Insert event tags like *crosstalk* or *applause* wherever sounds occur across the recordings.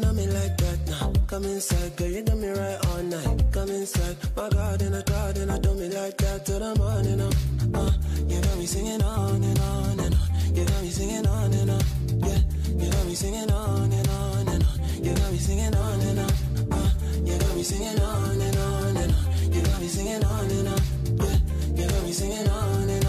looking at me like that now. Come inside, girl, you do me right all night. Come inside, my garden, a garden, God, I do me like that till the morning. Um, uh, you got me singing on and on and on. You got me singing on and on. Yeah, you got me singing on and on and on. You got me singing on and on. Uh, you got me singing on and on and on. You got me singing on and on. Yeah, you got me singing on and on.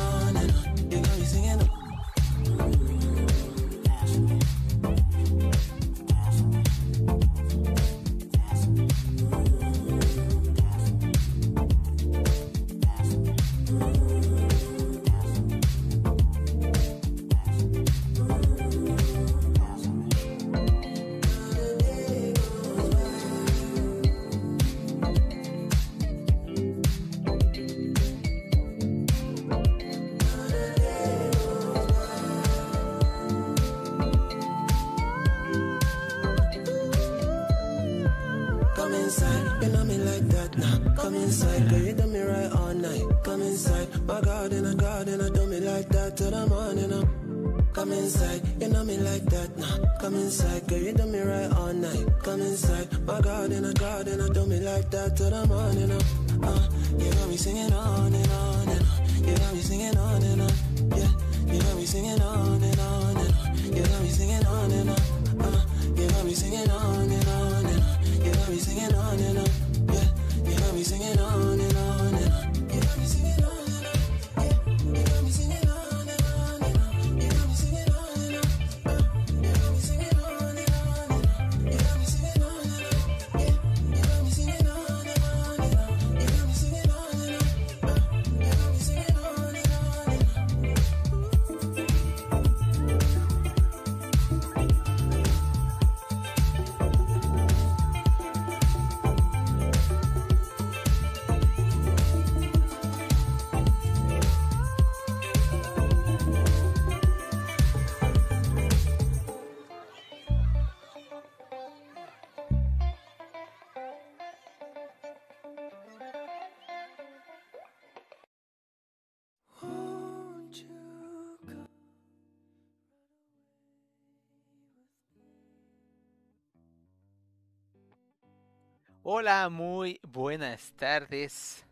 Hola, muy buenas tardes.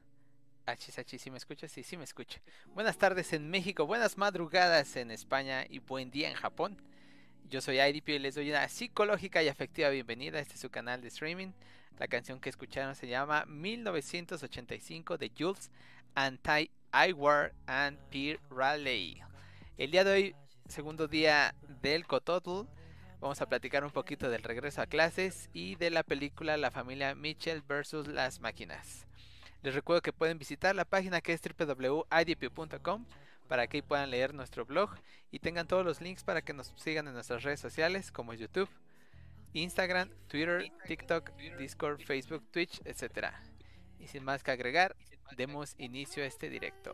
HH, ¿sí me escucha? Sí, sí me escucha. Buenas tardes en México, buenas madrugadas en España y buen día en Japón. Yo soy IDP y les doy una psicológica y afectiva bienvenida. Este es su canal de streaming. La canción que escucharon se llama 1985 de Jules Anti Iwar and Pierre Raleigh. El día de hoy, segundo día del Kototl, Vamos a platicar un poquito del regreso a clases y de la película La familia Mitchell vs. las máquinas. Les recuerdo que pueden visitar la página que es www.idp.com para que puedan leer nuestro blog y tengan todos los links para que nos sigan en nuestras redes sociales como YouTube, Instagram, Twitter, TikTok, Discord, Facebook, Twitch, etc. Y sin más que agregar, demos inicio a este directo.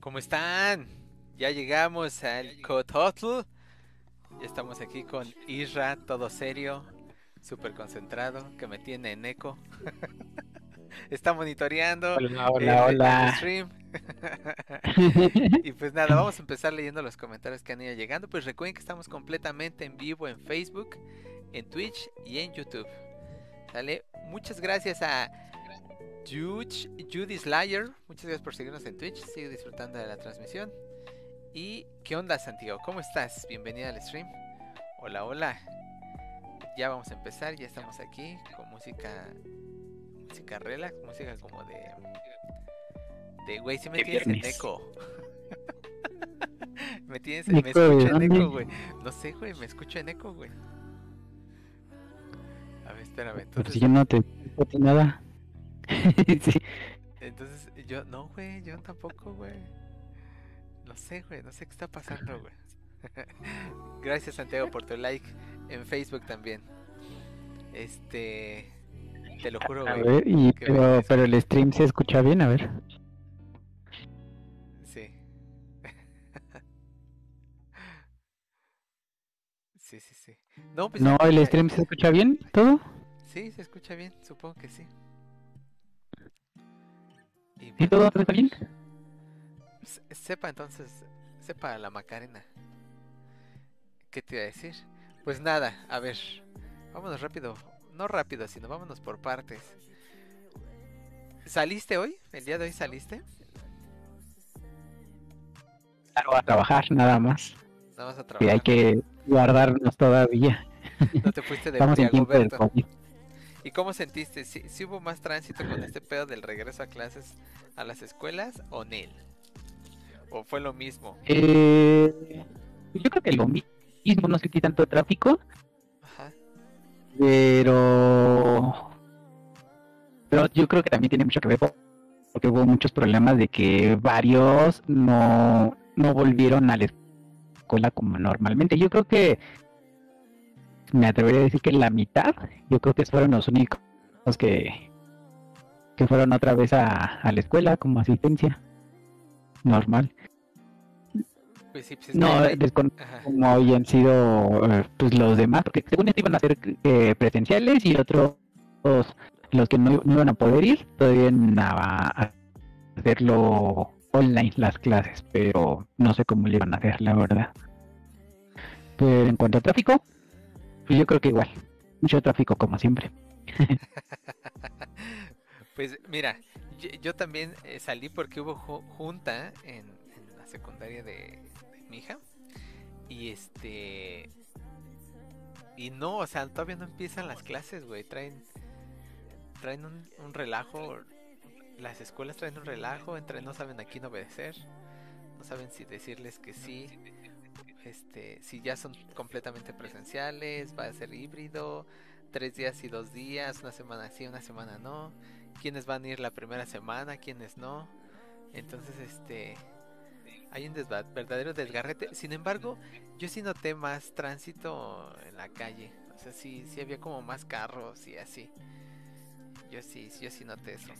¿Cómo están? Ya llegamos al Cototl. Ya estamos aquí con Isra, todo serio, súper concentrado, que me tiene en eco. *laughs* Está monitoreando hola, hola, el, hola. el stream. *laughs* y pues nada, vamos a empezar leyendo los comentarios que han ido llegando. Pues recuerden que estamos completamente en vivo en Facebook, en Twitch y en YouTube. ¿Sale? Muchas gracias a Judy Slayer. Muchas gracias por seguirnos en Twitch. Sigue disfrutando de la transmisión. ¿Y qué onda, Santiago? ¿Cómo estás? Bienvenida al stream. Hola, hola. Ya vamos a empezar. Ya estamos aquí con música. Música relax. Música como de. De güey, si me De tienes en eco. *laughs* me tienes ¿Eco me escucho en eco, güey. No sé, güey, me escucho en eco, güey. A ver, espérame. Pero Entonces, si yo no te nada. *laughs* sí. Entonces, yo, no, güey, yo tampoco, güey. No sé, güey, no sé qué está pasando, güey. *laughs* Gracias, Santiago, por tu like en Facebook también. Este. Te lo juro, A güey. ver, y, pero, pero el stream se escucha bien, a ver. Sí. *laughs* Sí, sí, sí. No, pues. No, el escucha- stream se escucha bien, todo. Sí, se escucha bien, supongo que sí. Y ¿Sí, bueno, todo está bien? se- sepa entonces, sepa la Macarena. ¿Qué te iba a decir? Pues nada, a ver, vámonos rápido. No rápido, sino vámonos por partes. ¿Saliste hoy? ¿El día de hoy saliste? Claro, a trabajar, nada más. Nada más a trabajar. hay que guardarnos todavía. No te fuiste de Estamos en tiempo de Rigoberto. COVID. ¿Y cómo sentiste? ¿Si hubo más tránsito con este pedo del regreso a clases a las escuelas o nel? ¿O fue lo mismo? Eh, yo creo que lo mismo, no sentí tanto tráfico, Ajá. pero... Pero yo creo que también tiene mucho que ver por- porque hubo muchos problemas de que varios no, no volvieron a la escuela como normalmente. Yo creo que me atrevería a decir que la mitad, yo creo que fueron los únicos que, que fueron otra vez a, a la escuela como asistencia normal. Pues sí, pues No, como habían sido eh, pues los demás, porque según esto iban a ser eh, presenciales y otros los que no, no iban a poder ir todavía a hacerlo online las clases, pero no sé cómo le iban a hacer, la verdad. Pero en cuanto a tráfico, pues yo creo que igual, mucho tráfico como siempre. *laughs* Pues mira, yo, también eh, salí porque hubo ju- junta en, la secundaria de, de mi hija. Y este. Y no, o sea, todavía no empiezan las clases, güey. Traen. Traen un, un relajo. Las escuelas traen un relajo. Entre no saben a quién obedecer. No saben si decirles que sí. Este, si ya son completamente presenciales, va a ser híbrido, tres días y dos días, una semana sí, una semana no quiénes van a ir la primera semana, quiénes no. Entonces, este, hay un verdadero desgarrete. Sin embargo, yo sí noté más tránsito en la calle. O sea, sí, sí había como más carros y así. Yo sí, yo sí noté eso.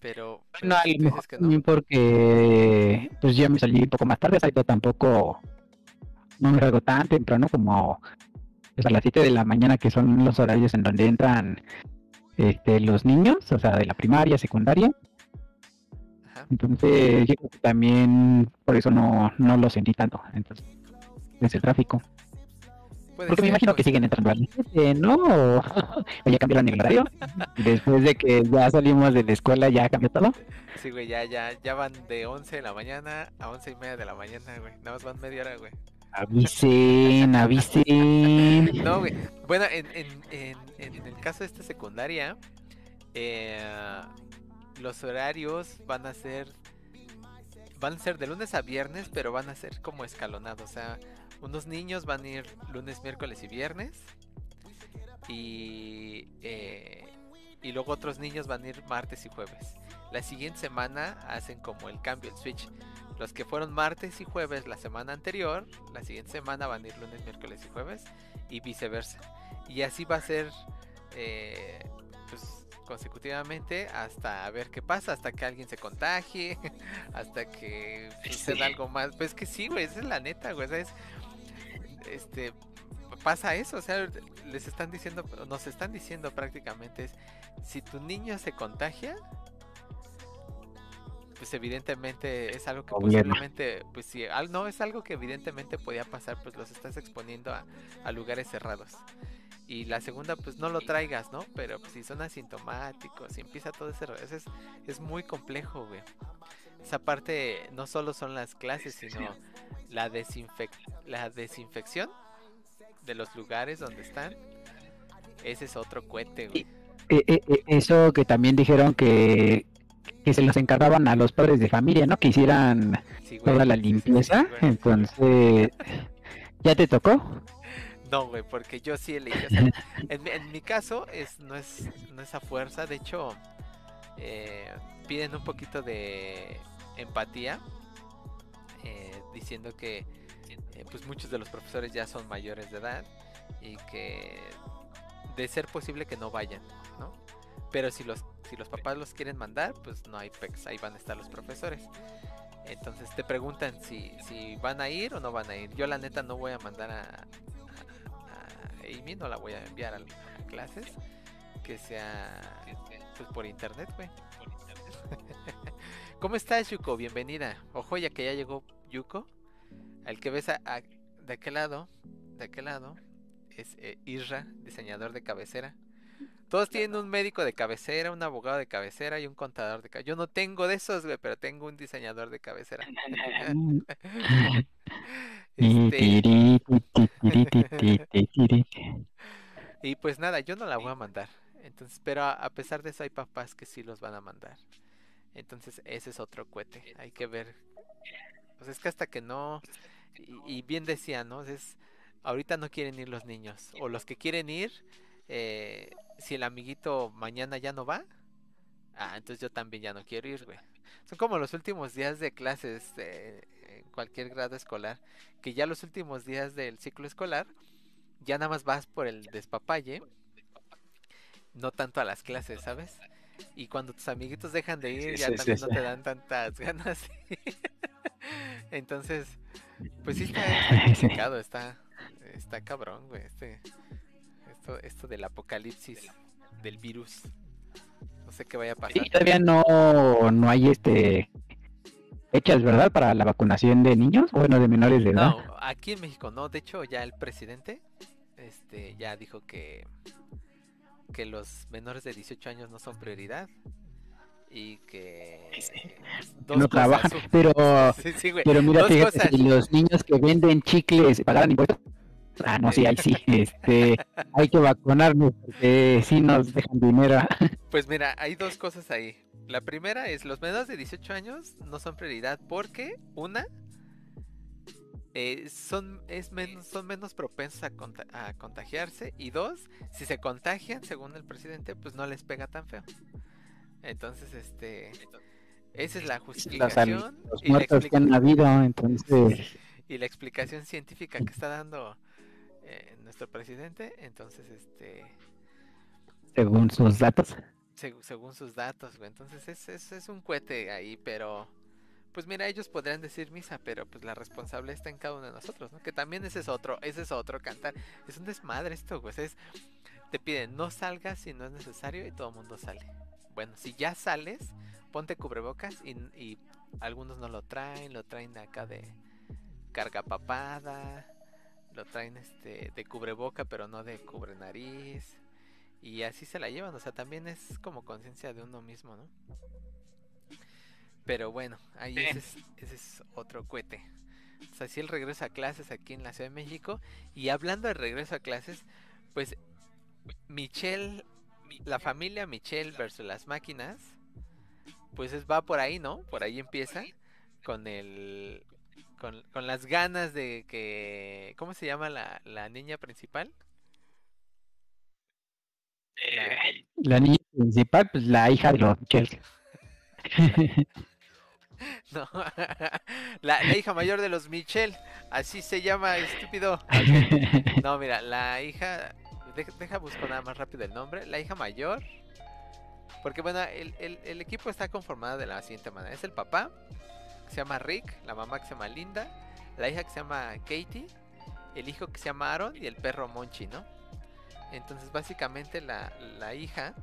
Pero, pero No, a lo mejor que no. porque pues ya me salí un poco más tarde, salgo tampoco, no me salgo tan temprano como pues, a las 7 de la mañana que son los horarios en donde entran este, los niños, o sea, de la primaria, secundaria. Ajá. Entonces yo creo que también por eso no, no lo sentí tanto. Entonces, es el tráfico. Puede Porque me imagino que siguen entrando a las 7, ¿no? *laughs* Ya cambiaron el horario. Después de que ya salimos de la escuela, ya cambió todo. Sí, güey, ya, ya, ya van de 11 de la mañana a 11 y media de la mañana, güey. Nada más van media hora, güey. Avisen, avisen. *laughs* No, güey. Bueno, en, en, en, en el caso de esta secundaria, eh, los horarios van a ser van a ser de lunes a viernes, pero van a ser como escalonados. O sea, unos niños van a ir lunes, miércoles y viernes. Y, eh, y luego otros niños van a ir martes y jueves. La siguiente semana hacen como el cambio, el switch. Los que fueron martes y jueves la semana anterior, la siguiente semana van a ir lunes, miércoles y jueves. Y viceversa. Y así va a ser eh, pues, consecutivamente hasta ver qué pasa, hasta que alguien se contagie, *laughs* hasta que suceda Sí. algo más. Pues que sí, güey, esa es la neta, güey. ¿sabes? Este pasa eso, o sea, les están diciendo, nos están diciendo prácticamente es si tu niño se contagia, pues evidentemente es algo que posiblemente, pues al- no es algo que evidentemente podía pasar, pues los estás exponiendo a, a lugares cerrados. Y la segunda, pues no lo traigas, ¿no? Pero pues, si son asintomáticos, si empieza todo ese es, es muy complejo, güey. Esa parte no solo son las clases, sino la, desinfec la desinfección de los lugares donde están. Ese es otro cohete, güey. Eh, eh, eh, eso que también dijeron que, que se los encargaban a los padres de familia, ¿no? Que hicieran Sí, güey. toda la Sí, sí, sí, limpieza. güey. Entonces, ¿ya te tocó? No, güey, porque yo sí elegí. o sea, *laughs* en, mi- en mi caso es no es no es a fuerza. De hecho, eh, piden un poquito de empatía, eh, diciendo que eh, pues muchos de los profesores ya son mayores de edad y que de ser posible que no vayan, ¿no? Pero si los si los papás los quieren mandar, pues no hay pex, ahí van a estar los profesores. Entonces te preguntan si, si van a ir o no van a ir. Yo la neta no voy a mandar a, a Amy, no la voy a enviar a, clases. Que sea pues por internet, güey. *laughs* ¿Cómo estás, Yuko? Bienvenida. Ojo, ya que ya llegó Yuko. Al que ves a, a- de aquel lado, de aquel lado, es eh, Isra, diseñador de cabecera. Todos tienen un médico de cabecera, un abogado de cabecera y un contador de cabecera. Yo no tengo de esos, güey, pero tengo un diseñador de cabecera. Este, y pues nada, yo no la voy a mandar. Entonces, pero a, a pesar de eso hay papás que sí los van a mandar. Entonces, ese es otro cohete. Hay que ver. Pues es que hasta que no. Y, bien decía, ¿no? Es, ahorita no quieren ir los niños. O los que quieren ir, eh, si el amiguito mañana ya no va, ah, entonces yo también ya no quiero ir, güey. Son como los últimos días de clases de, en cualquier grado escolar. Que ya los últimos días del ciclo escolar, ya nada más vas por el despapalle, no tanto a las clases, ¿sabes? Y cuando tus amiguitos dejan de ir, Sí, ya sí, sí, también no te dan tantas *laughs* ganas. Entonces, pues sí está, *laughs* complicado, está, está cabrón, güey. Este, esto, esto del apocalipsis del virus. No sé qué vaya a pasar. Sí, todavía no, no hay este fechas, ¿verdad? Para la vacunación de niños, bueno, de menores de edad. No, aquí en México no. De hecho, ya el presidente este, ya dijo que, que los menores de 18 años no son prioridad. Y que. no trabajan, pero *laughs* Sí, sí, güey. pero mira, dos fíjate, cosas. si los niños que venden chicles pagaran impuestos, ah, no, sí, ahí sí, *laughs* este, hay que vacunarnos porque sí nos dejan dinero. *laughs* Pues mira, hay dos cosas ahí. La primera es los menores de 18 años no son prioridad porque, una, eh, son, es menos, son menos propensos a, conta- a contagiarse. Y dos, si se contagian, según el presidente, pues no les pega tan feo. Entonces, este. Esa es la Los, justificación los y, la muertos que explica- han habido, entonces, y la explicación científica que está dando eh, nuestro presidente. Entonces, este. según sus datos. seg- según sus datos, güey. Entonces es, es, es un cohete ahí, pero pues mira, ellos podrían decir misa, pero pues la responsable está en cada uno de nosotros, ¿no? Que también ese es otro, ese es otro cantar. Es un desmadre esto, güey. Es, te piden no salgas si no es necesario y todo el mundo sale. Bueno, si ya sales, ponte cubrebocas y, y algunos no lo traen, lo traen acá de carga papada, lo traen este de cubreboca pero no de cubre nariz. Y así se la llevan, o sea, también es como conciencia de uno mismo, ¿no? Pero bueno, ahí Sí. ese, es, ese es otro cohete. O sea, si el regreso a clases aquí en la Ciudad de México. Y hablando de regreso a clases, pues Michelle, la familia Michelle versus las máquinas, pues es, va por ahí, ¿no? Por ahí empieza con el... Con, con las ganas de que... ¿Cómo se llama la, la niña principal? La- La niña principal, pues la hija de los Michels. *laughs* *laughs* No, *laughs* la, la hija mayor de los Michel, así se llama, estúpido. *laughs* No, mira, la hija, de- deja buscar nada más rápido el nombre, la hija mayor, porque bueno, el, el- el equipo está conformado de la siguiente manera, es el papá, que se llama Rick, la mamá que se llama Linda, la hija que se llama Katie, el hijo que se llama Aaron y el perro Monchi, ¿no? Entonces básicamente la, la hija,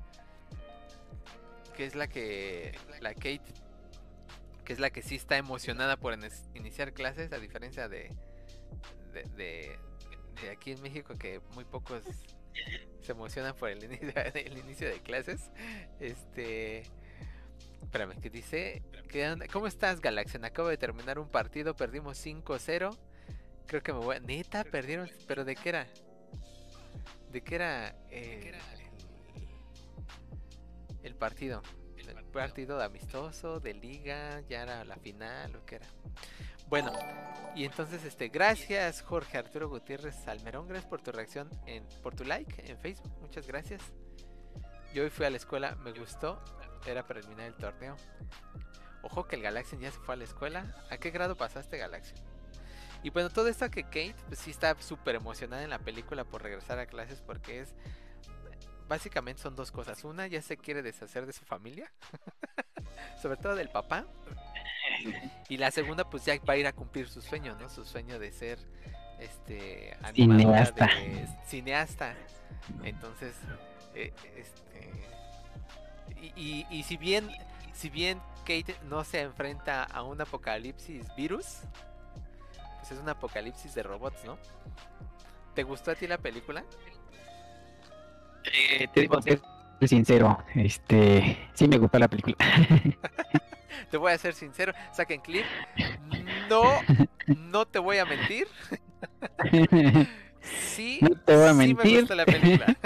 que es la que, la Kate, que es la que sí está emocionada por iniciar clases, a diferencia de, de, aquí en México, que muy pocos se emocionan por el inicio, *laughs* de clases. Este. Espérame, que dice. ¿Cómo estás, Galaxian? Acabo de terminar un partido, perdimos 5-0. Creo que me voy. Neta, perdieron. ¿Pero de qué era? ¿De qué era eh, el partido? ¿El partido de amistoso, de liga? ¿Ya era la final o qué era? Bueno, y entonces, este, gracias Jorge Arturo Gutiérrez Salmerón, gracias por tu reacción, en, por tu like en Facebook, muchas gracias. Yo hoy fui a la escuela, me gustó, era para terminar el torneo. Ojo que el Galaxian ya se fue a la escuela. ¿A qué grado pasaste, Galaxian? Y bueno, todo esto que Kate, pues sí está súper emocionada en la película por regresar a clases porque es... Básicamente son dos cosas. Una, ya se quiere deshacer de su familia. *laughs* Sobre todo del papá. *laughs* Y la segunda, pues ya va a ir a cumplir su sueño, ¿no? Su sueño de ser este animadora Cineasta. de cineasta. Entonces, eh, este y, y- y si bien si bien Kate no se enfrenta a un apocalipsis virus, pues es un apocalipsis de robots, ¿no? ¿Te gustó a ti la película? Eh, te digo, ser sincero, este, sí me gustó la película. *laughs* Te voy a ser sincero, saquen clip. No, *laughs* no te voy a mentir. *laughs* Sí, No te voy a sí me gustó la película.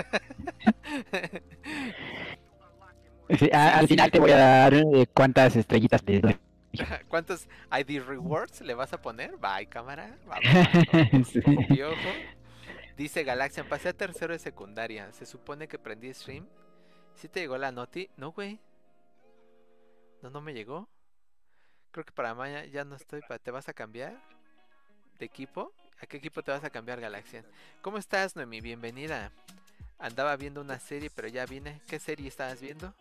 Sí, al final te voy a dar eh, cuántas estrellitas te doy. ¿Cuántos ID rewards le vas a poner? Bye, cámara. Vamos. Sí. Dice Galaxian, pasé a tercero de secundaria. Se supone que prendí stream. ¿Sí te llegó la noti? No, güey. No, no me llegó. Creo que para mañana ya no estoy. ¿Te vas a cambiar de equipo? ¿A qué equipo te vas a cambiar, Galaxian? ¿Cómo estás, Noemi? Bienvenida. Andaba viendo una serie, pero ya vine. ¿Qué serie estabas viendo?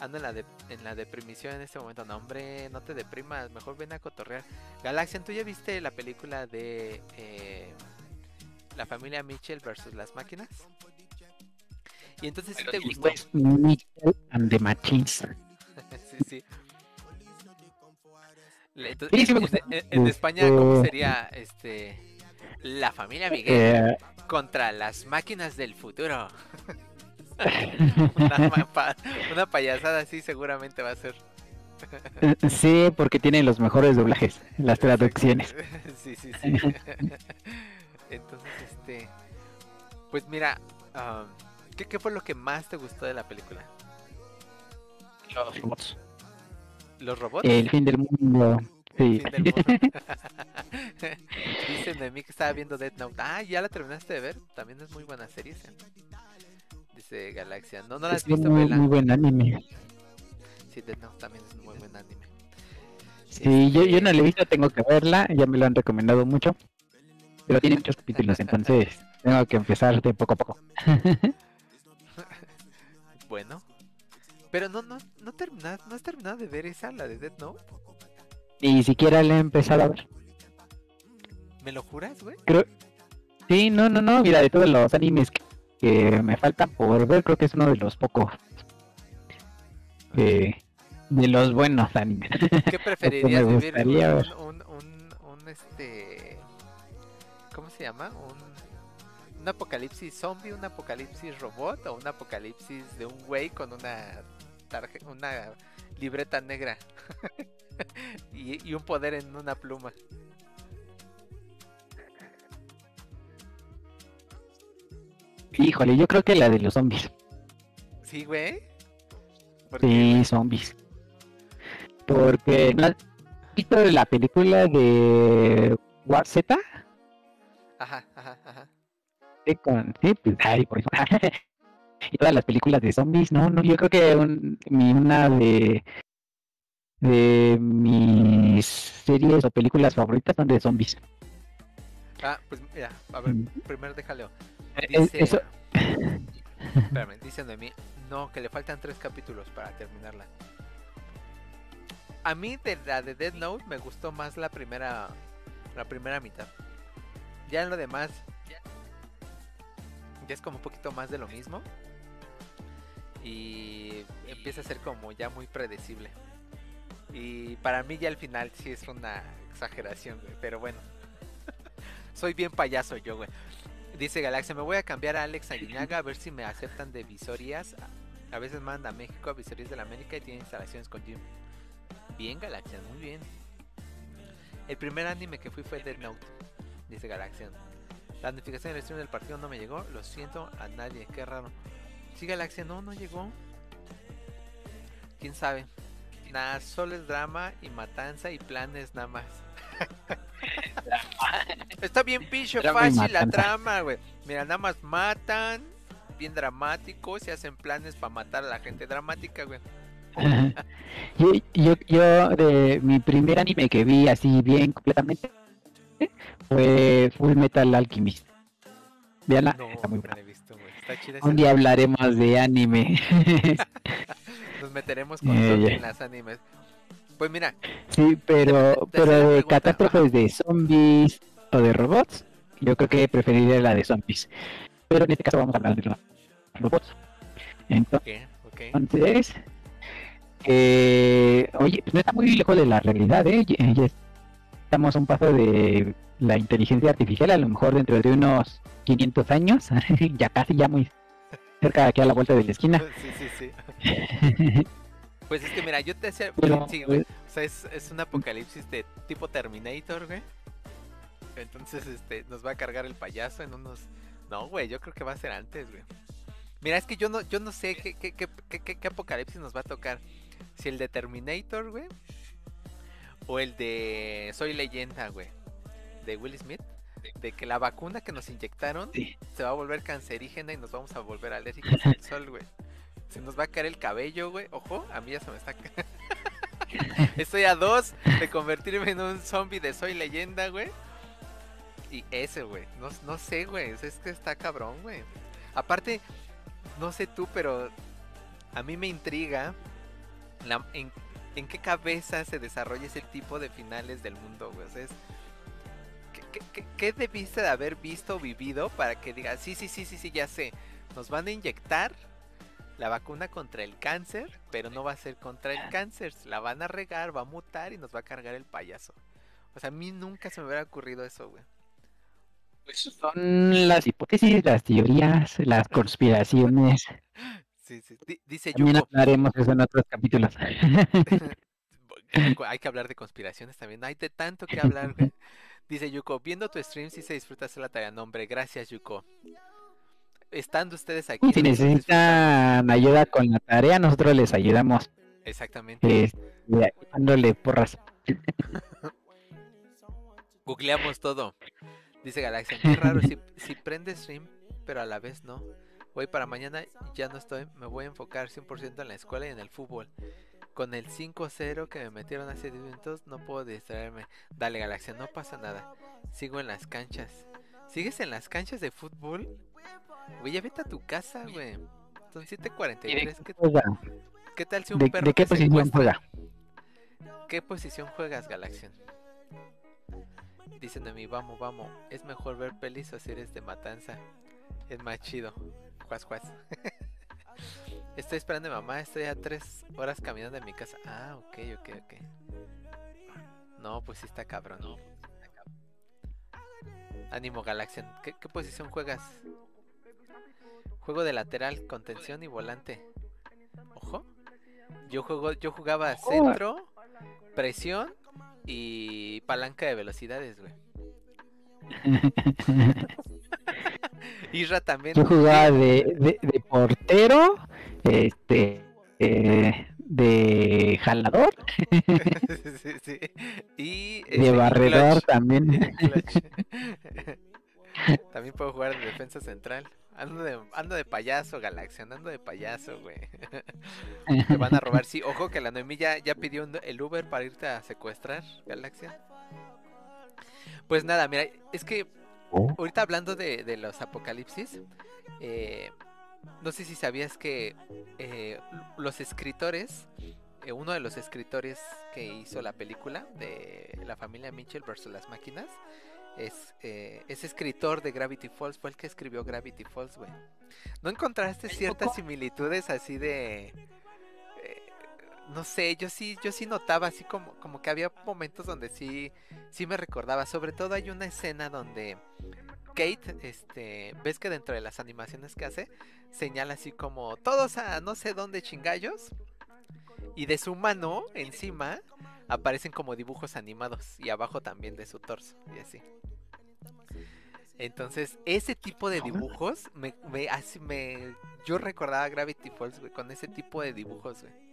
Ando en la, de, en la deprimición en este momento. No, hombre, no te deprimas. Mejor ven a cotorrear. Galaxian, ¿tú ya viste la película de eh, la familia Mitchell versus las máquinas? Y entonces sí te gustó. Pues, Mitchell and the Machines. *laughs* sí, sí. Le- ento- Sí, sí me en- gustó. en, en España, ¿cómo Gustó. sería este la familia Miguel Eh, contra las máquinas del futuro? *laughs* *laughs* una, ma- pa- una payasada así seguramente va a ser. sí, porque tienen los mejores doblajes, las traducciones. sí, sí, sí. Entonces, este. Pues mira, ¿qué, qué fue lo que más te gustó de la película? Los robots. ¿Los robots? El fin del mundo. Sí. Fin del mundo. *laughs* *laughs* Dice Noemí que estaba viendo Death Note. Ah, ya la terminaste de ver. También es muy buena serie. Dice Galaxia. No, no la has Es visto, muy, muy buen anime. Sí, Death Note también es un muy buen anime. Sí, yo, yo Este, no la he visto, tengo que verla, ya me lo han recomendado mucho. Pero tiene muchos capítulos, entonces tengo que empezar de poco a poco. *laughs* Bueno. Pero no, no, no terminas, no has terminado de ver esa, la de Death Note. Ni siquiera la he empezado a ver. ¿Me lo juras, güey? Sí, no, no, no, mira, de todos los animes que, que me faltan por ver, creo que es uno de los pocos. eh, de los buenos animes. ¿Qué *laughs* preferirías vivir? Un, un, un, un, este. ¿Cómo se llama? Un, un apocalipsis zombie, un apocalipsis robot o un apocalipsis de un güey con una tarje- una libreta negra *laughs* y, y un poder en una pluma. Híjole, yo creo que la de los zombies. ¿Sí, güey? ¿Por qué, Sí, zombies. Porque ¿no has visto la película de War Z? Ajá, ajá, ajá. Sí, con, sí, pues, ay, por eso. *laughs* y todas las películas de zombies, no, no, yo creo que un- mi, una de de mis series o películas favoritas son de zombies. Ah, pues mira, a ver, primero déjalo. Es- Dice, eso, espérame, dice Noemí, no, que le faltan tres capítulos para terminarla. A mí de la de Dead Note me gustó más la primera la primera mitad. Ya en lo demás ya, es como un poquito más de lo mismo. Y empieza a ser como ya muy predecible. Y para mí ya al final sí es una exageración, güey, pero bueno. *laughs* Soy bien payaso yo, güey. Dice Galaxia, me voy a cambiar a Alex Aguinaga a ver si me aceptan de visorías. A veces manda a México a visorías de la América y tiene instalaciones con Jim. Bien, Galaxia, muy bien. El primer anime que fui fue Dead Note, dice Galaxia. La notificación del stream del partido no me llegó, lo siento a nadie, qué raro. Sí, Galaxia, no, no llegó. ¿Quién sabe? Nada, solo es drama y matanza y planes nada más. *laughs* Está bien y fácil la trama, güey. Mira, nada más matan, bien dramático, se hacen planes para matar a la gente dramática, güey. *laughs* yo, yo, yo de mi primer anime que vi así bien completamente fue Full Metal Alchemist. Veanla, No, está muy no buena. la he visto. Está chida. Un día hablaremos de anime. *laughs* Nos meteremos con *laughs* en las animes. Pues mira, sí, pero, pero de catástrofes de zombies o de robots, yo creo que preferiría la de zombies. Pero en este caso vamos a hablar de los robots. Entonces, eh, oye, pues no está muy lejos de la realidad, ¿eh? Estamos a un paso de la inteligencia artificial, a lo mejor dentro de unos 500 años, *laughs* ya casi, ya muy cerca de aquí a la vuelta de la esquina. Sí, sí, sí. *laughs* Pues es que mira, yo te hacía. Pero, sí, güey. O sea, es, es un apocalipsis de tipo Terminator, güey. Entonces, este, nos va a cargar el payaso en unos. No, güey, yo creo que va a ser antes, güey. Mira, es que yo no, yo no sé qué, qué, qué, qué- qué- qué apocalipsis nos va a tocar. Si el de Terminator, güey. O el de Soy Leyenda, güey. De Will Smith. De que la vacuna que nos inyectaron Sí. se va a volver cancerígena y nos vamos a volver alérgicos al *laughs* sol, güey. Se nos va a caer el cabello, güey. Ojo, a mí ya se me está ca- *laughs* Estoy a dos de convertirme en un zombie de Soy Leyenda, güey. Y ese, güey. No, no sé, güey. Es que está cabrón, güey. Aparte, no sé tú, pero a mí me intriga la- en, en qué cabeza se desarrolla ese tipo de finales del mundo, güey. O sea, es- ¿qué, qué, debiste de haber visto o vivido para que digas, sí, sí, sí, sí, sí, ya sé. Nos van a inyectar la vacuna contra el cáncer, pero no va a ser contra el cáncer. La van a regar, va a mutar y nos va a cargar el payaso. O sea, a mí nunca se me hubiera ocurrido eso, güey. Son las hipótesis, las teorías, las conspiraciones. *laughs* Sí, sí. Di- dice También Yuko. hablaremos eso en otros capítulos. *laughs* *laughs* Hay que hablar de conspiraciones también. Hay de tanto que hablar. Dice Yuko, viendo tu stream sí se disfruta hacer la tarea. No, hombre, gracias, Yuko. Estando ustedes aquí. si necesitan ayuda con la tarea, nosotros les ayudamos Exactamente. eh, dándole porras. *laughs* Googleamos todo. Dice Galaxia, qué raro si, si prende stream, pero a la vez no. Hoy para mañana ya no estoy, me voy a enfocar 100% en la escuela y en el fútbol. Con el 5-0 que me metieron hace 10 minutos no puedo distraerme. Dale Galaxia, no pasa nada. Sigo en las canchas. ¿Sigues en las canchas de fútbol? Güey, ya vete a tu casa, güey. Son 7.43. ¿Qué, qué tal si un ¿De, perro de qué posición juega? ¿Qué posición juegas, Galaxian? Dicen de mí, vamos, vamos. Es mejor ver pelis o series de matanza. Es más chido. Juas, juas. *laughs* estoy esperando a mi mamá. Estoy a tres horas caminando de mi casa. Ah, ok, ok, ok. No, pues sí está cabrón. ¿no? Ánimo, Galaxian. ¿Qué, qué posición juegas? Juego de lateral, contención y volante. Ojo. Yo juego, yo jugaba centro, presión y palanca de velocidades, güey. *laughs* Isra también. Yo jugaba de, de, de portero, este, eh, de jalador, *laughs* sí, sí. Y de este, barredor clutch. también. *laughs* *laughs* También puedo jugar de defensa central. Ando de, ando de payaso, Galaxia, ando de payaso, güey. Te van a robar. Sí, ojo que la Noemí ya, ya pidió un- el Uber para irte a secuestrar, Galaxia. Pues nada, mira, es que Oh. ahorita hablando de, de los apocalipsis, eh, no sé si sabías que eh, los escritores, eh, uno de los escritores que hizo la película de la familia Mitchell versus las máquinas, es, eh, es escritor de Gravity Falls, fue el que escribió Gravity Falls, güey. ¿No encontraste ciertas similitudes así de... no sé, yo sí, yo sí notaba así como, como que había momentos donde sí, sí me recordaba. Sobre todo hay una escena donde Kate, este, ves que dentro de las animaciones que hace, señala así como todos a no sé dónde chingallos. Y de su mano, encima, aparecen como dibujos animados. Y abajo también de su torso. Y así. Entonces, ese tipo de dibujos, me, me, así me, yo recordaba Gravity Falls, güey, con ese tipo de dibujos, güey.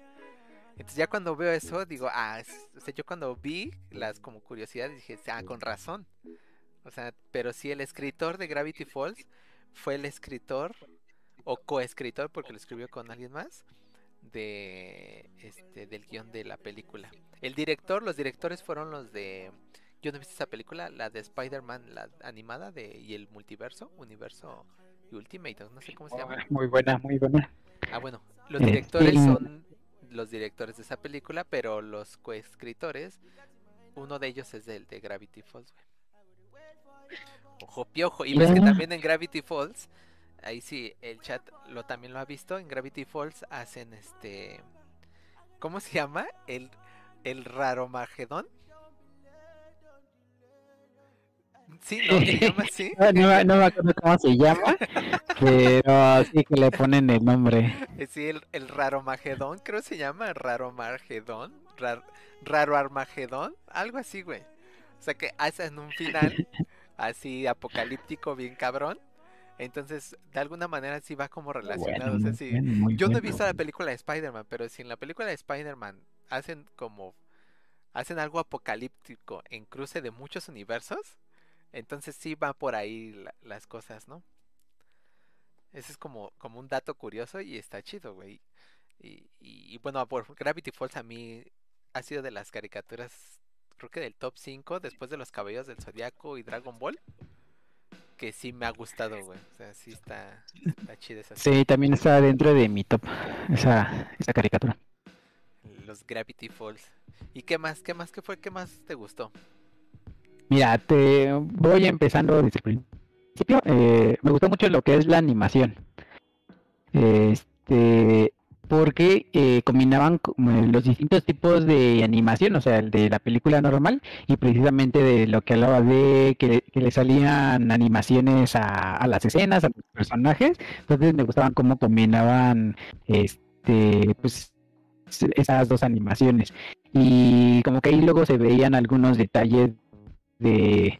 Entonces ya cuando veo eso, digo, ah, es- o sea, yo cuando vi las como curiosidades dije, ah, con razón. O sea, pero sí, el escritor de Gravity Falls fue el escritor o coescritor, porque lo escribió con alguien más, de este del guion de la película. El director, los directores fueron los de yo no he visto esa película, la de Spider-Man, la animada de y el multiverso, universo y Ultimate, no sé cómo se llama. Muy buena, muy buena. Ah, bueno, los Este- directores son los directores de esa película, pero los coescritores, uno de ellos es del de Gravity Falls, güey. Ojo piojo. Y ves que también en Gravity Falls, ahí sí, el chat lo también lo ha visto, en Gravity Falls hacen este ¿cómo se llama? El el Raromagedón. Sí, no, se llama así. *laughs* No, no, me- no me acuerdo cómo se llama, pero sí que le ponen el nombre. Sí, el, el Raromagedón, creo se llama Raromagedón, Rar, Raro Armagedón, algo así, güey. O sea que hacen un final *laughs* así apocalíptico, bien cabrón. Entonces, de alguna manera sí va como relacionado. o sea, sí. Yo no he bueno. visto la película de Spider-Man, pero si en la película de Spider-Man hacen como. hacen algo apocalíptico en cruce de muchos universos, entonces sí va por ahí la- las cosas, ¿no? Ese es como, como un dato curioso y está chido, güey. Y, y, y bueno, por Gravity Falls a mí ha sido de las caricaturas, creo que del top 5, después de los Caballeros del Zodiaco y Dragon Ball, que sí me ha gustado, güey. O sea, sí está, está chida esa Sí, también está dentro de mi top esa, esa caricatura. Los Gravity Falls. ¿Y qué más? ¿Qué más? ¿Qué fue? ¿Qué más te gustó? Mira, te voy empezando desde el principio. Eh, me gustó mucho lo que es la animación. Este, porque eh, combinaban los distintos tipos de animación, o sea, el de la película normal y precisamente de lo que hablaba de que, que le salían animaciones a, a las escenas, a los personajes. Entonces me gustaban cómo combinaban este, pues esas dos animaciones. Y como que ahí luego se veían algunos detalles de,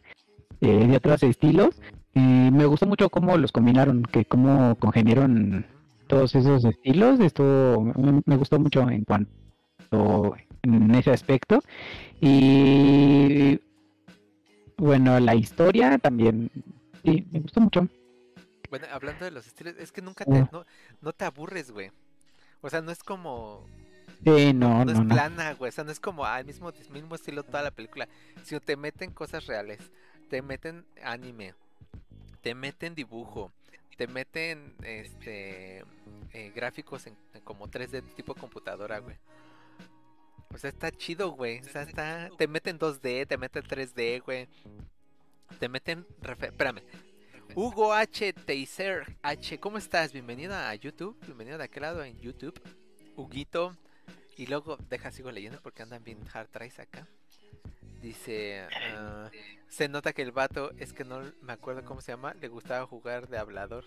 eh, de otros estilos. Y me gustó mucho cómo los combinaron, que cómo congeniaron todos esos estilos. Esto me- gustó mucho en cuanto en ese aspecto. Y bueno, la historia también, sí, me gustó mucho. Bueno, hablando de los estilos, es que nunca te, no, no te aburres, güey. O sea, no es como, Sí, *laughs* no, no, no, es no. plana, güey. O sea, no es como al mismo, mismo estilo toda la película. Sino te meten cosas reales. Te meten anime. Te meten dibujo. Te meten este eh, gráficos en, en como 3D tipo computadora, güey. O sea, está chido, güey. O sea, está. Te meten 2D, te meten 3D, güey. Te meten. refe- Espérame. Hugo H. Teiser H. ¿Cómo estás? Bienvenido a YouTube. Bienvenido de aquel lado en YouTube. Huguito. Y luego, deja, sigo leyendo porque andan bien hard tries acá. Dice, ah, se nota que el vato, es que no me acuerdo cómo se llama, le gustaba jugar de hablador.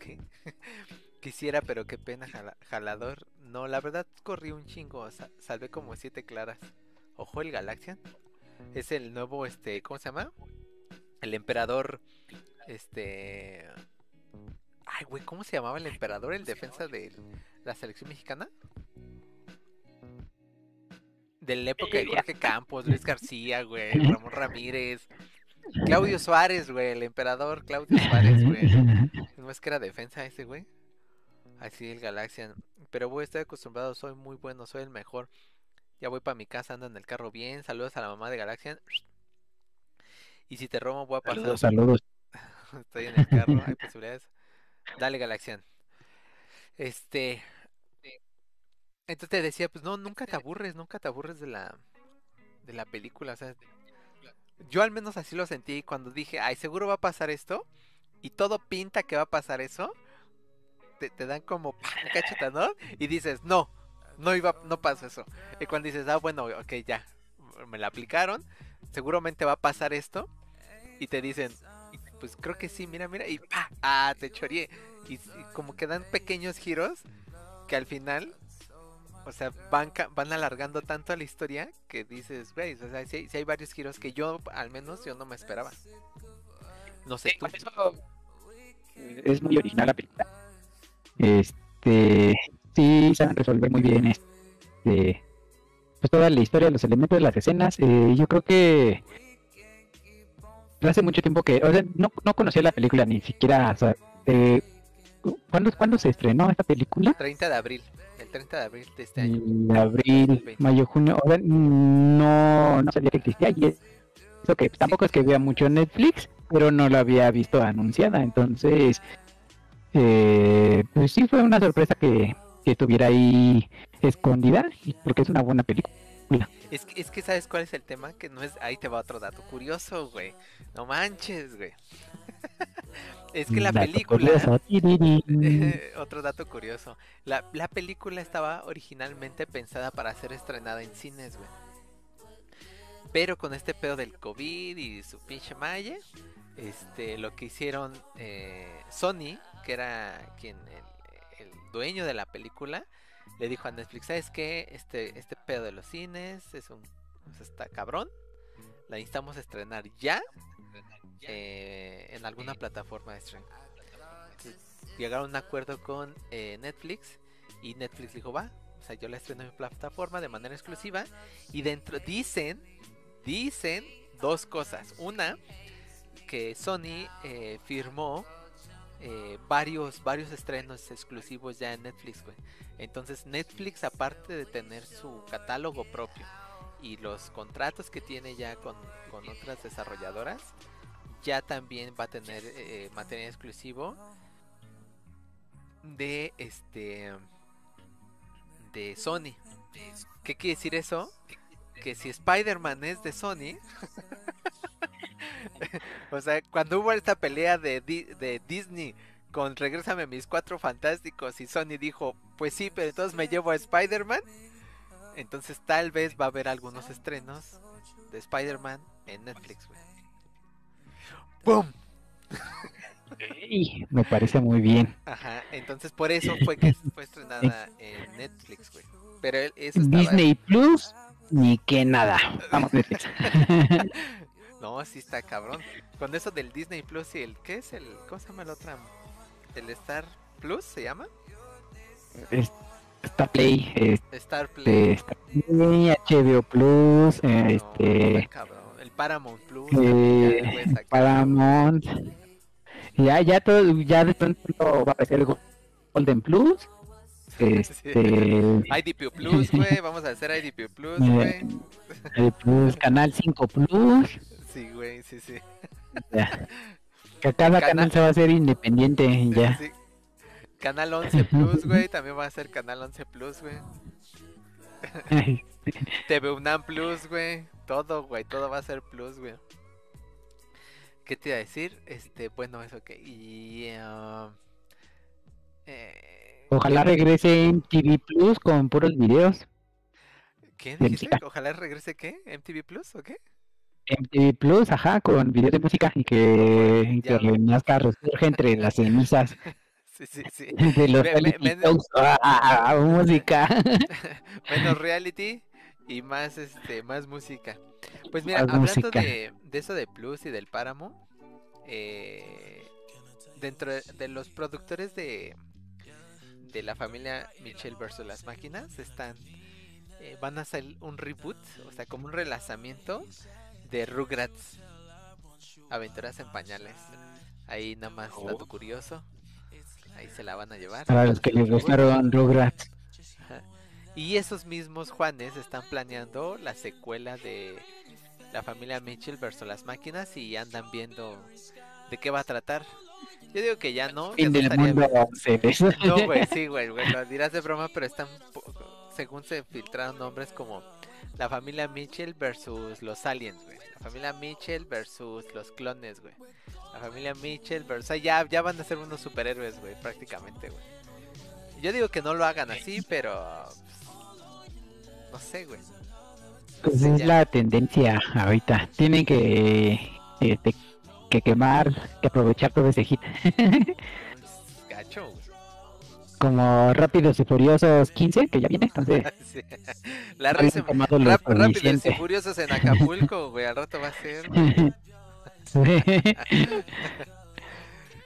¿Qué? *laughs* Quisiera, pero qué pena, jala- jalador. No, la verdad corrí un chingo, sa- salvé como siete claras. Ojo, el Galaxian. Es el nuevo, este, ¿cómo se llama? El emperador, este... Ay, güey, ¿cómo se llamaba el emperador? El defensa de la selección mexicana. De la época de Jorge Campos, Luis García, güey, Ramón Ramírez, Claudio Suárez, güey, el emperador Claudio Suárez, güey. No es que era defensa ese, güey. Así el Galaxian. Pero voy, estoy acostumbrado, soy muy bueno, soy el mejor. Ya voy para mi casa, ando en el carro bien. Saludos a la mamá de Galaxian. Y si te robo, voy a pasar. Saludos, saludos. *laughs* Estoy en el carro, hay posibilidades. Dale, Galaxian. Este. Entonces te decía, pues no, nunca te aburres, nunca te aburres de la de la película, o sea, yo al menos así lo sentí cuando dije, ay, seguro va a pasar esto, y todo pinta que va a pasar eso, te, te dan como *laughs* un cachetadón y dices, no, no iba, no pasó eso. Y cuando dices, ah, bueno, ok, ya, me la aplicaron, seguramente va a pasar esto, y te dicen, pues creo que sí, mira, mira, y ¡pa! ¡Ah! Te choreé. Y, y como que dan pequeños giros que al final, o sea, van, van alargando tanto a la historia que dices, güey, o sea, hay- sí hay varios giros que yo, al menos, yo no me esperaba. No sé, Sí, tú. con eso, eh, es muy original la película. Este, sí, saben resolver muy bien este, pues toda la historia, los elementos de las escenas. eh, yo creo que hace mucho tiempo que, o sea, no, no conocía la película ni siquiera, o sea, eh, ¿cuándo, ¿cuándo se estrenó esta película? 30 de abril, el 30 de abril de este año. En abril, 20. mayo, junio, no, no sabía que existía y eso que tampoco es que vea mucho Netflix, pero no lo había visto anunciada, entonces, eh, pues sí fue una sorpresa que, que estuviera ahí escondida, porque es una buena película. Es que, es que sabes cuál es el tema, que no es, ahí te va otro dato curioso, güey. No manches, güey. *laughs* es que la Dato película, *laughs* otro dato curioso, la, la película estaba originalmente pensada para ser estrenada en cines, güey. Pero con este pedo del COVID y su pinche malla, este, lo que hicieron eh, Sony, que era quien el, el dueño de la película, le dijo a Netflix, ¿sabes qué? Este, este pedo de los cines es un pues, está cabrón. La necesitamos estrenar ya eh, en alguna plataforma de streaming. Llegaron a un acuerdo con eh, Netflix y Netflix dijo, va, o sea, yo la estreno en mi plataforma de manera exclusiva y dentro dicen, dicen dos cosas. Una, que Sony eh, firmó eh, varios, varios estrenos exclusivos ya en Netflix. Entonces Netflix, aparte de tener su catálogo propio y los contratos que tiene ya con, con otras desarrolladoras, ya también va a tener eh, material exclusivo de este de Sony. ¿Qué quiere decir eso? Que si Spider-Man es de Sony, *laughs* *laughs* o sea, cuando hubo esta pelea de, Di- de Disney con Regrésame mis cuatro fantásticos y Sony dijo, pues sí, pero entonces me llevo a Spider-Man, entonces tal vez va a haber algunos estrenos de Spider-Man en Netflix, güey. ¡Pum! *laughs* Y me parece muy bien. Ajá, entonces por eso fue que *laughs* fue estrenada en Netflix, güey. Pero él- eso estaba... Disney Plus, ni que nada. Vamos, Netflix. No, sí está cabrón. Con eso del Disney Plus y el... ¿Qué es el... ¿Cómo se llama el otro? ¿El Star Plus se llama? Star Play, este, Star Play. Star Play, HBO Plus, eh, este, cabrón. El Paramount Plus. eh, ya. Paramount. Ya, ya todo, ya de pronto va a aparecer el Golden Plus. *laughs* Este, IDP Plus, güey. Vamos a hacer IDP Plus, *laughs* güey. el Plus, Canal 5 Plus. Sí, güey, sí, sí. Ya. *laughs* Que cada Canal- canal se va a hacer independiente, ya. Sí. Canal 11 Plus, güey. También va a ser Canal 11 Plus, güey. *laughs* TV UNAM Plus, güey. Todo, güey. Todo va a ser Plus, güey. ¿Qué te iba a decir? Este, bueno, eso que. Y. ah, eh, Ojalá regrese en TV Plus con puros videos. ¿Qué dijiste? Ojalá regrese qué? ¿MTV Plus o qué? MTV Plus, ajá, con videos de música y que, renazca, resurge entre las cenizas *laughs* Sí, sí, sí. *laughs* de los Me- me- reality me- shows. Ah, música. *laughs* Menos reality y más este más música. Pues mira, Más hablando música. de, de eso de Plus y del Páramo, eh, dentro de, de los productores de de la familia Michelle versus las máquinas están eh, van a hacer un reboot, o sea, como un relanzamiento de Rugrats Aventuras en pañales. Ahí nada más dato curioso. Ahí se la van a llevar. Para los que les gustaron Rugrats. Y esos mismos Juanes están planeando la secuela de la familia Mitchell versus las máquinas y andan viendo de qué va a tratar. Yo digo que ya no. Fin del mundo No, güey, sí, güey, güey, lo dirás de broma, pero están, po- según se filtraron nombres como la familia Mitchell versus los aliens, güey. La familia Mitchell versus los clones, güey. La familia Mitchell versus... O sea, ya, ya van a ser unos superhéroes, güey, prácticamente, güey. Yo digo que no lo hagan así, pero... pues, no sé, güey. Pues Sí, es ya. la tendencia ahorita. Tienen que este, que quemar, que aprovechar todo ese hit. *laughs* Como Rápidos y Furiosos 15, que ya viene, entonces *laughs* Sí. La rap- rápidos y furiosos en *laughs* Acapulco, güey. Al rato va a ser. *laughs*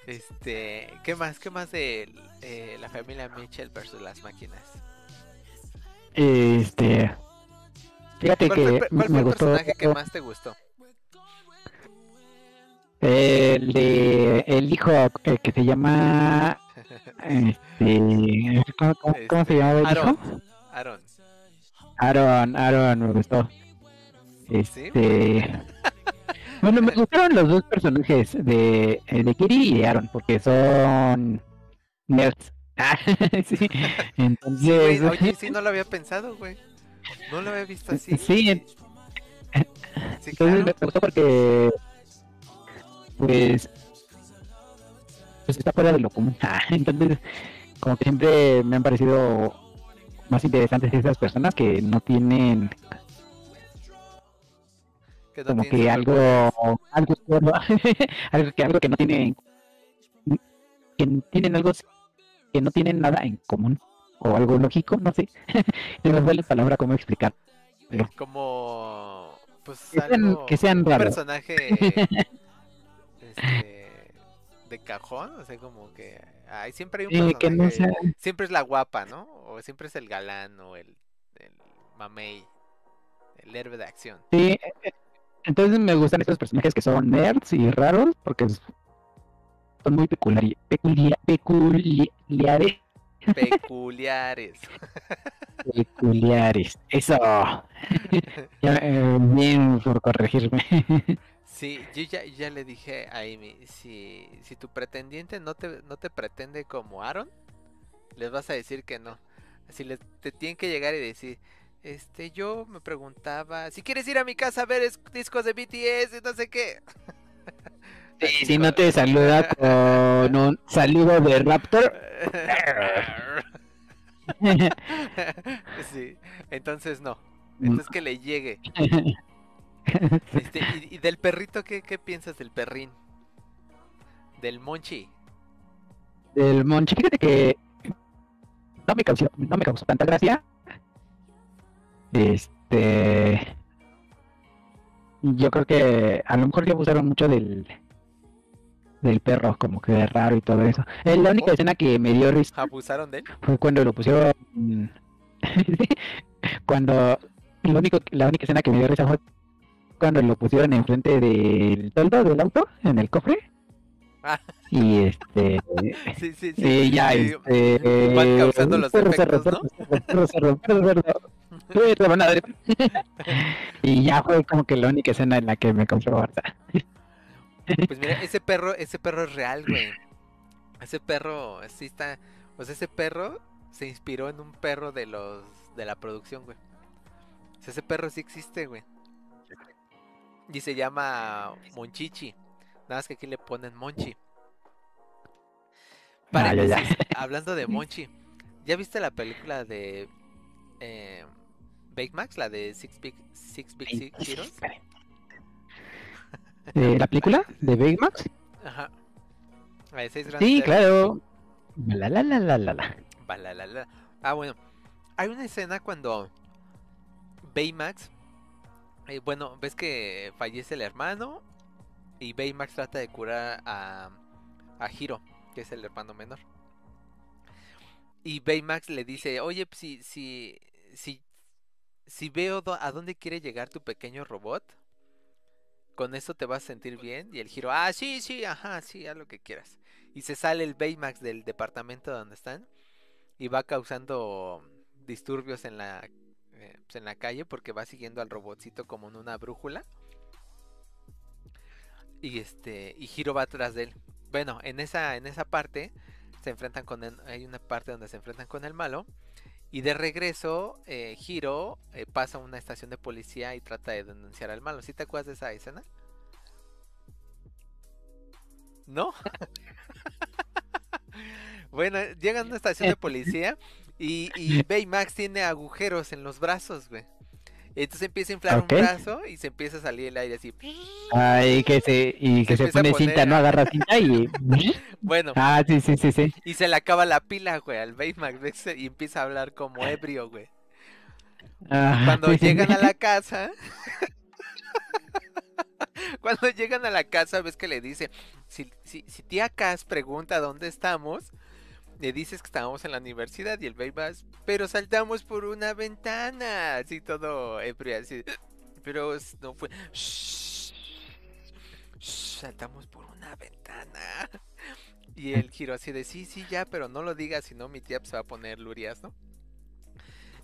Este, ¿qué más? ¿Qué más de eh, la familia Mitchell versus las máquinas? Este. Fíjate ¿Cuál que cuál fue me el gustó personaje que más te gustó? el de el hijo eh, que se llama ¿cómo, cómo- cómo se llamaba el Aaron. hijo? Aaron. Aaron, Aaron me gustó. Este bueno, me gustaron los dos personajes de, eh, de Kiri y de Aaron porque son nerds. *laughs* Ah, sí. Sí, Entonces, oye, sí, *laughs* no lo había pensado, güey. No lo había visto así. Sí, en- Sí, Entonces claro. me gustó porque pues pues está fuera de lo común. *laughs* Ah, Entonces, como que siempre me han parecido más interesantes esas personas que no tienen Que no como tiene que algo algo *laughs* algo que algo que no tienen que tienen algo que no tienen nada en común o algo lógico, no sé. Se me fue la palabra cómo explicar. Como pues Que sean- algo, que sean un personaje *laughs* este de cajón, o sea, como que ay, siempre hay un que no personaje, sea siempre es la guapa, ¿no? O siempre es el galán o el, el mamey, el héroe de acción. Sí, eh, eh, entonces me gustan estos personajes que son nerds y raros porque son muy peculiari- peculia- peculiares. Peculiares. *laughs* Peculiares. Eso. *laughs* Eh, bien por corregirme. *laughs* Sí, yo ya, ya le dije a Amy, si, si tu pretendiente no te, no te pretende como Aaron, les vas a decir que no. Así les, te tienen que llegar y decir, este, yo me preguntaba, si quieres ir a mi casa a ver es- discos de BTS y no sé qué. *laughs* Así si no te saluda con un saludo de Raptor. *laughs* sí, entonces no. Entonces que le llegue. *laughs* *laughs* Este, y, y del perrito, ¿qué, ¿qué piensas del perrín? Del Monchi. Del Monchi, fíjate que no me causó, no me causó tanta gracia. Este. Yo creo que a lo mejor le abusaron mucho del del perro, como que de raro y todo eso. Eh, la única Oh. escena que me dio risa ¿Abusaron de él? fue cuando lo pusieron. *laughs* cuando. Lo único, la única escena que me dio risa fue cuando lo pusieron enfrente del toldo del auto, en el cofre. Ah. Y este. *laughs* Sí, sí, sí. Y ya, sí, este. van causando los efectos, ¿no? y ya fue como que la única escena en la que me causó harta. Pues mira, ese perro, ese perro es real, güey. Ese perro, sí está. O sea, ese perro se inspiró en un perro de los de la producción, güey. O sea, ese perro sí existe, güey. Y se llama Monchichi. Nada más que aquí le ponen Monchi. Ah, ya, ya. Paréntesis, *laughs* hablando de Monchi, ¿ya viste la película de eh, Baymax, la de Six Big, Six Big Six Heroes? Eh, ¿La película de Big Max? Ajá. Seis grandes Sí, claro. La la la la la la. Balalala. Ah, bueno. Hay una escena cuando Baymax, eh, bueno, ves que fallece el hermano y Baymax trata de curar a, a Hiro, que es el hermano menor. Y Baymax le dice, oye, si, si, si, si veo a dónde quiere llegar tu pequeño robot, con eso te vas a sentir bien. Y el Hiro, ah, sí, sí, ajá, sí, haz lo que quieras. Y se sale el Baymax del departamento donde están y va causando disturbios en la eh, pues, en la calle porque va siguiendo al robotcito como en una brújula y este y Hiro va atrás de él bueno en esa en esa parte se enfrentan con el- hay una parte donde se enfrentan con el malo y de regreso eh, Hiro eh, pasa a una estación de policía y trata de denunciar al malo ¿sí te acuerdas de esa escena? ¿no? *laughs* Bueno, llegan a una estación de *laughs* policía y, y *laughs* Baymax tiene agujeros en los brazos, güey. Entonces empieza a inflar un brazo y se empieza a salir el aire así. Ay, que se, y que Se pone poner, cinta, no agarra cinta y. *laughs* Bueno, Ah, sí, sí, sí, sí. y se le acaba la pila, güey, al Baymax y empieza a hablar como ebrio, güey. Ah, Cuando sí, llegan sí. a la casa, *laughs* cuando llegan a la casa, ves que le dice, si, si, si tía Cass pregunta dónde estamos, le dices que estábamos en la universidad y el Baymax, pero saltamos por una ventana, así todo ebrio, así, pero no fue, "Shh, shh, saltamos por una ventana. Y el giro así de, sí, sí, ya, pero no lo digas, si no mi tía pues, se va a poner lurias, ¿no?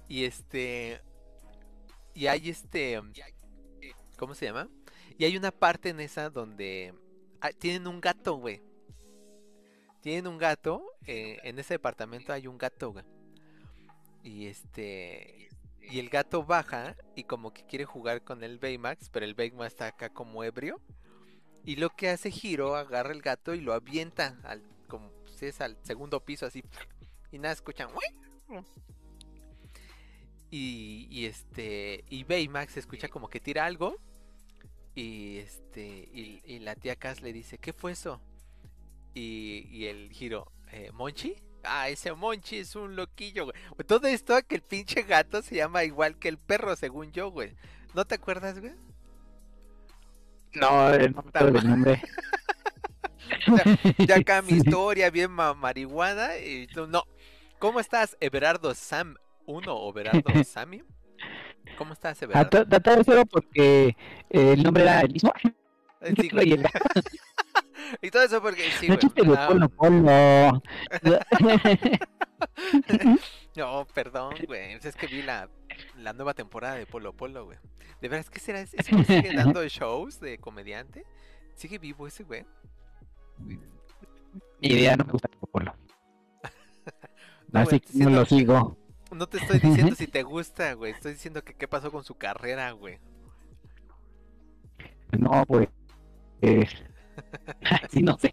Y este. Y hay este. ¿Cómo se llama? Y hay una parte en esa donde. ah, tienen un gato, güey. Tienen un gato. eh, en ese departamento hay un gato. Y este. Y el gato baja y como que quiere jugar con el Baymax, pero el Baymax está acá como ebrio. Y lo que hace Hiro agarra el gato y lo avienta al como si es al segundo piso así. Y nada, escuchan. Y, y este. Y Baymax escucha como que tira algo. Y este. Y, y la tía Cass le dice, ¿qué fue eso? Y, y el giro, eh, ¿Monchi? Ah, ese Monchi es un loquillo, güey. Todo esto a que el pinche gato se llama igual que el perro, según yo, güey. ¿No te acuerdas, güey? No, eh, no me acuerdo del nombre. *laughs* Ya acá mi *laughs* Sí. historia bien ma- marihuana. Y tú, no. ¿Cómo estás, Everardo Sam 1 o Everardo *laughs* Sammy? ¿Cómo estás, Everardo? a todo eso porque eh, el nombre era el mismo. Sí, güey. *laughs* Y todo eso porque sí, no güey. Ah, Polo Polo. *laughs* No, perdón, güey. Es que vi la, la nueva temporada de Polo Polo, güey. De verdad, ¿qué será? ¿Ese güey sigue dando shows de comediante? ¿Sigue vivo ese güey? Ni idea, no me gusta Polo Polo. *laughs* No, Así que no lo sigo. No te estoy diciendo si te gusta, güey. Estoy diciendo que qué pasó con su carrera, güey. No, pues. *laughs* eh, sí, no sé.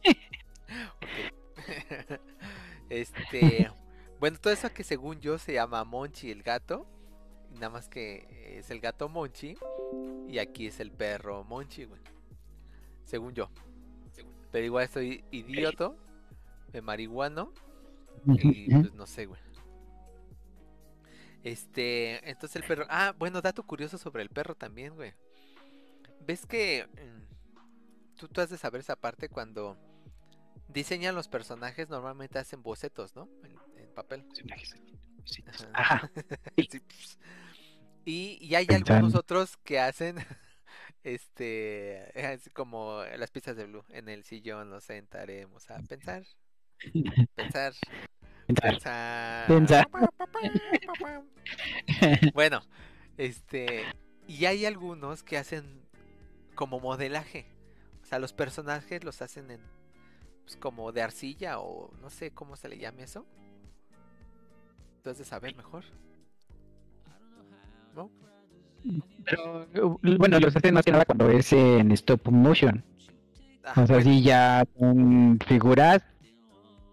*laughs* este. Bueno, todo eso que según yo se llama Monchi el gato. Nada más que es el gato Monchi. Y aquí es el perro Monchi, güey. Según yo. Pero igual estoy idioto. De marihuano. Y pues no sé, güey. Este. Entonces el perro. Ah, bueno, dato curioso sobre el perro también, güey. ¿Ves que. Tú, tú has de saber esa parte cuando diseñan los personajes, normalmente hacen bocetos, ¿no? En, en papel. Ajá. *laughs* Sí, pues. Y, y hay Pensando. algunos otros que hacen *laughs* este así como las pizzas de Blue. En el sillón nos sentaremos *laughs* a. Pensar. Pensar. Pensar. Pensar. Bueno, este. Y hay algunos que hacen como modelaje. O sea, los personajes los hacen en. Pues como de arcilla o no sé cómo se le llame eso. Has de saber mejor. ¿No? Pero uh, bueno, los hacen más que nada cuando es en stop motion. Ah, O sea, bueno, sí, ya son figuras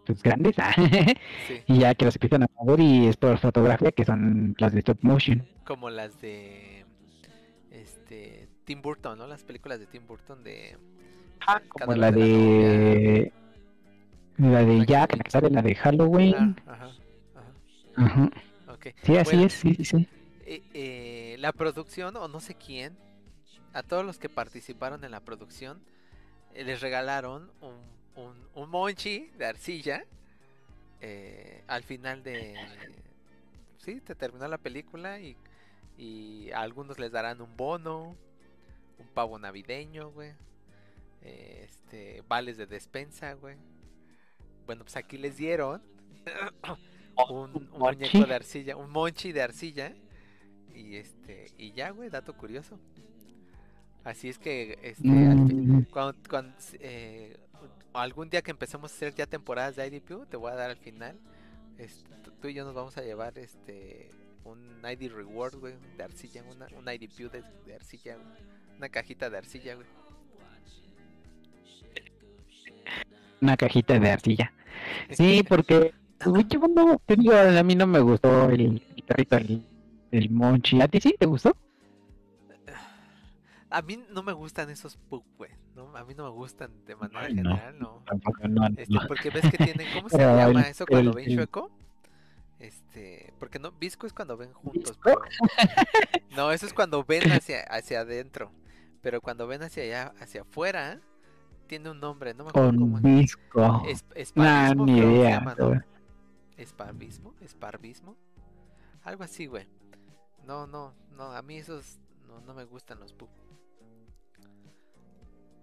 pues, grandes. *laughs* sí, y ya que las empiezan a mover y es por fotografía, que son las de stop motion. como las de. Este. Tim Burton, ¿no? Las películas de Tim Burton de. Ah, como la de la de. Jack, la que sale, la de Halloween. Ajá, ajá. Ajá. Ok. Sí, así Bueno, es, sí, sí, eh, eh, la producción, o no sé quién, a todos los que participaron en la producción, eh, les regalaron un, un, un monchi de arcilla al final de... Sí, te terminó la película y, y a algunos les darán un bono, un pavo navideño, güey. Eh, Este, vales de despensa, güey. Bueno, pues aquí les dieron *coughs* un, muñeco de arcilla, un monchi de arcilla. Y este, y ya, güey, dato curioso. Así es que, este, al fin- Mm, cuando, cuando, eh, algún día que empecemos a hacer ya temporadas de IDPU, te voy a dar al final. este, tú- tú y yo nos vamos a llevar este un ID reward, güey, de arcilla, una, un IDPU de, de arcilla, güey, una cajita de arcilla, güey. Una cajita de arcilla. Sí, *laughs* porque yo no, te digo, a mí no me gustó el, el Monchi. ¿A ti sí te gustó? A mí no me gustan esos Pug, güey. No, a mí no me gustan de manera Ay, general, no. Tampoco, no, Este, no. porque ves que tienen, ¿cómo se *laughs* Pero llama el- eso cuando el- ven chueco? Este, porque no, visco es cuando ven juntos, *laughs* No, eso es cuando ven hacia, hacia adentro. Pero cuando ven hacia allá, hacia afuera, tiene un nombre, no me acuerdo Con cómo es. disco. Es- Nah, ni idea. llama, ¿no? güey. ¿Esparbismo? ¿Esparbismo? Algo así, güey. No, no, no, a mí esos no, no me gustan los Pug.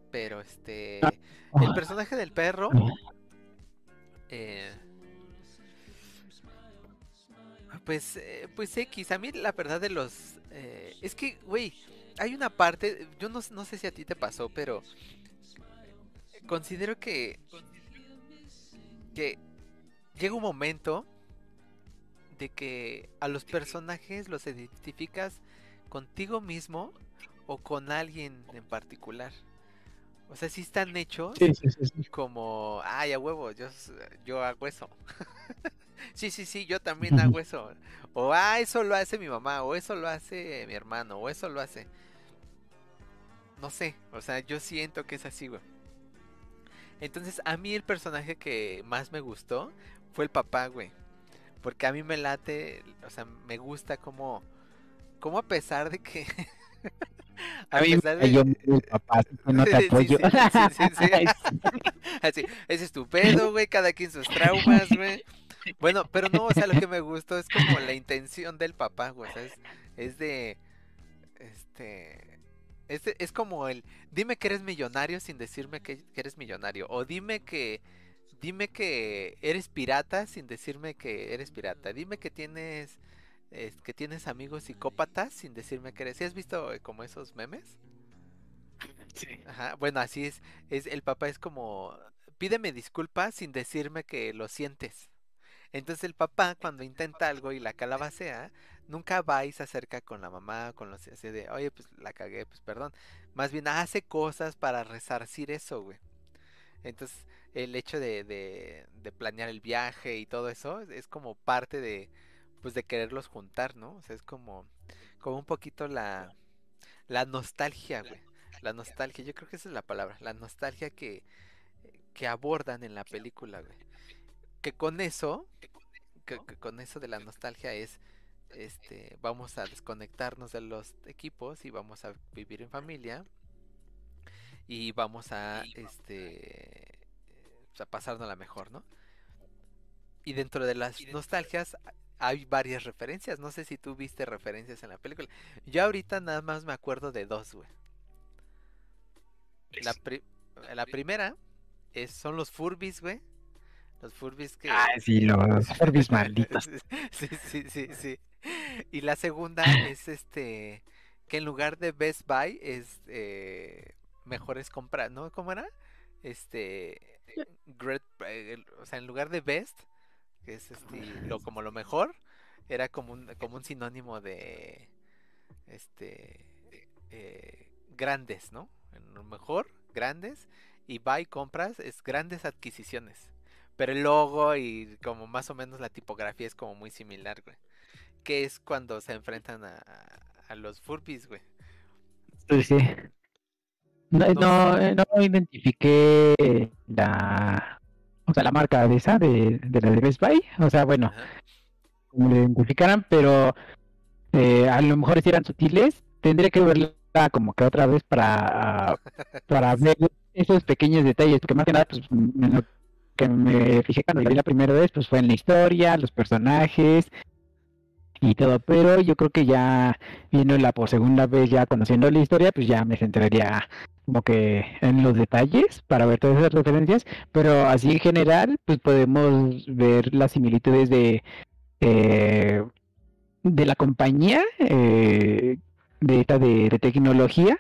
Pero este. El personaje del perro. eh, pues, eh, pues X, a mí la verdad de los... eh, es que, güey, hay una parte, yo no, no sé si a ti te pasó, pero considero que... Que llega un momento de que a los personajes los identificas contigo mismo o con alguien en particular. O sea, si están hechos Sí, sí, sí, sí. como, ay, a huevo, yo, yo hago eso. *laughs* sí, sí, sí, yo también hago eso. O, ah, eso lo hace mi mamá, o eso lo hace mi hermano, o eso lo hace. No sé, o sea, yo siento que es así, güey. Entonces, a mí el personaje que más me gustó fue el papá, güey. Porque a mí me late, o sea, me gusta como, como a pesar de que... *laughs* A cayó muy el papá, *laughs* no te apoyo. sí, sí, sí, *laughs* Así, es estupendo, güey, cada quien sus traumas, güey. Bueno, pero no, o sea, lo que me gustó es como la intención del papá, güey, o sea, es, es de, este, es, es como el, dime que eres millonario sin decirme que, que eres millonario, o dime que, dime que eres pirata sin decirme que eres pirata, dime que tienes, es- que tienes amigos psicópatas sin decirme que eres, ¿sí has visto eh, como esos memes? *laughs* Ajá, bueno, así es, es, el papá es como, pídeme disculpas sin decirme que lo sientes. Entonces el papá cuando intenta algo y la calabacea, nunca va y se acerca con la mamá, con los así de, oye, pues la cagué, pues perdón. Más bien hace cosas para resarcir eso, güey. Entonces el hecho de, de, de planear el viaje y todo eso es como parte de, pues de quererlos juntar, ¿no? O sea, es como, como un poquito la, la nostalgia, güey. La nostalgia, yo creo que esa es la palabra, la nostalgia que, que abordan en la película, güey. Que con eso, que, que con eso de la nostalgia es, este, vamos a desconectarnos de los equipos y vamos a vivir en familia y vamos a, este, a pasarnos la mejor, ¿no? Y dentro de las nostalgias hay varias referencias. No sé si tú viste referencias en la película. Yo ahorita nada más me acuerdo de dos, güey. La, pri- la primera es, son los Furbis, güey. Los Furbis que... Ah, sí, los *laughs* Furbis malditos. sí, sí, sí, sí. Y la segunda es este... Que en lugar de Best Buy es... Eh, mejor es comprar, ¿no? ¿Cómo era? Este... Great, eh, o sea, en lugar de Best, que es este, lo, *laughs* como lo mejor, era como un, como un sinónimo de... Este... eh, grandes, ¿no? En lo mejor, grandes. Y buy, compras, es grandes adquisiciones. Pero el logo y como más o menos la tipografía es como muy similar, güey. Que es cuando se enfrentan a, a los Furbies, güey. Sí, sí. No, No no, eh, no identifiqué la, o sea, la marca de esa, de, de la de Best Buy. O sea, bueno, Ajá. como le identificaran, pero eh, a lo mejor si eran sutiles, tendría que verla como que otra vez para, *laughs* para ver esos pequeños detalles, porque más que nada, pues, que me fijé cuando la vi la primera vez, pues fue en la historia, los personajes y todo, pero yo creo que ya viéndola por segunda vez, ya conociendo la historia, pues ya me centraría como que en los detalles para ver todas esas referencias, pero así en general, pues podemos ver las similitudes de eh, de la compañía eh, de esta de, de tecnología,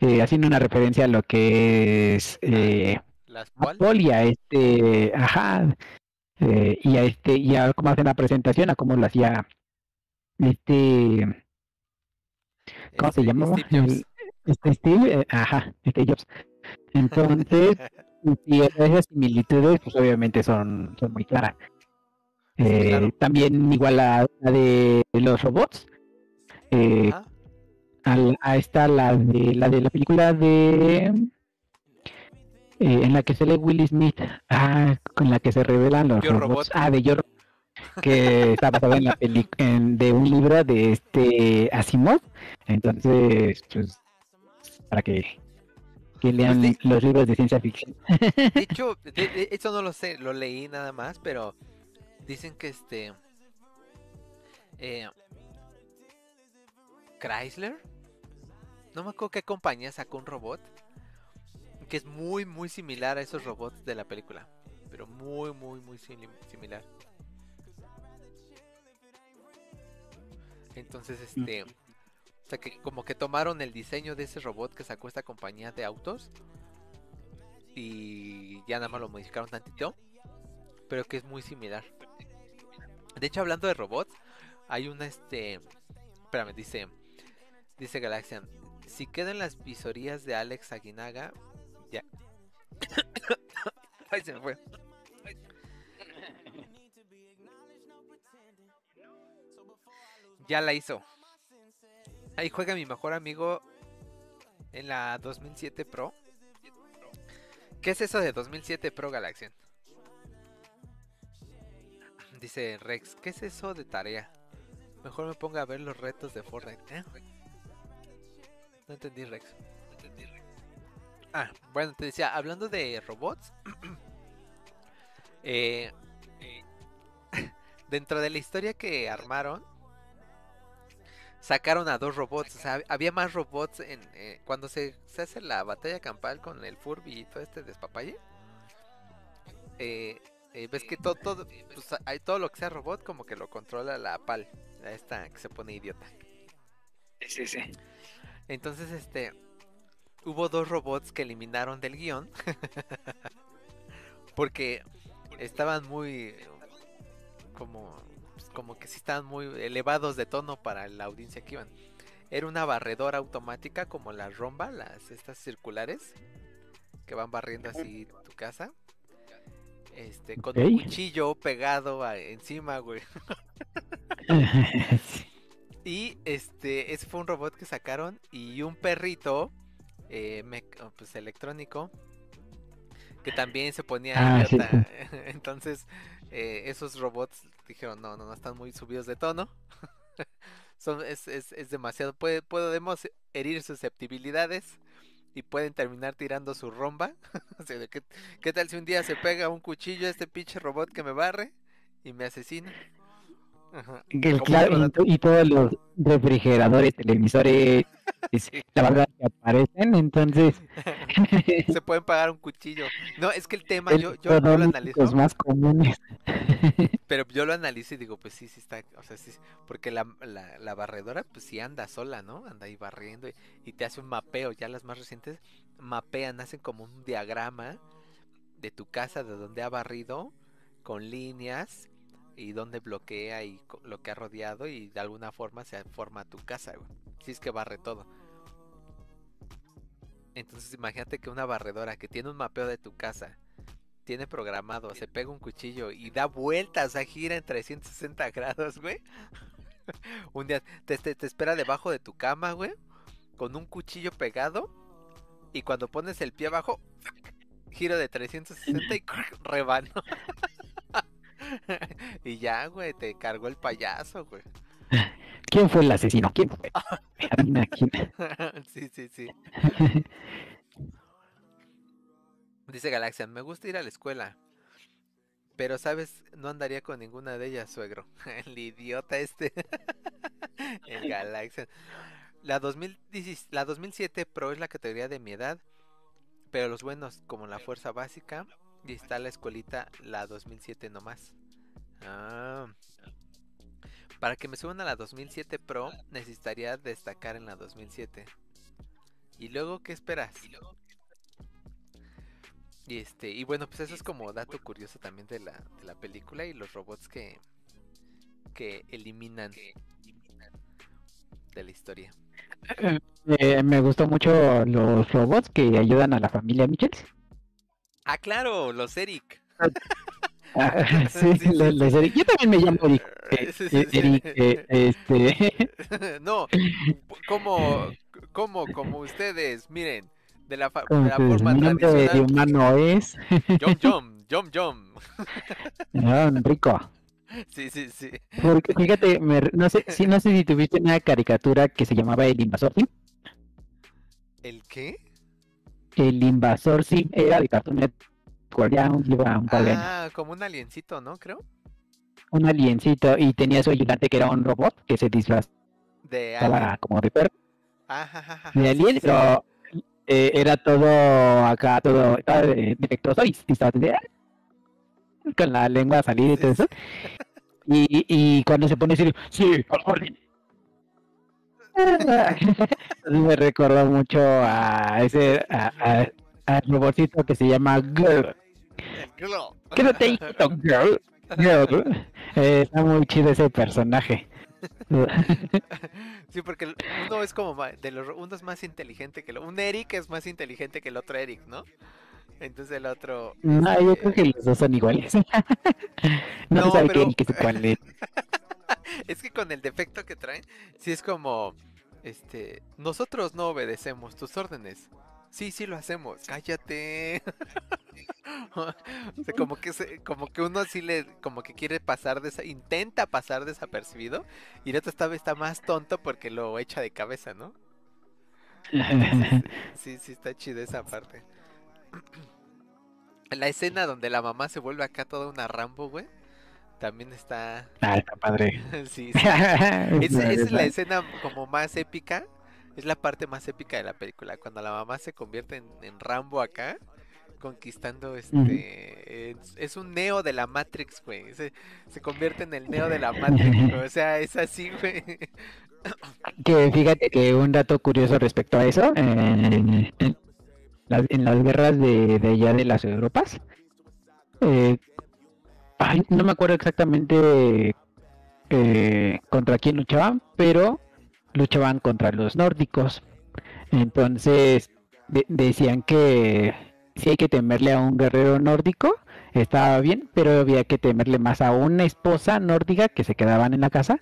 eh, haciendo una referencia a lo que es eh, Las a Paul. Paul y a este, ajá, eh, y a este, y a cómo hacen la presentación, a cómo lo hacía este, ¿cómo se este, llamaba? Steve Jobs. Este Steve, eh, ajá, este Jobs. *laughs* Entonces, y esas similitudes, pues obviamente son, son muy claras. Eh, claro. También igual la, la de los robots. Eh, Ajá. al- a esta, la de la de la película de eh, en la que sale Will Smith, ah, con la que se revelan los Yo, robots, Robot. ah, de Yo que está basada en la peli en- de un libro de este Asimov, entonces, pues, para que, que lean sí. los libros de ciencia ficción. De hecho, *laughs* de- de- eso no lo sé, lo leí nada más, pero dicen que este. eh, Chrysler, no me acuerdo qué compañía sacó un robot que es muy, muy similar a esos robots de la película, pero muy, muy, muy simi- similar. Entonces, este. O sea, que como que tomaron el diseño de ese robot que sacó esta compañía de autos y ya nada más lo modificaron tantito, pero que es muy similar. De hecho, hablando de robots, hay una este, espérame, dice, dice Galaxian, si quedan las visorías de Alex Aguinaga, ya. *coughs* Ay, se me fue. Ya la hizo. Ahí juega mi mejor amigo en la 2007 Pro. ¿Qué es eso de 2007 Pro Galaxian? Dice Rex, ¿qué es eso de tarea? Mejor me ponga a ver los retos de Fortnite. ¿eh? No entendí Rex. Ah, bueno, te decía, hablando de robots. *clears throat* eh, *clears throat* dentro de la historia que armaron, sacaron a dos robots. O sea, había más robots en eh, cuando se, se hace la batalla campal con el Furby y todo este despapalle. Eh, eh, ves que todo, todo, pues, hay todo lo que sea robot como que lo controla la PAL, esta que se pone idiota. Sí, sí. Entonces, este, hubo dos robots que eliminaron del guion *laughs* porque estaban muy, como, como que sí estaban muy elevados de tono para la audiencia que iban. Era una barredora automática como la romba, las estas circulares que van barriendo así tu casa. Este, con un Ok. cuchillo pegado a- encima, güey. *laughs* Y este, ese fue un robot que sacaron y un perrito, eh, pues electrónico, que también se ponía Ah, sí. *laughs* Entonces, eh, esos robots dijeron, no, no, no, están muy subidos de tono. *laughs* Son, es, es, es demasiado, puede, podemos herir susceptibilidades y pueden terminar tirando su romba. *laughs* O sea, ¿qué, ¿Qué tal si un día se pega un cuchillo a este pinche robot que me barre y me asesina? Ajá. El claro, y, todos los refrigeradores, televisores, *laughs* es- *laughs* la verdad que aparecen, entonces *laughs* se pueden pagar un cuchillo. No, es que el tema, yo, yo, yo lo analizo, más comunes. pero yo lo analizo y digo, pues sí, sí está, o sea, sí, porque la, la, la barredora, pues sí anda sola, ¿no? Anda ahí barriendo y, y te hace un mapeo, ya las más recientes mapean, hacen como un diagrama de tu casa, de donde ha barrido, con líneas y donde bloquea y lo que ha rodeado y de alguna forma se forma tu casa, güey. Si es que barre todo. Entonces imagínate que una barredora que tiene un mapeo de tu casa, tiene programado, se pega un cuchillo y da vueltas, sea, gira en 360 grados, güey. *laughs* un día te, te- te espera debajo de tu cama, güey, con un cuchillo pegado y cuando pones el pie abajo, giro de 360 y *laughs* rebano. *laughs* *laughs* y ya, güey, te cargó el payaso, güey. ¿Quién fue el asesino? ¿Quién fue? Adivina quién. *laughs* sí, sí, sí. Dice Galaxia, me gusta ir a la escuela. Pero, ¿sabes? No andaría con ninguna de ellas, suegro. *laughs* El idiota este. El Galaxia. La, 2010 la 2007 Pro es la categoría de mi edad. Pero los buenos, como la fuerza básica. Y está la escuelita, la 2007 nomás. Ah. Para que me suban a la 2007 Pro, necesitaría destacar en la 2007. ¿Y luego qué esperas? Y este, y bueno, pues eso es como dato curioso también de la, de la película y los robots que, que eliminan de la historia. Eh, me gustó mucho los robots que ayudan a la familia Michels. Ah, claro, los Eric. Ah, *laughs* *laughs* sí, Sí, sí, los- sí. los Eric. Yo también me llamo Eric. *laughs* eh, Sí, sí, eh, sí. Eric, eh, este, no, como, como, como ustedes, miren, de la, fa- de la forma nombre de humano es Yom Yom, Yom Yom. ah, Rico. Sí, sí, sí. Porque, fíjate, me no sé, sí, no sé si tuviste una caricatura que se llamaba El Invasor Sim. ¿El qué? El Invasor Sim era de Cartoon Network, ya un. Ah, como un aliencito, ¿no? Creo. Un aliencito y tenía su ayudante que era un robot que se disfrazaba De como de perro, Ajá, ajá, ajá, de sí, alien, sí, sí. pero eh, era todo acá, todo estaba de- defectuoso y, y estaba de- con la lengua a salir y Sí, todo eso. *laughs* Y, y cuando se pone serio, sí, al orden. Me recordó mucho a ese a, a- robotito que se llama Girl. Quédate quieto, Girl. Girl. Eh, está muy chido ese personaje. Sí, porque uno es como de los uno es más inteligente que el un Eric es más inteligente que el otro Eric, ¿no? Entonces el otro No, yo este, creo que los dos son iguales. *laughs* no, No, se sabe pero- qué, qué, cuál es. Es que con el defecto que traen, sí es como este, nosotros no obedecemos tus órdenes. Sí, sí lo hacemos. Cállate. *laughs* o sea, como que se- como que uno sí le como que quiere pasar desa- intenta pasar desapercibido y el otro vez está más tonto porque lo echa de cabeza, ¿no? *laughs* Sí, sí, está chida esa parte. *clears throat* La escena donde la mamá se vuelve acá toda una Rambo, güey. También está. ah, está padre. *laughs* sí, sí. *laughs* Es, es la escena como más épica. Es la parte más épica de la película. Cuando la mamá se convierte en, en Rambo acá. Conquistando este. Es, es un neo de la Matrix, güey. Se, se convierte en el neo de la Matrix, *laughs* güey. O sea, es así, güey. Que fíjate que un dato curioso respecto a eso, las, en las guerras de, de allá de las Europas, eh, no me acuerdo exactamente eh, contra quién luchaban, pero luchaban contra los nórdicos. Entonces de- decían que si hay que temerle a un guerrero nórdico, estaba bien, pero había que temerle más a una esposa nórdica que se quedaban en la casa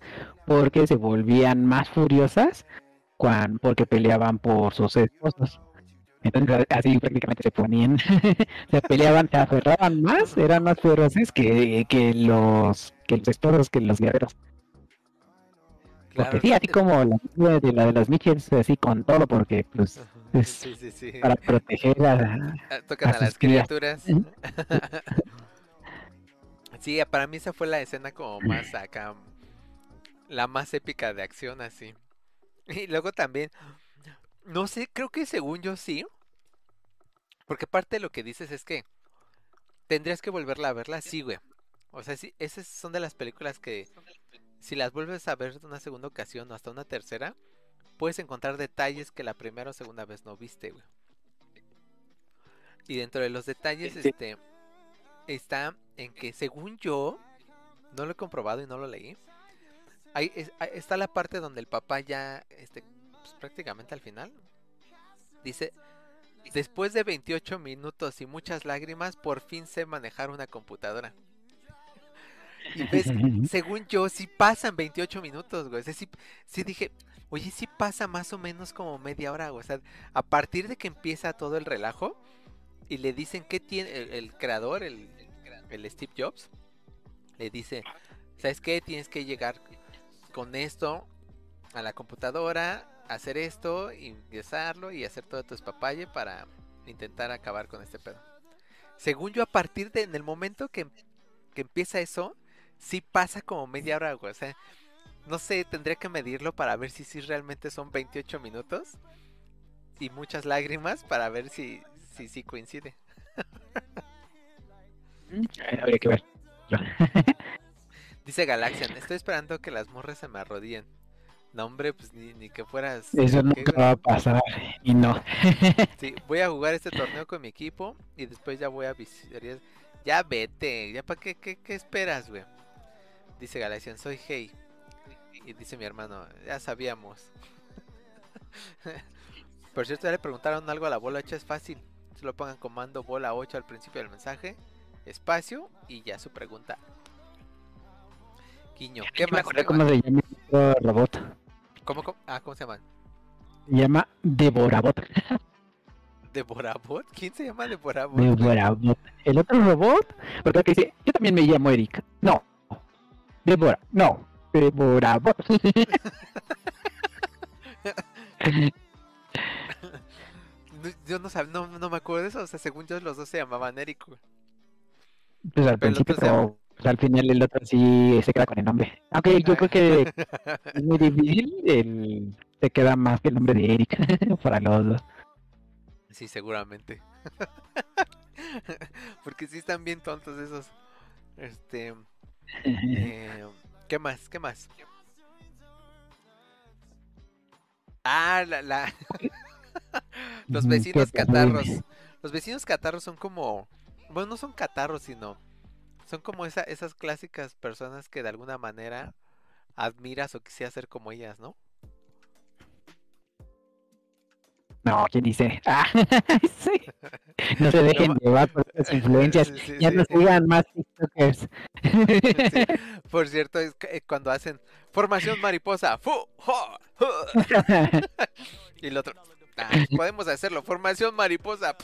porque se volvían más furiosas cuan- porque peleaban por sus esposos. Entonces así prácticamente se ponían, *laughs* se peleaban, se aferraban más, eran más feroces que, que los que los esposos, que los guerreros. Porque Claro, sí, así como la de la de los Mitchells, así con todo, porque pues Ajá, es Sí, sí, sí. para proteger a, Ah, Tocan a a las criaturas. *laughs* Sí, para mí esa fue la escena como más *laughs* acá, la más épica de acción así. Y luego también, no sé, creo que según yo sí, porque parte de lo que dices es que tendrías que volverla a verla, sí, güey. O sea, sí, esas son de las películas que si las vuelves a ver una segunda ocasión o hasta una tercera, puedes encontrar detalles que la primera o segunda vez no viste, güey. Y dentro de los detalles, Sí. este, está en que según yo, no lo he comprobado y no lo leí, ahí es- ahí está la parte donde el papá ya, este, pues, prácticamente al final, dice, después de 28 minutos y muchas lágrimas, por fin sé manejar una computadora. Y *laughs* ves, según yo, sí pasan 28 minutos, güey. O sea, sí, sí dije, oye, sí pasa más o menos como media hora, güey. O sea, a partir de que empieza todo el relajo y le dicen que tiene el, el creador, el, el Steve Jobs, le dice, ¿sabes qué? Tienes que llegar con esto a la computadora, hacer esto, ingresarlo y hacer todo tu espapalle para intentar acabar con este pedo. Según yo, a partir de en el momento que, que empieza eso, sí pasa como media hora, güey. O sea, no sé, tendría que medirlo para ver si sí realmente son 28 minutos y muchas lágrimas para ver si si, sí coincide. Habría que ver. Dice Galaxian, estoy esperando que las morras se me arrodillen. No, hombre, pues ni, ni que fueras. Eso ¿qué, nunca va a pasar y no. *laughs* Sí, voy a jugar este torneo con mi equipo y después ya voy a visitar. Ya vete, ya para qué, qué, qué esperas, güey. Dice Galaxian, soy Hey. Y dice mi hermano, ya sabíamos. *laughs* Por cierto, ya le preguntaron algo a la bola 8, es fácil. Solo pongan comando bola 8 al principio del mensaje espacio y ya su pregunta. Quiño, ¿qué Yo me más? acordé ¿Qué cómo más? se llama el robot. ¿Cómo, cómo? Ah, ¿cómo se llaman? Se llama Devorabot. *laughs* ¿Devorabot? ¿Quién se llama Devorabot? Devorabot. El otro robot, porque dice, yo también me llamo Erika. No. Devora, no. Devorabot. No, *laughs* Yo no, sab- no, no me acuerdo de eso, o sea, según yo los dos se llamaban Eric. Pues al Pero principio, pues, al final el otro sí se queda con el nombre. Aunque yo creo que es muy difícil, el, se queda más que el nombre de Erika *laughs* para los dos. Sí, seguramente. *laughs* Porque sí están bien tontos esos. Este, eh, ¿qué más? ¿Qué más? Ah, la, la... *laughs* Los Ujú, vecinos catarros. Los vecinos catarros son como, bueno, no son catarros, sino son como esa, esas clásicas personas que de alguna manera admiras o quisieras ser como ellas, ¿no? No, ¿quién dice? Ah, *laughs* sí. No se *laughs* dejen llevar por esas *laughs* influencias. Sí, Ya sí. no sigan más TikTokers. Por cierto, es que, eh, cuando hacen formación mariposa, fu, jo, y el otro, "Ah, podemos hacerlo, formación mariposa.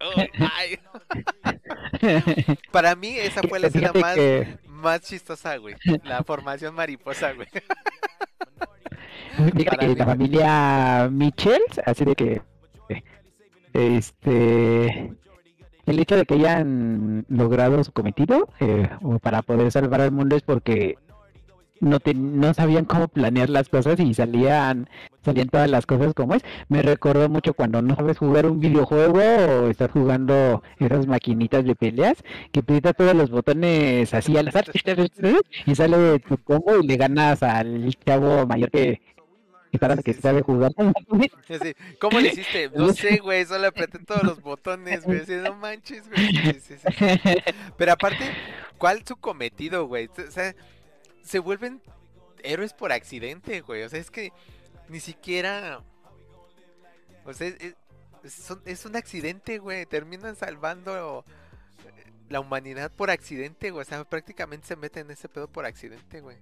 oh, ay". Para mí esa fue la escena más, que- más chistosa, güey. La formación mariposa, güey. Fíjate que mí, la familia Mitchell, así de que este el hecho de que hayan logrado su cometido eh, para poder salvar al mundo es porque no te- no sabían cómo planear las cosas y salían salían todas las cosas como es. Me recordó mucho cuando no sabes jugar un videojuego o estás jugando esas maquinitas de peleas que aprietas todos los botones así al azar *laughs* y sale tu combo y le ganas al chavo mayor que que para que sabe jugar. ¿Cómo le hiciste? No *laughs* sé, güey, solo apreté todos los botones, güey. Así, no manches, güey. Sí, sí, sí. *laughs* Pero aparte, ¿cuál su cometido, güey? O sea, se vuelven héroes por accidente, güey. O sea, es que ni siquiera. O sea, es, es- son- es un accidente, güey. Terminan salvando eh, la humanidad por accidente, güey. O sea, prácticamente se meten en ese pedo por accidente, güey.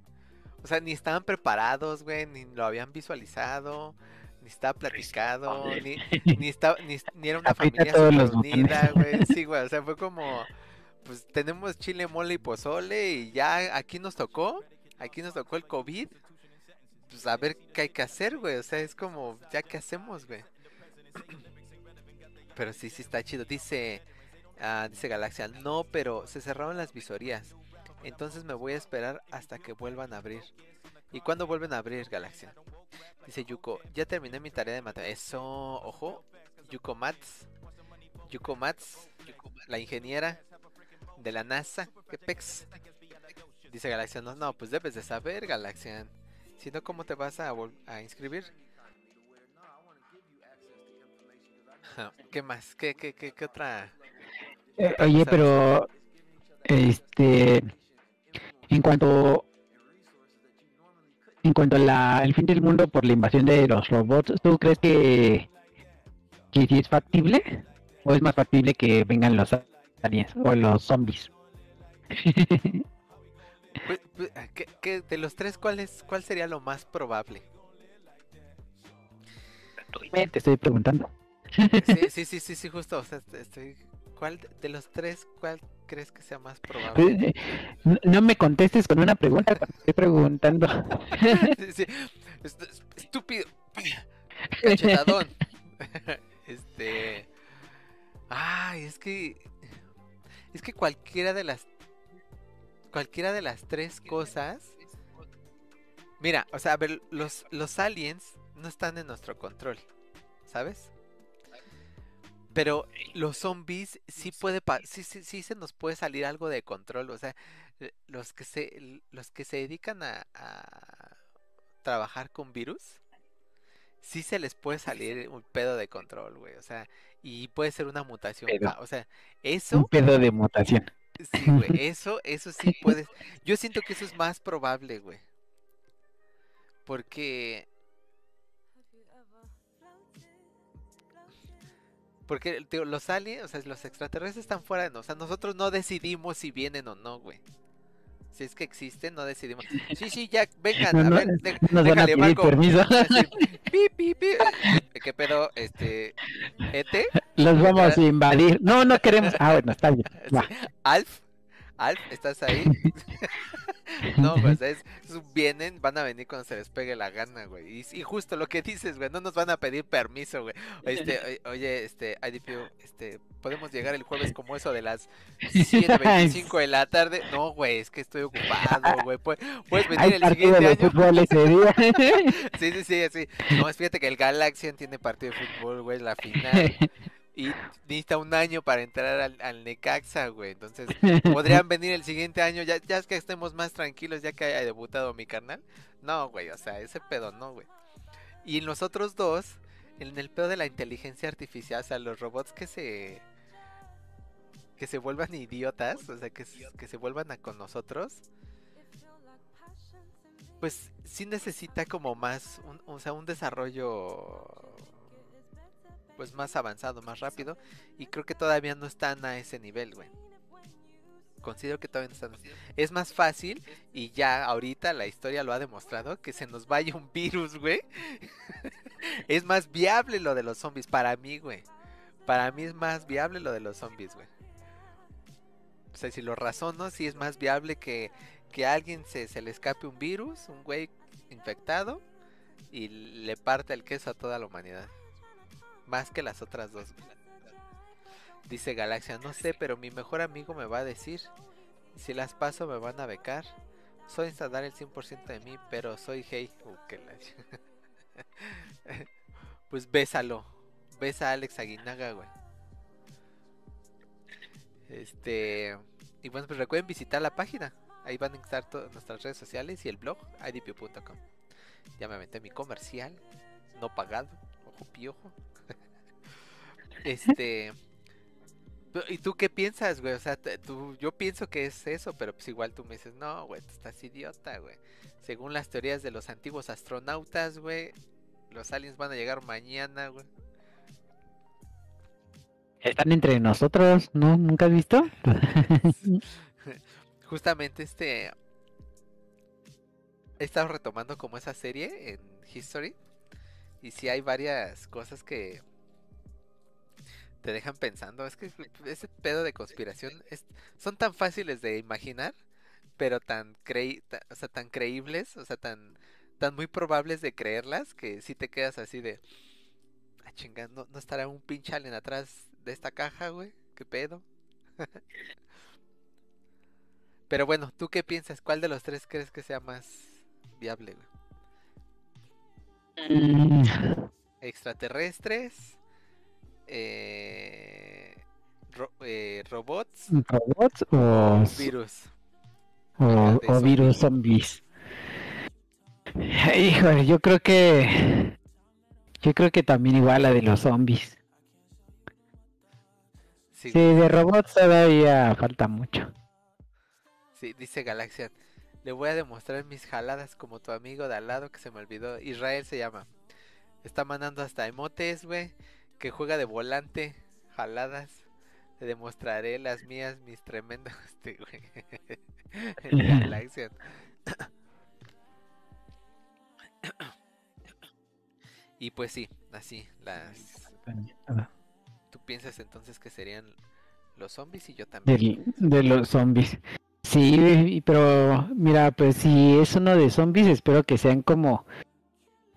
O sea, ni estaban preparados, güey, ni lo habían visualizado, ni estaba platicado, ni, ni, estaba, ni, ni era una familia unida, güey. *laughs* Sí, güey, o sea, fue como, pues tenemos chile, mole y pozole y ya aquí nos tocó, aquí nos tocó el COVID. Pues a ver qué hay que hacer, güey. O sea, es como, ya qué hacemos, güey. *clears throat* Pero sí, sí está chido. Dice, ah, dice Galaxia, no, pero se cerraron las visorías. Entonces me voy a esperar hasta que vuelvan a abrir. ¿Y cuándo vuelven a abrir, Galaxia? Dice Yuko, ya terminé mi tarea de matemáticas. Eso, ojo. Yuko Mats. Yuko Mats, la ingeniera de la NASA. ¿Qué pex? Dice Galaxia, no, no, pues debes de saber, Galaxia. Si no, ¿cómo te vas a, a inscribir? *laughs* ¿Qué más? ¿Qué, qué, qué, qué otra? Eh, Oye, pero este en cuanto en cuanto a la el fin del mundo por la invasión de los robots, ¿tú crees que que sí es factible o es más factible que vengan los aliens o los zombies? *laughs* Pues, pues, ¿qué- qué- de los tres, ¿cuál, es, ¿cuál sería lo más probable? Te estoy preguntando. Sí, *laughs* sí, sí, sí, sí, justo. O sea, est- estoy, ¿cuál de- los tres, cuál crees que sea más probable? Eh, No, no me contestes con una pregunta, cuando estoy preguntando. *laughs* Sí, sí, Estúpido. Cachetadón. *laughs* Este. Ay, es que. Es que cualquiera de las. Cualquiera de las tres cosas. Mira, o sea, a ver, los, los aliens no están en nuestro control. ¿Sabes? Pero los zombies sí puede pa- sí, sí, sí se nos puede salir algo de control. O sea, los que se, los que se dedican a, a trabajar con virus, sí se les puede salir un pedo de control, güey. O sea, y puede ser una mutación. Pedo. O sea, Un eso, pedo de mutación. Sí, güey. *laughs* Eso, eso sí *laughs* puede. Yo siento que eso es más probable, güey. Porque Porque tío, los aliens, o sea, los extraterrestres están fuera de nosotros. O sea, nosotros no decidimos si vienen o no, güey. Si es que existen, no decidimos. Sí, sí, ya, vengan, No, a no, ver, de- nos van a déjale, pedir marco. permiso. *laughs* Así, pi, pi, pi. *laughs* ¿Qué pedo? Este, ¿Ete? Los vamos a invadir. No, no queremos. Ah, bueno, está bien. *laughs* Va. Alf, Alf, ¿estás ahí? *laughs* *laughs* no, pues es, vienen, van a venir cuando se les pegue la gana, güey. Y, y justo lo que dices, güey, no nos van a pedir permiso, güey. Este, *laughs* oye, este, IDPU, este, podemos llegar el jueves como eso de las 7.25 de la tarde. No, güey, es que estoy ocupado, güey. Pu- Puedes venir Hay el siguiente de año. fútbol ese día. Sí, sí, sí, sí. No, fíjate que el Galaxian tiene partido de fútbol, güey, la final. Y necesita un año para entrar al, al Necaxa, güey. Entonces, *laughs* podrían venir el siguiente año, ya, ya es que estemos más tranquilos, ya que haya debutado mi carnal. No, güey, o sea, ese pedo no, güey. Y los otros dos, en el pedo de la inteligencia artificial, o sea, los robots que se. que se vuelvan idiotas, o sea, que, se- que se vuelvan a con nosotros. Pues sí necesita como más, un- o sea, un desarrollo pues más avanzado, más rápido. Y creo que todavía no están a ese nivel, güey. Considero que todavía no están. Es más fácil, y ya ahorita la historia lo ha demostrado, que se nos vaya un virus, güey. *laughs* es más viable lo de los zombies, para mí, güey. Para mí es más viable lo de los zombies, güey. O sea, si lo razono, sí es más viable que, que a alguien se, se le escape un virus, un güey infectado, y le parte el queso a toda la humanidad. Más que las otras dos. Dice Galaxia, no sé, pero mi mejor amigo me va a decir. Si las paso me van a becar. Soy instalar el 100% de mí, pero soy hey. Uh, que la *laughs* pues bésalo. Besa a Alex Aguinaga, güey. Este. Y bueno, pues recuerden visitar la página. Ahí van a estar todas nuestras redes sociales y el blog idp.com. Ya me aventé mi comercial. No pagado. Ojo piojo. Este. ¿Y tú qué piensas, güey? O sea, tú, yo pienso que es eso, pero pues igual tú me dices, no, güey, tú estás idiota, güey. Según las teorías de los antiguos astronautas, güey, los aliens van a llegar mañana, güey. Están entre nosotros, ¿no? ¿Nunca has visto? *laughs* Justamente este. He estado retomando como esa serie en History. Y sí hay varias cosas que te dejan pensando. Es que ese pedo de conspiración es- son tan fáciles de imaginar, pero tan creí, o sea, tan creíbles, o sea, tan, tan muy probables de creerlas que sí te quedas así de. Ah, chinga, ¿no, no estará un pinche alien atrás de esta caja, güey? ¿Qué pedo? *laughs* Pero bueno, ¿tú qué piensas? ¿Cuál de los tres crees que sea más viable, güey? Mm, ¿Extraterrestres? Eh, ro- eh, ¿Robots? ¿Robots o, ¿Virus? o, de o zombies. virus zombies? Híjole, yo creo que. Yo creo que también igual la de los zombies. Sí, Sí, de robots todavía falta mucho. sí, dice Galaxian. Le voy a demostrar mis jaladas como tu amigo de al lado que se me olvidó. Israel se llama. Está mandando hasta emotes, güey. Que juega de volante. Jaladas. Te demostraré las mías, mis tremendas. *laughs* Este, güey. *laughs* Galaxian. *coughs* Y pues sí, así, las... ¿Tú piensas entonces que serían los zombies y yo también? Del- de los zombies. Sí, pero mira, pues si es uno de zombies, espero que sean como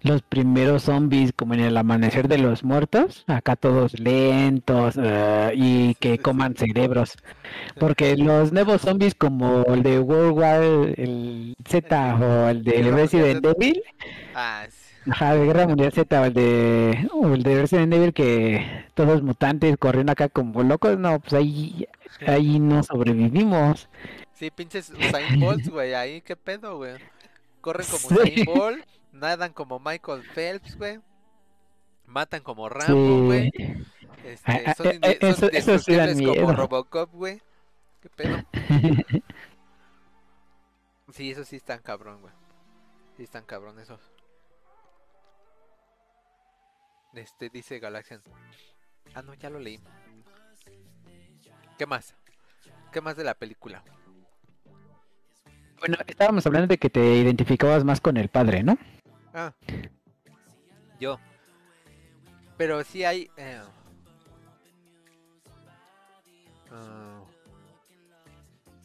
los primeros zombies, como en el amanecer de los muertos, acá todos lentos ah, y que coman cerebros. *laughs* Porque los nuevos zombies como el de World War, el Z o el de Resident. Evil, Ah, sí. Ajá, de Guerra Mundial Z o el de, o el de Resident Evil que todos mutantes corriendo acá como locos, no, pues ahí, ahí no sobrevivimos. Sí, pinches Usain Bolt, güey, ahí qué pedo, güey. Corren como *laughs* Sí. Usain Bolt, nadan como Michael Phelps, güey. Matan como Rambo, güey. Sí. Este, Ah, ah, son, eh, son eso- eso sí da indestructibles como. Robocop, güey. ¿Qué pedo? *laughs* Sí, eso sí están cabrón, güey. Sí están cabrón esos. Este, dice Galaxian. Ah, no, ya lo leí. ¿Qué más? ¿Qué más de la película? Bueno, estábamos hablando de que te identificabas más con el padre, ¿no? Ah. Yo. Pero sí hay. eh, ah,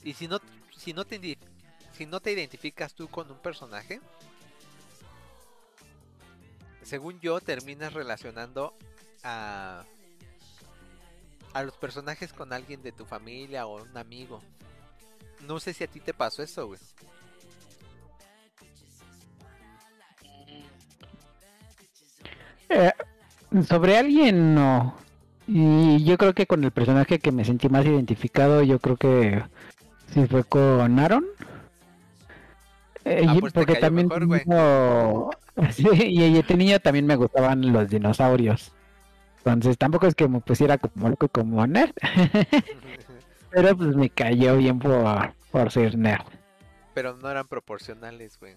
y si no, si no te si no te identificas tú con un personaje, según yo terminas relacionando a a los personajes con alguien de tu familia o un amigo. No sé si a ti te pasó eso, güey. Eh, sobre alguien no. Y yo creo que con el personaje que me sentí más identificado, yo creo que sí fue con Aaron. Eh, Ah, pues porque también mejor, *laughs* sí, y de niño también me gustaban los dinosaurios. Entonces tampoco es que me pusiera como loco como nerd, *laughs* pero pues me cayó bien por, por ser nerd. Pero no eran proporcionales, güey.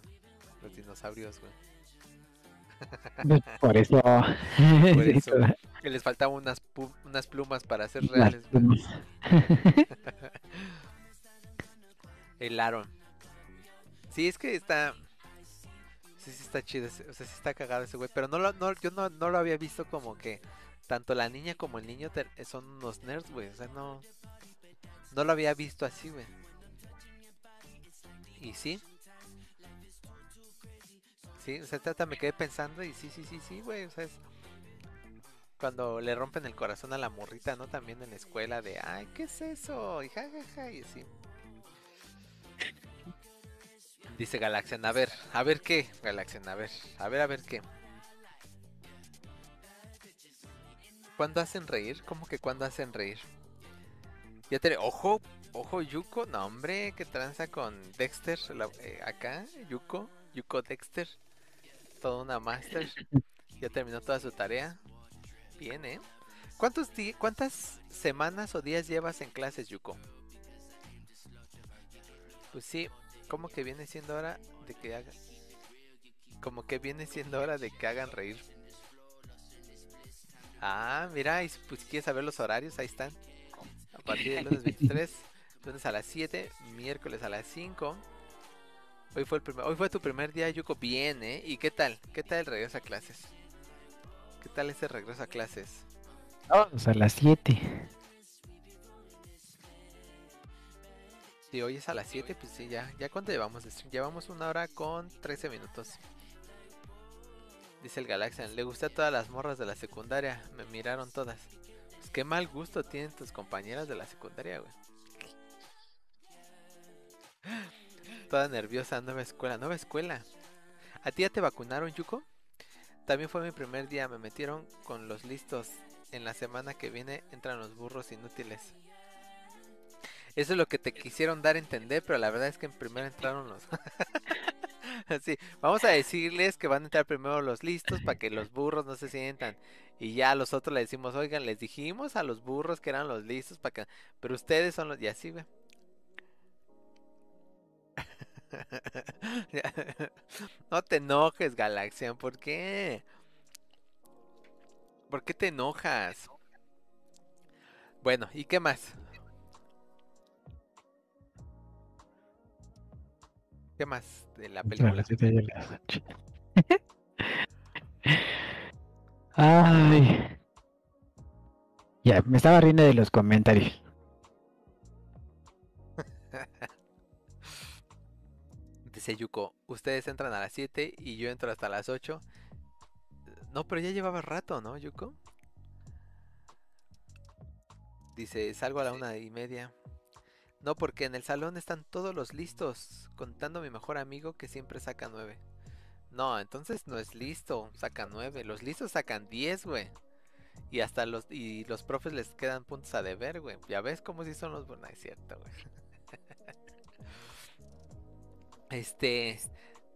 Los dinosaurios, güey. *laughs* Por eso. Por *laughs* eso. Que les faltaban unas, unas plumas para ser reales. *laughs* El Aaron. Sí, es que está. Sí, sí está chido. O sea, sí está cagado ese güey. Pero no lo, no, yo no, no lo había visto como que tanto la niña como el niño te- son unos nerds, güey. O sea, no. No lo había visto así, güey. Y sí. O sea, hasta me quedé pensando y sí, sí, sí, sí, güey. O sea, es. Cuando le rompen el corazón a la morrita, ¿no? También en la escuela de, ay, ¿qué es eso? Y jajaja, y así. Dice Galaxian, a ver, a ver qué, Galaxian, a ver, a ver, a ver qué. ¿Cuándo hacen reír? ¿Cómo que cuándo hacen reír? Ya te... Ojo, ojo, Yuko, no hombre, que tranza con Dexter, eh, acá, Yuko, Yuko Dexter, toda una master, ya terminó toda su tarea. Bien, ¿eh? ¿Cuántos ¿Cuántas semanas o días llevas en clases, Yuko? Pues sí, como que viene siendo hora de que hagan. Como que viene siendo hora de que hagan reír. Ah, mira, y pues quieres saber los horarios, ahí están. A partir del lunes 23, lunes a las 7, miércoles a las 5. Hoy fue el primer, hoy fue tu primer día, Yuko. Bien, ¿eh? ¿Y qué tal? ¿Qué tal el regreso a clases? ¿Qué tal ese regreso a clases? Vamos a las 7. Si hoy es a las 7, pues sí, ya. ¿Ya cuánto llevamos de stream? Llevamos una hora con 13 minutos. Dice el Galaxian, le gusté a todas las morras de la secundaria. Me miraron todas. Pues qué mal gusto tienen tus compañeras de la secundaria, güey. Toda nerviosa, nueva escuela, nueva escuela. ¿A ti ya te vacunaron, Yuko? También fue mi primer día, me metieron con los listos. En la semana que viene entran los burros inútiles. Eso es lo que te quisieron dar a entender, pero la verdad es que en primero entraron los. *laughs* sí, vamos a decirles que van a entrar primero los listos para que los burros no se sientan. Y ya a los otros le decimos, oigan, les dijimos a los burros que eran los listos para que. Pero ustedes son los. Y así, güey. *laughs* no te enojes, Galaxian, ¿por qué? ¿Por qué te enojas? Bueno, ¿y qué más? ¿Qué más de la película? las 7 y a las 8. Ay. Ya, me estaba riendo de los comentarios. Dice Yuko, ustedes entran a las 7 y yo entro hasta las 8. No, pero ya llevaba rato, ¿no, Yuko? Dice, salgo a la una y media. No, porque en el salón están todos los listos, contando a mi mejor amigo que siempre saca 9. No, entonces no es listo, saca 9. Los listos sacan 10, güey. Y hasta los y los profes les quedan puntos a deber, güey. Ya ves cómo si son los buenos, es cierto, güey. Este,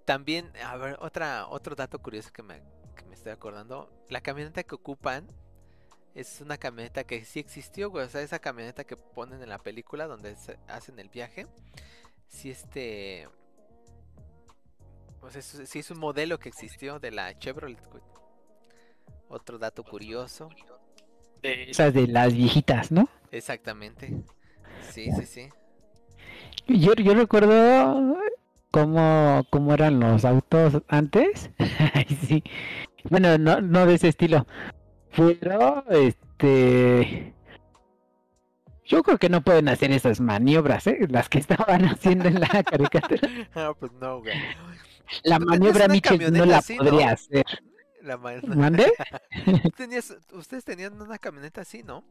también, a ver, otra, otro dato curioso que me, que me estoy acordando. La camioneta que ocupan es una camioneta que sí existió, güey. O sea, esa camioneta que ponen en la película donde se hacen el viaje. Sí, este. Pues es, sí es un modelo que existió de la Chevrolet, güey. Otro dato curioso. Esas de las viejitas, ¿no? Exactamente. Sí, sí, sí. Yo, yo recuerdo cómo, cómo eran los autos antes. *laughs* Sí. Bueno, no, no de ese estilo. Pero, este... Yo creo que no pueden hacer esas maniobras, ¿eh? Las que *laughs* estaban haciendo en la caricatura. *laughs* Ah, pues no, güey. La tenías maniobra Mitchell no la así, ¿no? podría hacer. La ma- ¿Mande? Tenías- ustedes tenían una camioneta así, ¿no?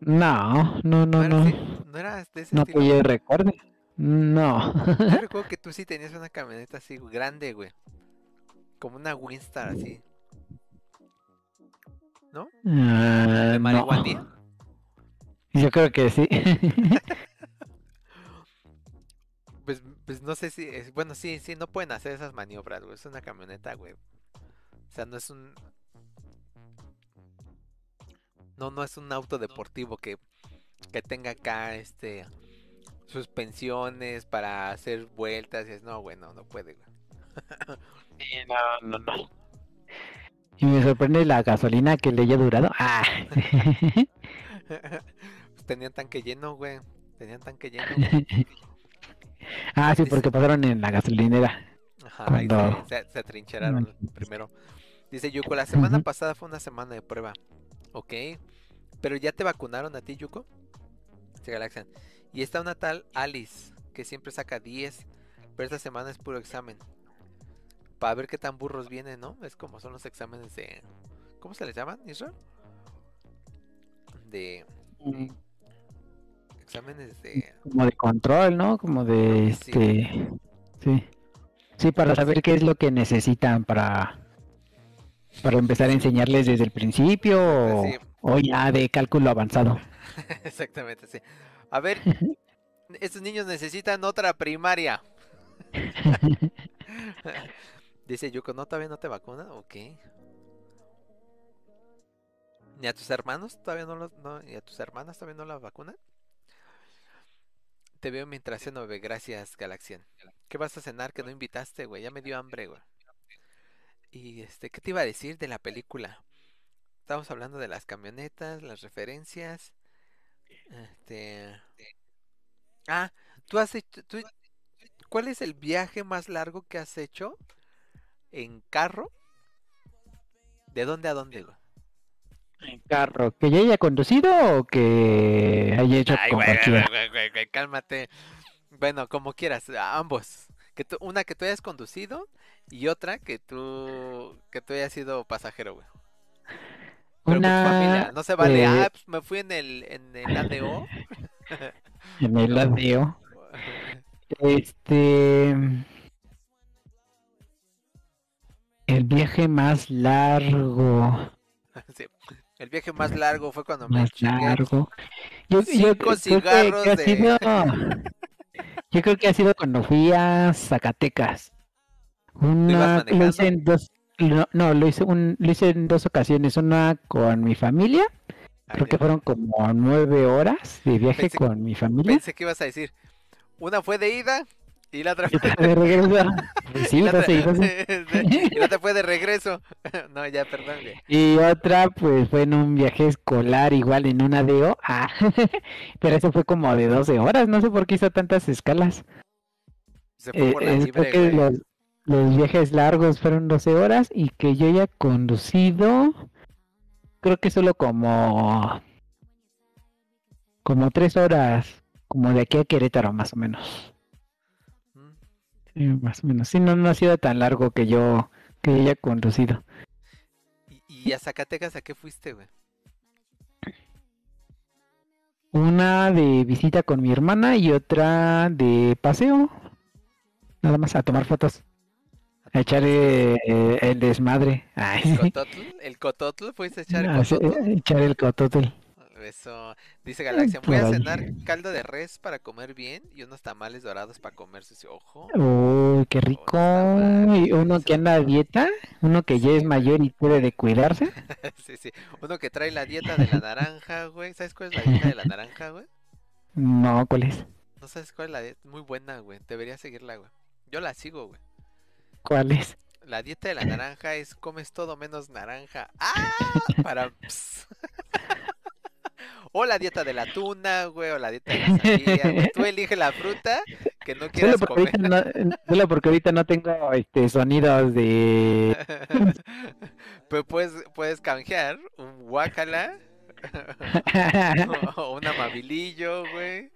No, no, no, era no. así? ¿No era de ese No estilo? que yo recuerde. No. Yo *laughs* recuerdo que tú sí tenías una camioneta así grande, güey. Como una Winstar así. Ah, ¿De no. marihuana? *laughs* Yo creo que sí. *laughs* Pues, pues no sé si. es- bueno, sí, sí, no pueden hacer esas maniobras, güey. Es una camioneta, güey. O sea, no es un. No, no es un auto deportivo que, que tenga acá, este. Suspensiones para hacer vueltas. Y es, no, güey, no, no puede, güey. no, no, no. Y me sorprende la gasolina que le haya durado. Ah. *laughs* Pues tenían tanque lleno, güey. Tenían tanque lleno. güey. *laughs* ah, sí, porque pasaron en la gasolinera. Ajá, Cuando- se, se, se atrincheraron primero. Dice Yuko, la semana pasada fue una semana de prueba. Ok. Pero ya te vacunaron a ti, Yuko. Dice Galaxian. Y está una tal Alice, que siempre saca 10. Pero esta semana es puro examen. Para ver qué tan burros vienen, ¿no? Es como son los exámenes de... ¿Cómo se les llaman, Israel? De... Exámenes de... Como de control, ¿no? Como de Sí. este. Sí. Sí, para saber qué es lo que necesitan para. Para empezar a enseñarles desde el principio o, Sí. o ya de cálculo avanzado. *laughs* Exactamente, sí. A ver, estos niños necesitan otra primaria. *laughs* Dice Yuko, ¿no todavía no te vacunan? Ok. ¿Ni a tus hermanos todavía no los, no, y a tus hermanas todavía no las vacunan? Te veo mientras se ve, gracias Galaxian. ¿Qué vas a cenar que no invitaste, güey? Ya me dio hambre, güey. Y este, ¿qué te iba a decir de la película? Estábamos hablando de las camionetas, las referencias. Este. Ah, tú has hecho. tú- ¿Cuál es el viaje más largo que has hecho en carro? ¿De dónde a dónde, güey? En carro, que ya haya conducido o que haya hecho Ay, güey, cálmate. Bueno, como quieras, ambos. Que tú- una que tú hayas conducido y otra que tú que tú hayas sido pasajero, güey. Pero con tu familia. Una No se vale, eh, ah, pues me fui en el en el ADO. *laughs* *laughs* en el ADO. Este. El viaje más largo. Sí. El viaje más largo fue cuando me Más chingué largo. Yo, yo cinco creo que- cigarros que ha de- sido. *laughs* Yo creo que ha sido cuando fui a Zacatecas. Una, hice en dos. No, no, lo hice, un, lo hice en dos ocasiones. Una con mi familia. Creo que fueron como nueve horas de viaje Pensé- con mi familia. Pensé que ibas a decir. Una fue de ida y la otra fue de regreso. *laughs* Pues sí, y la otra- *laughs* y la otra fue de regreso. *laughs* No, ya, perdón, güey. Y otra, pues fue en un viaje escolar, igual en una DO. Ah, pero eso fue como de 12 horas. No sé por qué hizo tantas escalas. Se fue Eh, por la libre, güey. los, los viajes largos fueron 12 horas y que yo haya conducido, creo que solo como, como 3 horas, como de aquí a Querétaro más o menos. Sí, más o menos. Sí, no, no ha sido tan largo que yo, que yo haya conducido. ¿Y, y a Zacatecas a qué fuiste, güey? Una de visita con mi hermana y otra de paseo. Nada más a tomar fotos. A echar eh, eh, el desmadre. Ay, ¿El cototl? ¿El cototl? ¿Fuiste a echar el Ah, sí, cototl? eh, echar el cototl. Eso. Dice Galaxia, voy a cenar caldo de res para comer bien y unos tamales dorados para comerse ojo. Uy, qué rico. Y uno que anda a dieta, uno que ya es mayor y puede de cuidarse. *laughs* Sí, sí. Uno que trae la dieta de la naranja, güey. ¿Sabes cuál es la dieta de la naranja, güey? *laughs* No, ¿cuál es? No sabes cuál es la dieta. Muy buena, güey. Deberías seguirla, güey. Yo la sigo, güey. ¿Cuál es? La dieta de la naranja es comes todo menos naranja. ¡Ah! Para. O la dieta de la tuna, güey, o la dieta de la sandía, güey. Tú elige la fruta que no Solo quieras porque, comer. no, solo porque ahorita no tengo este sonidos de *laughs* Pues puedes, puedes canjear un guacala *laughs* *laughs* o un amabilillo, güey.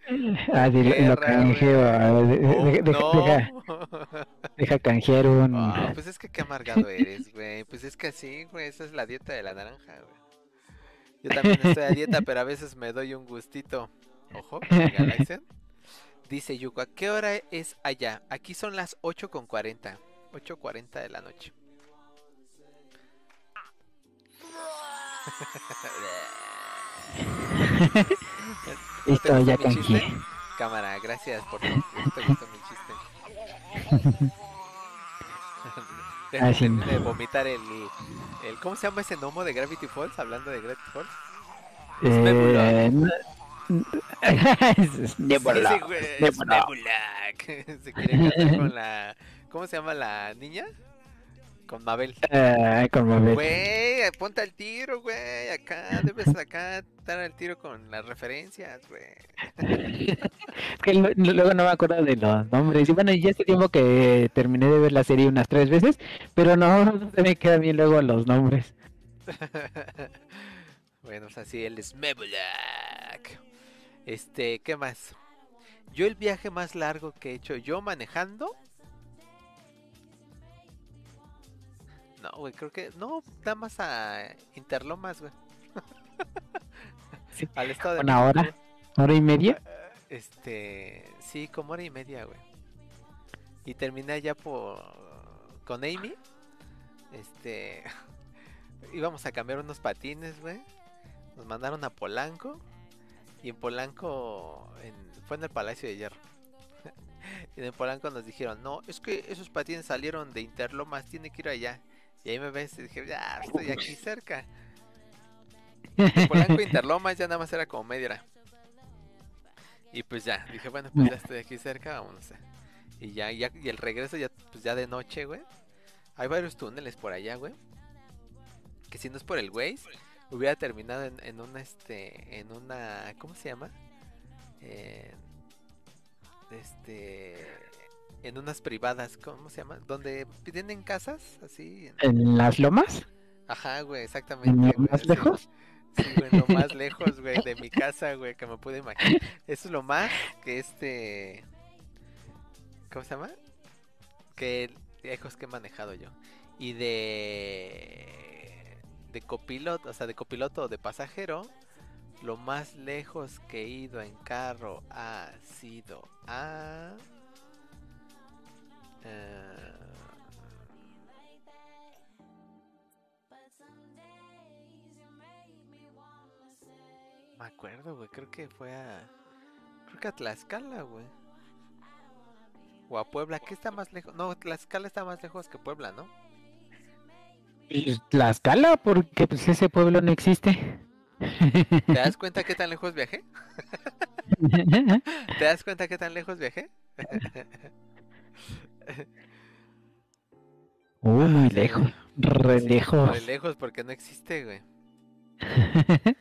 Ah, sí, lo- canjeo. güey. de- de- O de- deja, no. deja- deja canjear un. Ah, pues es que qué amargado eres, güey. Pues es que así, güey, esa es la dieta de la naranja, güey. Yo también estoy a dieta, pero a veces me doy un gustito. Ojo, Galaxian. Dice Yuko, ¿a qué hora es allá? Aquí son las 8 con 40. 8.40 de la noche. *laughs* ¿No *laughs* Listo, ya canjeé. Cámara, gracias por tu... ¿no te gustó mi chiste? Deja *laughs* Ah, sí. de vomitar el, el... ¿Cómo se llama ese gnomo de Gravity Falls? Hablando de Gravity Falls. Eh, Sí, *laughs* Nebula. Nebula. Se quiere casar con la... ¿Cómo se llama la niña? Con Mabel. Ah, con Mabel. Güey, ponte al tiro, güey. Acá debes acá estar al tiro con las referencias, güey. Que luego no me acuerdo de los nombres. Y bueno, ya hace tiempo que terminé de ver la serie unas tres veces, pero no, *laughs* no se me quedan bien luego los nombres. *laughs* bueno, pues así el Smebulak. Este, ¿qué más? Yo el viaje más largo que he hecho yo manejando. No, güey, creo que. No, nada más a Interlomas, güey. Sí, Al estado de ¿Una hora? ¿Hora y media? güey. Este. Sí, como hora y media, güey. Y terminé allá por. Con Amy. Este. *laughs* Íbamos a cambiar unos patines, güey. Nos mandaron a Polanco. Y en Polanco. en- fue en el Palacio de Hierro. *laughs* y en Polanco nos dijeron: No, es que esos patines salieron de Interlomas, tiene que ir allá. Y ahí me ves y dije: Ya, *laughs* estoy aquí cerca. De *laughs* Polanco Interlomas ya nada más era como media hora. Y pues ya, dije: Bueno, pues ya estoy aquí cerca, vámonos. Y ya, ya, y el regreso ya, pues ya de noche, güey. Hay varios túneles por allá, güey. Que si no es por el Waze, hubiera terminado en, en una, este, en una, ¿cómo se llama? En, este, en unas privadas, ¿cómo se llama? Donde tienen casas, así. en- ¿En las lomas? Ajá, güey, ¿En exactamente. lo güey, más lejos? Sí, güey, lo *laughs* más lejos, güey, de mi casa, güey, que me pude imaginar. Eso es lo más que este... ¿Cómo se llama? Que lejos que he manejado yo. Y de... De copiloto, o sea, de copiloto o de pasajero, lo más lejos que he ido en carro ha sido a... eh, me acuerdo, güey, creo que fue a... Creo que a Tlaxcala, güey. O a Puebla, ¿qué está más lejos? No, Tlaxcala está más lejos que Puebla, ¿no? Tlaxcala, porque pues ese pueblo no existe. ¿Te das *laughs* cuenta qué tan lejos viajé? *laughs* ¿Te das cuenta qué tan lejos viajé? *laughs* Uh, muy lejos. Re lejos. re lejos porque no existe, güey. *laughs*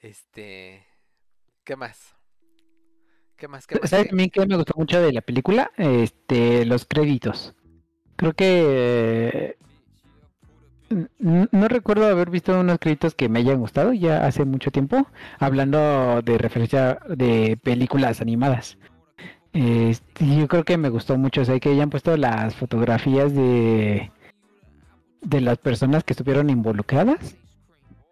Este... ¿Qué más? ¿Qué más? ¿Qué más? ¿Sabes ¿Qué- también que me gustó mucho de la película? Este, los créditos. Creo que no recuerdo haber visto unos créditos que me hayan gustado ya hace mucho tiempo, hablando de referencia de películas animadas. Este, yo creo que me gustó mucho, o sea, que hayan puesto las fotografías de de las personas que estuvieron involucradas.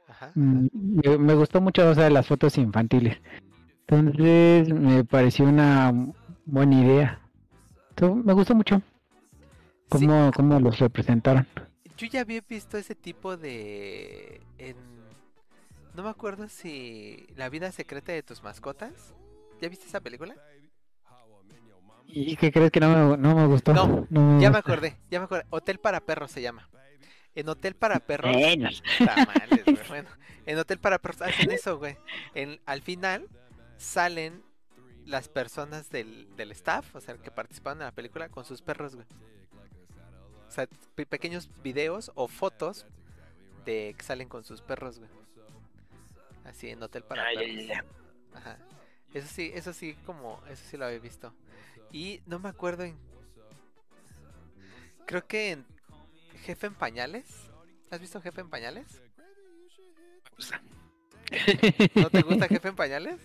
Ajá. Mm, Me, me gustó mucho, o sea, las fotos infantiles. Entonces me pareció una buena idea. Entonces, me gustó mucho Sí, cómo, cómo los representaron. Yo ya había visto ese tipo de... En... No me acuerdo si... La vida secreta de tus mascotas. ¿Ya viste esa película? ¿Y qué crees que no me, no me gustó? No, me Ya me acordé, ya me acordé. Hotel para perros se llama. En Hotel para perros... Bueno, Tamales, güey, *laughs* Bueno, en Hotel para Perros hacen eso, güey. En, al final salen las personas del, del staff, o sea, que participaron en la película con sus perros, güey. sea, pe- pequeños videos o fotos de que salen con sus perros, güey. Así en hotel para ya, perros. ya, ya. Ajá. Eso sí, eso sí, como, eso sí lo había visto. Y no me acuerdo en. Creo que en Jefe en Pañales. ¿Has visto Jefe en Pañales? *laughs* ¿No te gusta Jefe en Pañales?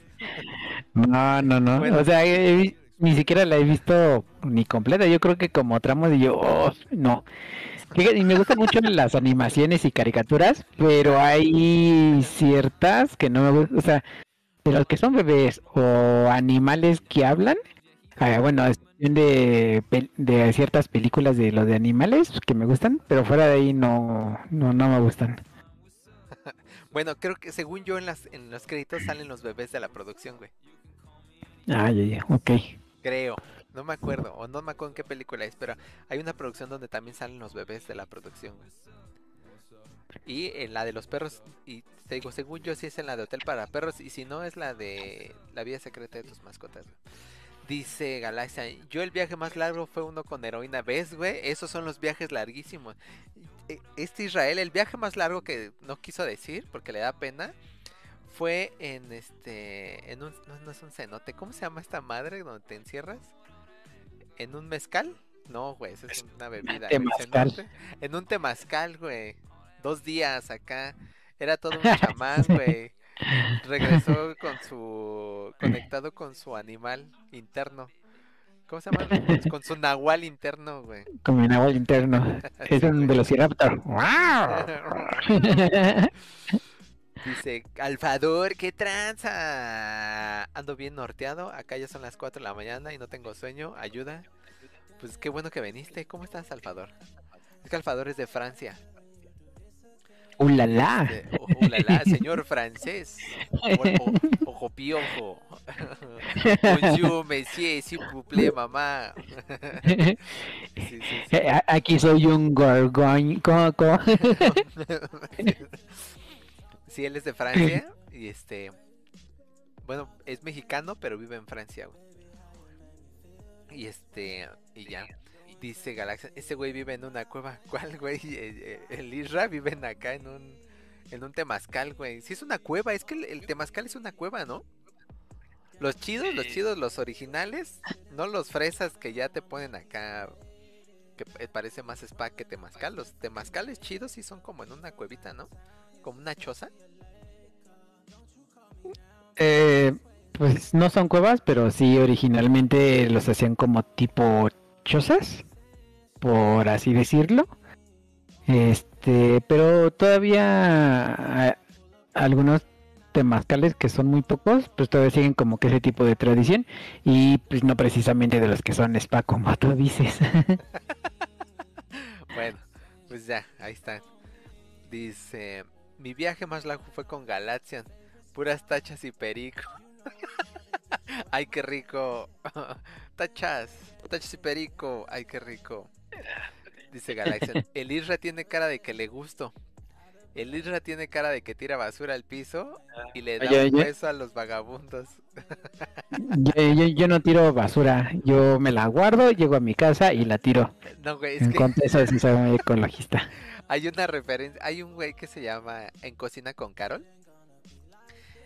No, no, no. Bueno. O sea, he ni siquiera la he visto ni completa. Yo creo que como tramo de yo, oh, no. Y me gustan mucho *laughs* las animaciones y caricaturas, pero hay ciertas que no me gustan. O sea, de los que son bebés o animales que hablan. Ah, bueno, es de, de ciertas películas de los de animales que me gustan, pero fuera de ahí no, no, no me gustan. *laughs* Bueno, creo que según yo en las en los créditos salen los bebés de la producción, güey. Ah, ya, ya, ok. Creo. No me acuerdo, o no me acuerdo en qué película es, pero hay una producción donde también salen los bebés de la producción, güey. Y en la de los perros, y te digo, según yo sí es en la de Hotel para Perros, y si no es la de La vida secreta de tus mascotas, güey. Dice Galaxia, yo el viaje más largo fue uno con heroína, ¿ves, güey? Esos son los viajes larguísimos. E- Este Israel, el viaje más largo que no quiso decir, porque le da pena, fue en este, en un, no, no es un cenote, ¿cómo se llama esta madre donde te encierras? ¿En un mezcal? No, güey, esa es una bebida. temazcal. En un temazcal, güey. Dos días acá. Era todo un *laughs* chamán, güey. Regresó con su. conectado con su animal interno. ¿Cómo se llama? Con su nahual interno, güey. Como en agua interno. *laughs* Es Sí, un velociraptor. *laughs* Dice, Alfador, qué tranza. Ando bien norteado. Acá ya son las 4 de la mañana y no tengo sueño. Ayuda. Pues qué bueno que viniste. ¿Cómo estás, Alfador? Es que Alfador es de Francia. ¡Ulala! Uh, la, la, señor francés. O- *laughs* o- Ojo piojo. Bonjour, monsieur, s'il vous plaît, mamá. *laughs* Sí, sí, sí. Eh, Aquí soy un gorgoñ. ¿Cómo, cómo? *laughs* Sí, él es de Francia y este, bueno, es mexicano, pero vive en Francia, güey. Y este, y ya. Dice Galaxia, ese güey vive en una cueva. *laughs* ¿Cuál, güey? Eh, eh, El Isra vive en acá en un, en un temazcal, güey. Sí es una cueva, es que el, el temazcal es una cueva, ¿no? Los chidos, los chidos, los originales, no los fresas que ya te ponen acá, que pa- parece más spa que temazcal. Los temazcales chidos sí son como en una cuevita, ¿no? Como una choza. Eh, pues no son cuevas, pero sí originalmente los hacían como tipo chozas, por así decirlo. Este, pero todavía ah, algunos temazcales que son muy pocos, pues todavía siguen como que ese tipo de tradición y pues no precisamente de los que son spa como tú dices. *laughs* Bueno, pues ya, ahí está. Dice, mi viaje más largo fue con Galaxian, puras tachas y perico. *laughs* Ay, qué rico. *laughs* Tachas, tachas y perico. Ay, qué rico. Dice Galaxian, el Isra tiene cara de que le gusto. El Isra tiene cara de que tira basura al piso y le da Oye, un oye. beso a los vagabundos. yo, yo- yo no tiro basura, yo me la guardo, llego a mi casa y la tiro. No, güey, es En que eso sí soy muy ecologista. *laughs* hay una referencia, hay un güey que se llama En Cocina con Carol.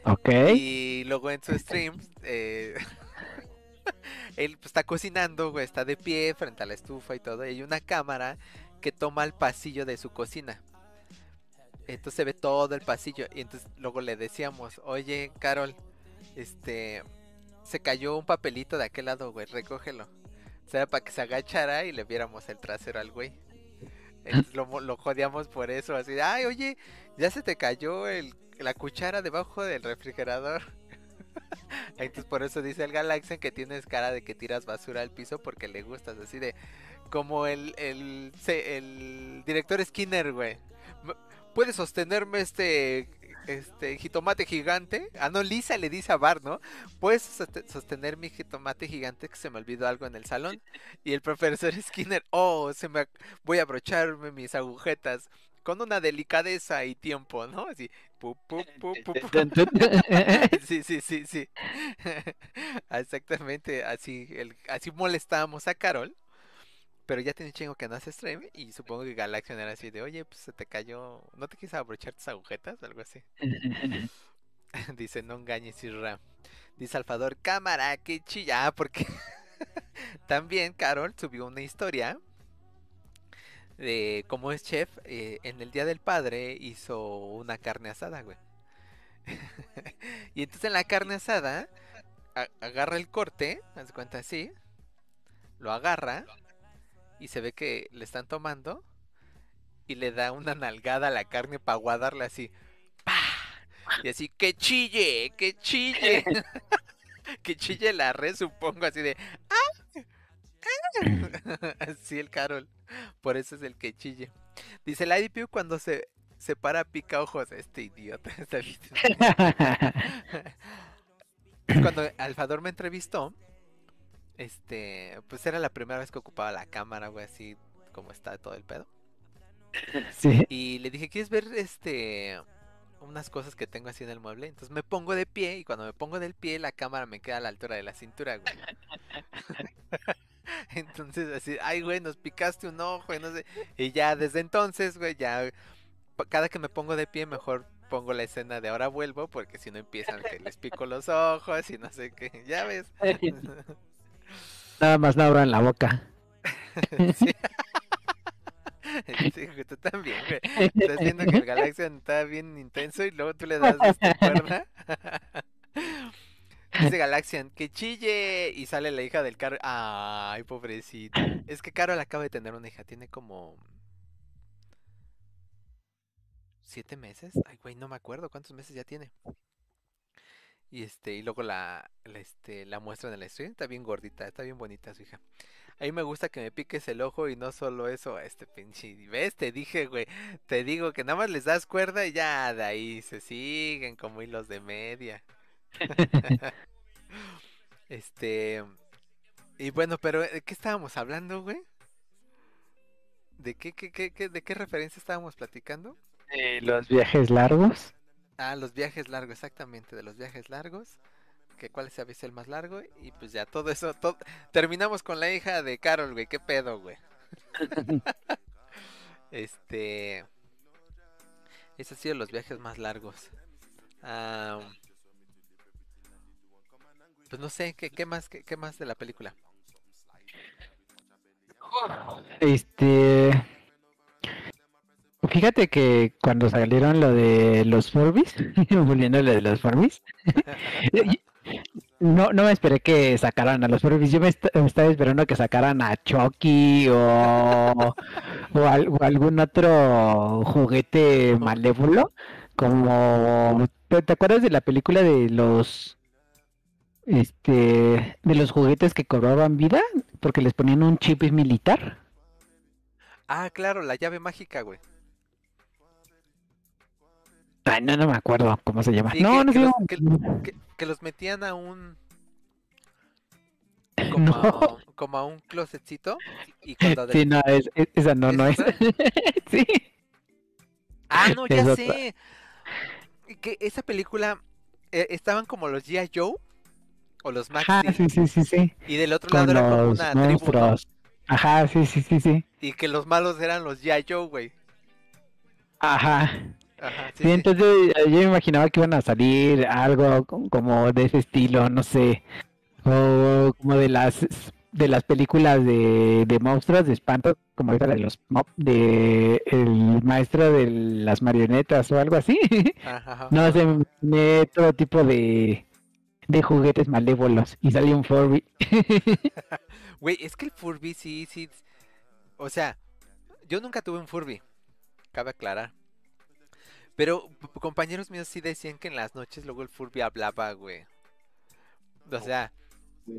Ok. Y luego en su stream, eh, *laughs* *laughs* él pues, está cocinando, está de pie frente a la estufa y todo, y hay una cámara que toma el pasillo de su cocina. Entonces se ve todo el pasillo y entonces luego le decíamos, oye, Carol, este, se cayó un papelito de aquel lado, güey, recógelo. O sea, para que se agachara y le viéramos el trasero al güey. Lo, lo jodíamos por eso, así ay, oye, ya se te cayó la cuchara debajo del refrigerador. *laughs* Entonces por eso dice el Galaxian que tienes cara de que tiras basura al piso porque le gustas, así de como el, el, director Skinner, güey. ¿Puedes sostenerme este este jitomate gigante? Ah, no, Lisa le dice a Bart, ¿no? ¿Puedes soste- sostener mi jitomate gigante que se me olvidó algo en el salón? *laughs* Y el profesor Skinner, oh, se me voy a abrocharme mis agujetas con una delicadeza y tiempo, ¿no? Así, pu, pu, *laughs* pu, pu, pu. *laughs* Sí, sí, sí, sí. *laughs* Exactamente, así, el, así molestábamos a Carol. Pero ya tiene chingo que no hace stream y supongo que Galaxion era así de, oye, pues se te cayó, ¿no te quieres abrochar tus agujetas? Algo así. Dice, no engañes, Isra. Dice Alfador, cámara, que chilla, porque también Carol subió una historia de cómo es chef. eh, en el Día del Padre hizo una carne asada, güey. *laughs* y entonces en la carne asada agarra el corte, haz cuenta así, lo agarra y se ve que le están tomando y le da una nalgada a la carne para guardarla así. ¡pah! Y así, que chille, que chille. *laughs* que chille la red, supongo, así de. ¡Ah! *laughs* Así el Carol. Por eso es el que chille. Dice el IDPU cuando se, se para pica ojos. Este idiota. *laughs* *laughs* cuando Alfador me entrevistó, este, pues era la primera vez que ocupaba la cámara, güey, así como está todo el pedo. sí. Y le dije, ¿quieres ver este unas cosas que tengo así en el mueble? Entonces me pongo de pie y cuando me pongo del pie la cámara me queda a la altura de la cintura, güey. *laughs* Entonces así, ay, güey, nos picaste un ojo y no sé. Y ya desde entonces, güey, ya cada que me pongo de pie mejor pongo la escena de ahora vuelvo porque si no empiezan que les pico los ojos y no sé qué. Ya ves. *laughs* Nada más no abran la boca. *laughs* Sí. Tú también, güey. Estás viendo que el Galaxian está bien intenso y luego tú le das este cuerda. Dice *laughs* Galaxian, que chille. Y sale la hija del Carol. Ay, pobrecita. Es que Carol acaba de tener una hija. Tiene como. ¿Siete meses? Ay, güey, no me acuerdo cuántos meses ya tiene. Y este, y luego la, la, este, la muestran en la stream. Está bien gordita, está bien bonita su hija. A mí me gusta que me piques el ojo y no solo eso, este pinche. ¿Ves? Te dije, güey. Te digo que nada más les das cuerda y ya de ahí se siguen como hilos de media. *laughs* este. Y bueno, pero ¿de qué estábamos hablando, güey? ¿De qué, qué, qué, qué- de qué referencia estábamos platicando? Eh, los viajes largos. Ah, los viajes largos, exactamente, de los viajes largos. Que cuál se sido el más largo. Y pues ya todo eso, todo... terminamos con la hija de Carol, güey. ¿Qué pedo, güey? *laughs* este... Esos han sido los viajes más largos. Ah, pues no sé, ¿qué, qué más, qué, qué más de la película? Este. Fíjate que cuando salieron lo de los Furbies, *laughs* volviendo lo de los Furbies, *laughs* no, no me esperé que sacaran a los Furbies. Yo me, est- me estaba esperando que sacaran a Chucky o, o, al- o algún otro juguete malévolo. Como. ¿Te te acuerdas de la película de los. Este. de los juguetes que cobraban vida? Porque les ponían un chip militar. Ah, claro, la llave mágica, güey. Ay, no, no me acuerdo cómo se llama. Sí, no, que- no que sé. los- Que, que los metían a un... *laughs* Como, No. a, como a un closetcito. Y cuando... Sí, no, es, es- esa no, ¿Es no es. *laughs* sí. Ah, no, ya Es otra. sé. Que esa película eh, estaban como los G.I. Joe o los Max Ajá, Steel, sí, sí, sí, sí. y del otro Con lado era como los una tribu, ¿no? monstruos. Ajá, sí, sí, sí, sí. Y que los malos eran los. Joe, güey. Ajá. Ajá, sí, Sí, sí. entonces eh, yo me imaginaba que iban a salir algo co- como de ese estilo, no sé. O como de las de las películas de, de monstruos de espanto, como esa de los de el maestro de las marionetas o algo así. *laughs* Ajá, ajá. No sé, todo tipo de, de juguetes malévolos y salió un Furby. *laughs* Güey, es que el Furby sí, sí. O sea, yo nunca tuve un Furby. Cabe aclarar. Pero compañeros míos sí decían que en las noches luego el Furby hablaba, güey. O sea,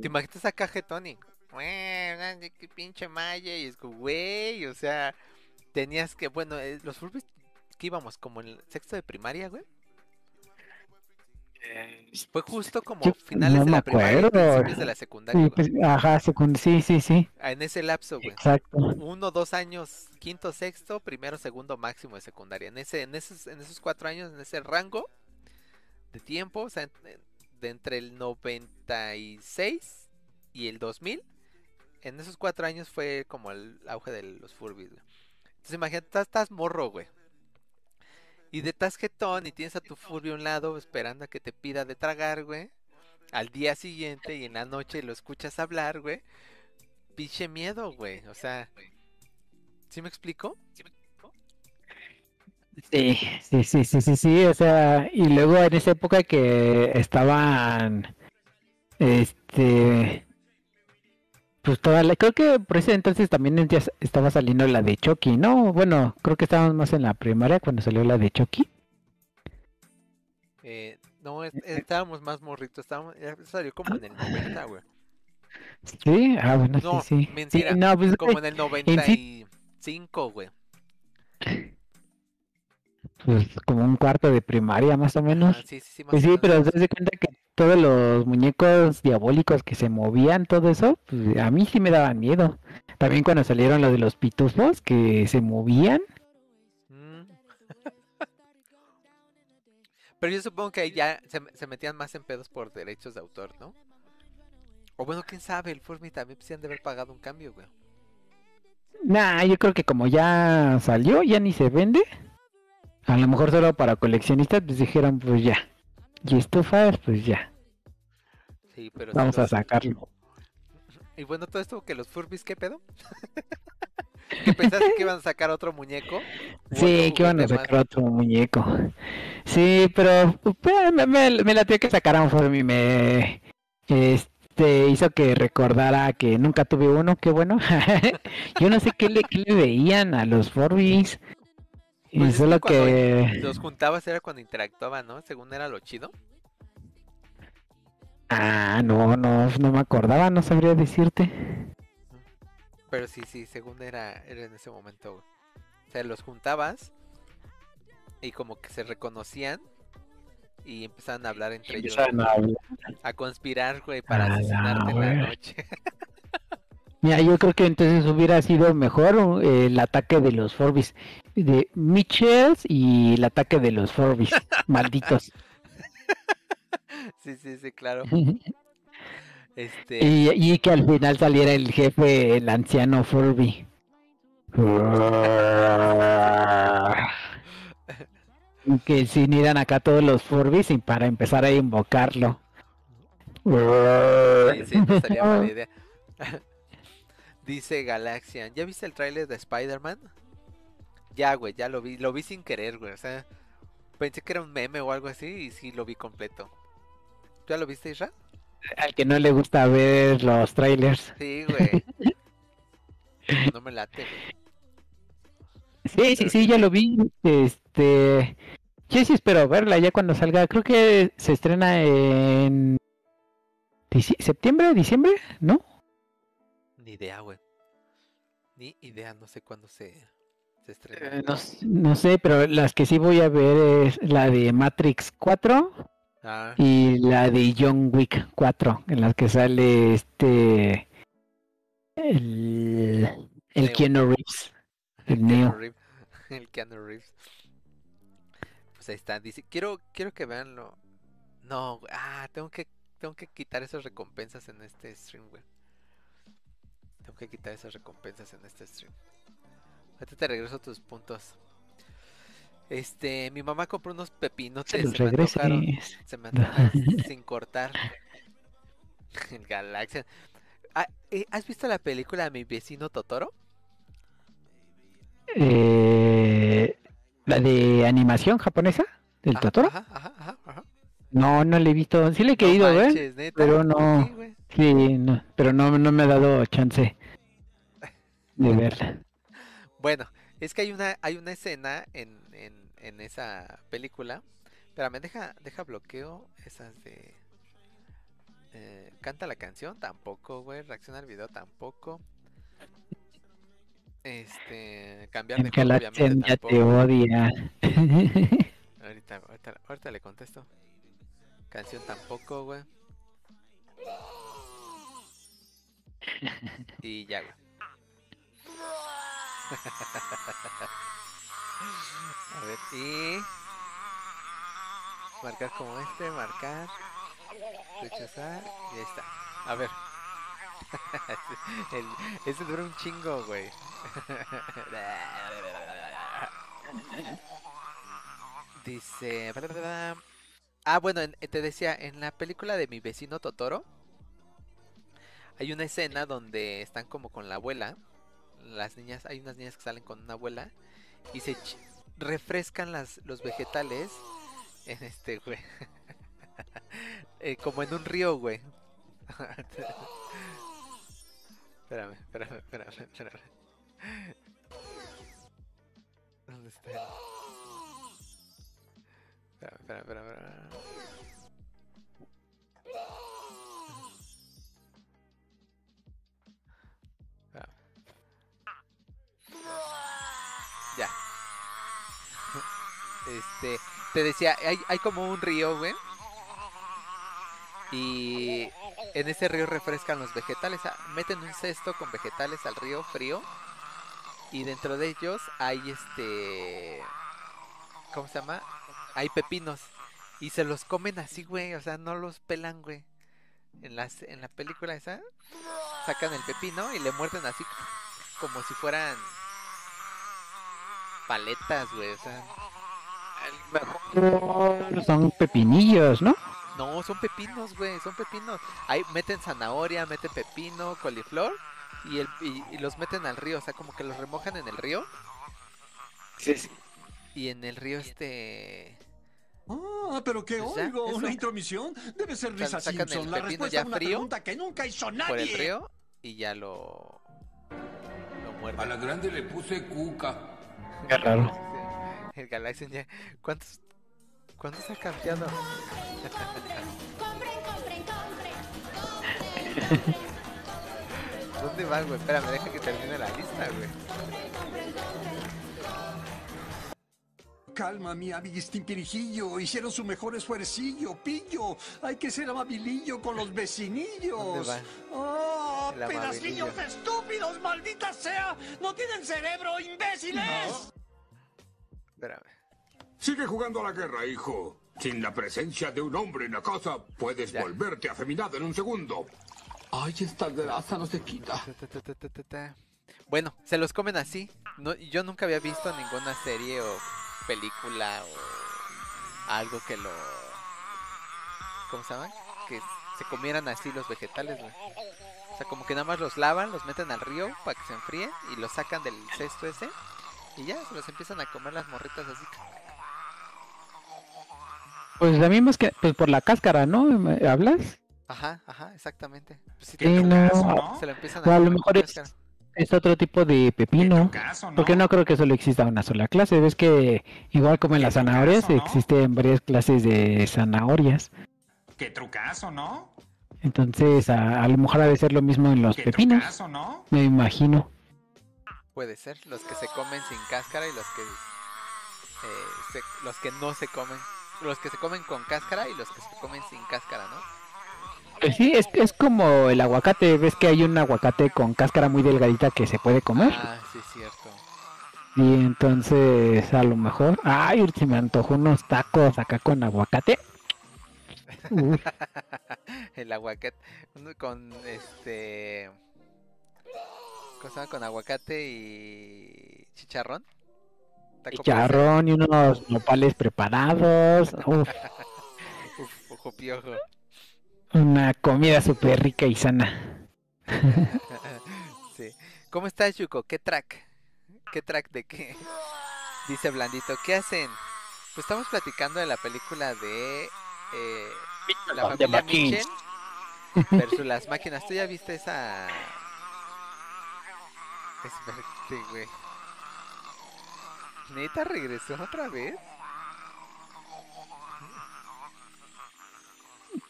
¿te imaginas acá Tony? Güey, qué pinche malla. Y es como, güey, o sea, tenías que, bueno, eh, los Furbies que íbamos como en el sexto de primaria, güey. Fue justo como Yo finales no de la primaria y acuerdo. principios de la secundaria, Sí, güey. pues, ajá, secund- sí, sí, sí, Ah, En ese lapso, güey. exacto. uno, dos años, quinto, sexto, primero, segundo, máximo de secundaria. En ese, en esos, en esos cuatro años, en ese rango de tiempo, o sea, en- de entre el 96 y el 2000, en esos cuatro años fue como el auge de los Furbies, güey. Entonces imagínate, estás, estás morro, güey. Y de tasquetón y tienes a tu Furby a un lado esperando a que te pida de tragar, güey. Al día siguiente y en la noche lo escuchas hablar, güey. Pinche miedo, güey. O sea, ¿sí me explico? Sí, sí, sí, sí, sí, sí, o sea, y luego en esa época que estaban, este, pues toda la, creo que por ese entonces también ya estaba saliendo la de Chucky, ¿no? Bueno, creo que estábamos más en la primaria cuando salió la de Chucky. Eh, no, es- estábamos más morritos. Estábamos, salió como en el 90, güey. Sí, ah, bueno, No, sí, sí. mentira, Sí, no, pues, Como en el *laughs* sí- 95, güey. pues, como un cuarto de primaria más o menos. Ah, sí, sí, sí, más Pues sí, menos pero te das cuenta que todos los muñecos diabólicos que se movían, todo eso, pues a mí sí me daban miedo. También cuando salieron los de los pitufos que se movían. Mm. *laughs* Pero yo supongo que ahí ya se, se metían más en pedos por derechos de autor, ¿no? O bueno, quién sabe, el Furby también sí han de haber pagado un cambio, güey. Nah, yo creo que como ya salió, ya ni se vende. A lo mejor solo para coleccionistas, pues dijeron, pues ya. Y estufas, pues ya. Sí, pero Vamos a sacarlo. Y bueno, todo esto que los Furbies, ¿qué pedo? *laughs* ¿Que pensaste que iban a sacar otro muñeco? ¿U Sí, que van a más? sacar otro muñeco. Sí, pero me, me, me latió que sacaran Furby. Me este, hizo que recordara que nunca tuve uno. Qué bueno. *laughs* Yo no sé qué le, qué le veían a los Furbies. Y es cuando que... Los juntabas era cuando interactuaban, ¿no? Según era lo chido. Ah, no, no, no me acordaba, no sabría decirte. Pero sí, sí, según era, era en ese momento, güey. O sea, los juntabas y como que se reconocían y empezaban a hablar entre ellos, a hablar. a conspirar, güey, para asesinarte en la noche. Mira, yo creo que entonces hubiera sido mejor eh, el ataque de los Forbis de Mitchells y el ataque de los Forbis, *laughs* malditos. sí, sí, sí, claro. *laughs* Este, Y, y que al final saliera el jefe, el anciano Furby. *laughs* que se unieran acá todos los Furbis y para empezar a invocarlo. sí, sí, no sería mala idea. Dice Galaxian, ¿ya viste el tráiler de Spider-Man? Ya, güey, ya lo vi, lo vi sin querer, güey, o sea, pensé que era un meme o algo así y sí lo vi completo. ¿Ya lo viste, Isra? Al que no le gusta ver los trailers. Sí, güey. *laughs* No me late, güey. Sí, sí, sí, ya lo vi. Este. Yo sí espero verla ya cuando salga. Creo que se estrena en. ¿Septiembre? ¿Diciembre? ¿No? Ni idea, güey. Ni idea, no sé cuándo se, se Eh, no, no sé, pero las que sí voy a ver es la de Matrix 4 Ah, y la de John Wick 4, en las que sale este. El. El Neo. Keanu Reeves. *laughs* El Neo. Reeves. *laughs* El Keanu Reeves. Pues ahí está. Dice, quiero, quiero que veanlo. No, ah, tengo que, tengo que quitar esas recompensas en este stream, güey. Tengo que quitar esas recompensas en este stream. Ahorita te regreso tus puntos. Este, mi mamá compró unos Se pepinotes. los Se me antojaron. Se me *laughs* sin cortar. El *laughs* Galaxia. Ah, eh, ¿Has visto la película Mi vecino Totoro? Eh, la de animación japonesa del Ajá, Totoro. Ajá, ajá. No, no la he visto. Sí la he No querido ver. ¿neta? pero ¿Por no. güey? Sí, no, pero no, no me ha dado chance *laughs* de verla. Bueno, es que hay una, hay una escena en, en, en esa película. Espérame, deja, deja bloqueo esas de. eh, canta la canción, tampoco, güey. Reacciona al video, tampoco. Este. Cambiar de juego, la obviamente, te odia. *laughs* Ahorita, ahorita, ahorita le contesto. Canción tampoco, güey. *laughs* Y ya, güey. *laughs* A ver, y... Marcar como este, marcar. Rechazar, y ahí está. A ver. *laughs* El- ese dura un chingo, güey. *laughs* Dice... Ah, bueno, en- te decía, en la película de mi vecino Totoro, hay una escena donde están como con la abuela. Las niñas, hay unas niñas que salen con una abuela y se refrescan las, los vegetales en este, güey. *laughs* Eh, como en un río, güey. *laughs* espérame, espérame, espérame, espérame. ¿Dónde está? Espérame, espérame, espérame. Espérame. Ya. Este, te decía, hay, hay como un río, güey. Y en ese río refrescan los vegetales. ah, Meten un cesto con vegetales al río frío. Y dentro de ellos hay este. ¿Cómo se llama? Hay pepinos. Y se los comen así, güey. O sea, no los pelan, güey. En, las, en la película esa, sacan el pepino y le muerden así como si fueran paletas, güey. O sea, Son pepinillos, ¿no? No, son pepinos, güey, son pepinos. Ahí meten zanahoria, meten pepino, coliflor y, el, y, y los meten al río, o sea, como que los remojan en el río Sí, sí. y en el río este... Ah, pero ¿qué Pues oigo? ¿Una intromisión? Debe ser Risa sacan el Simpson, la pepino respuesta ya a una frío pregunta que nunca hizo nadie. por el río y ya lo... lo muerden. A la grande le puse cuca. Qué raro. El Galaxian ya... ¿Cuántos... ¿Cuántos ha cambiado? Compren, compren, compren. ¿Dónde va, güey? Espérame, deja que termine la lista, güey. Calma, mi amiguistín Pirijillo. Hicieron su mejor esfuercillo, pillo. Hay que ser amabilillo con los vecinillos. ¡Oh, El pedacillos amabilillo. estúpidos, maldita sea! ¡No tienen cerebro, imbéciles! Espérame. Sigue jugando a la guerra, hijo. Sin la presencia de un hombre en la casa, puedes Ya. volverte afeminado en un segundo. Ay, esta grasa no se quita. Ta, ta, ta, ta, ta, ta, ta. Bueno, se los comen así. No, yo nunca había visto ninguna serie o película o algo que lo... ¿Cómo se llama? Que se comieran así los vegetales, güey. O sea, como que nada más los lavan, los meten al río para que se enfríen y los sacan del cesto ese. Y ya, se los empiezan a comer las morritas así. Pues a mí más que, pues por la cáscara, ¿no? ¿Me ¿Hablas? Ajá, ajá, exactamente. Pues sí, Sí, no. se lo empiezan O a lo mejor es-. Es otro tipo de pepino. caso, ¿no? Porque no creo que solo exista una sola clase. Ves que igual como en las zanahorias caso, ¿no? existen varias clases de zanahorias. Qué trucazo, ¿no? Entonces a, a lo mejor ha de ser lo mismo en los Qué pepinos. trucazo, ¿no? Me imagino. Puede ser, los que se comen sin cáscara y los que eh, se- los que no se comen, los que se comen con cáscara y los que se comen sin cáscara, ¿no? Pues sí, es, es como el aguacate. Ves que hay un aguacate con cáscara muy delgadita que se puede comer. Ah, sí, es cierto. Y entonces a lo mejor... Ay, se me antojó unos tacos acá con aguacate. *laughs* El aguacate uno con este ¿cómo se llama? con aguacate y chicharrón. Chicharrón y unos nopales preparados. Uf. *laughs* Uf, ojo piojo. Una comida súper rica y sana. *laughs* sí. ¿Cómo estás, Yuko? ¿Qué track? ¿Qué track de qué? *laughs* Dice Blandito, ¿qué hacen? Pues estamos platicando de la película de eh, la familia. Mitchell versus las máquinas. ¿Tú ya viste esa? Espérate, güey. ¿Neta regresó otra vez?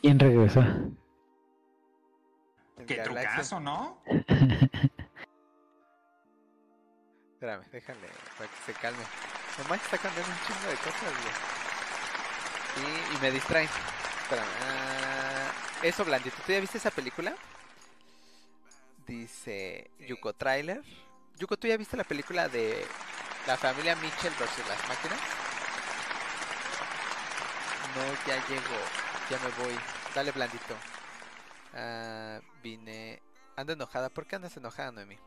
¿Quién regresó? Qué trucazo, ¿no? *laughs* Espérame, déjale para que se calme. Nomás está cambiando un chingo de cosas, güey. Y, y me distraen. Espérame. ah, eso, Blandito. ¿Tú ya viste esa película? Dice Yuko Trailer. Yuko, ¿tú ya viste la película de la familia Mitchell versus las máquinas? No, ya llego. Ya me voy. Dale, Blandito. Ah, vine Anda enojada. ¿Por qué andas enojada, Noemi?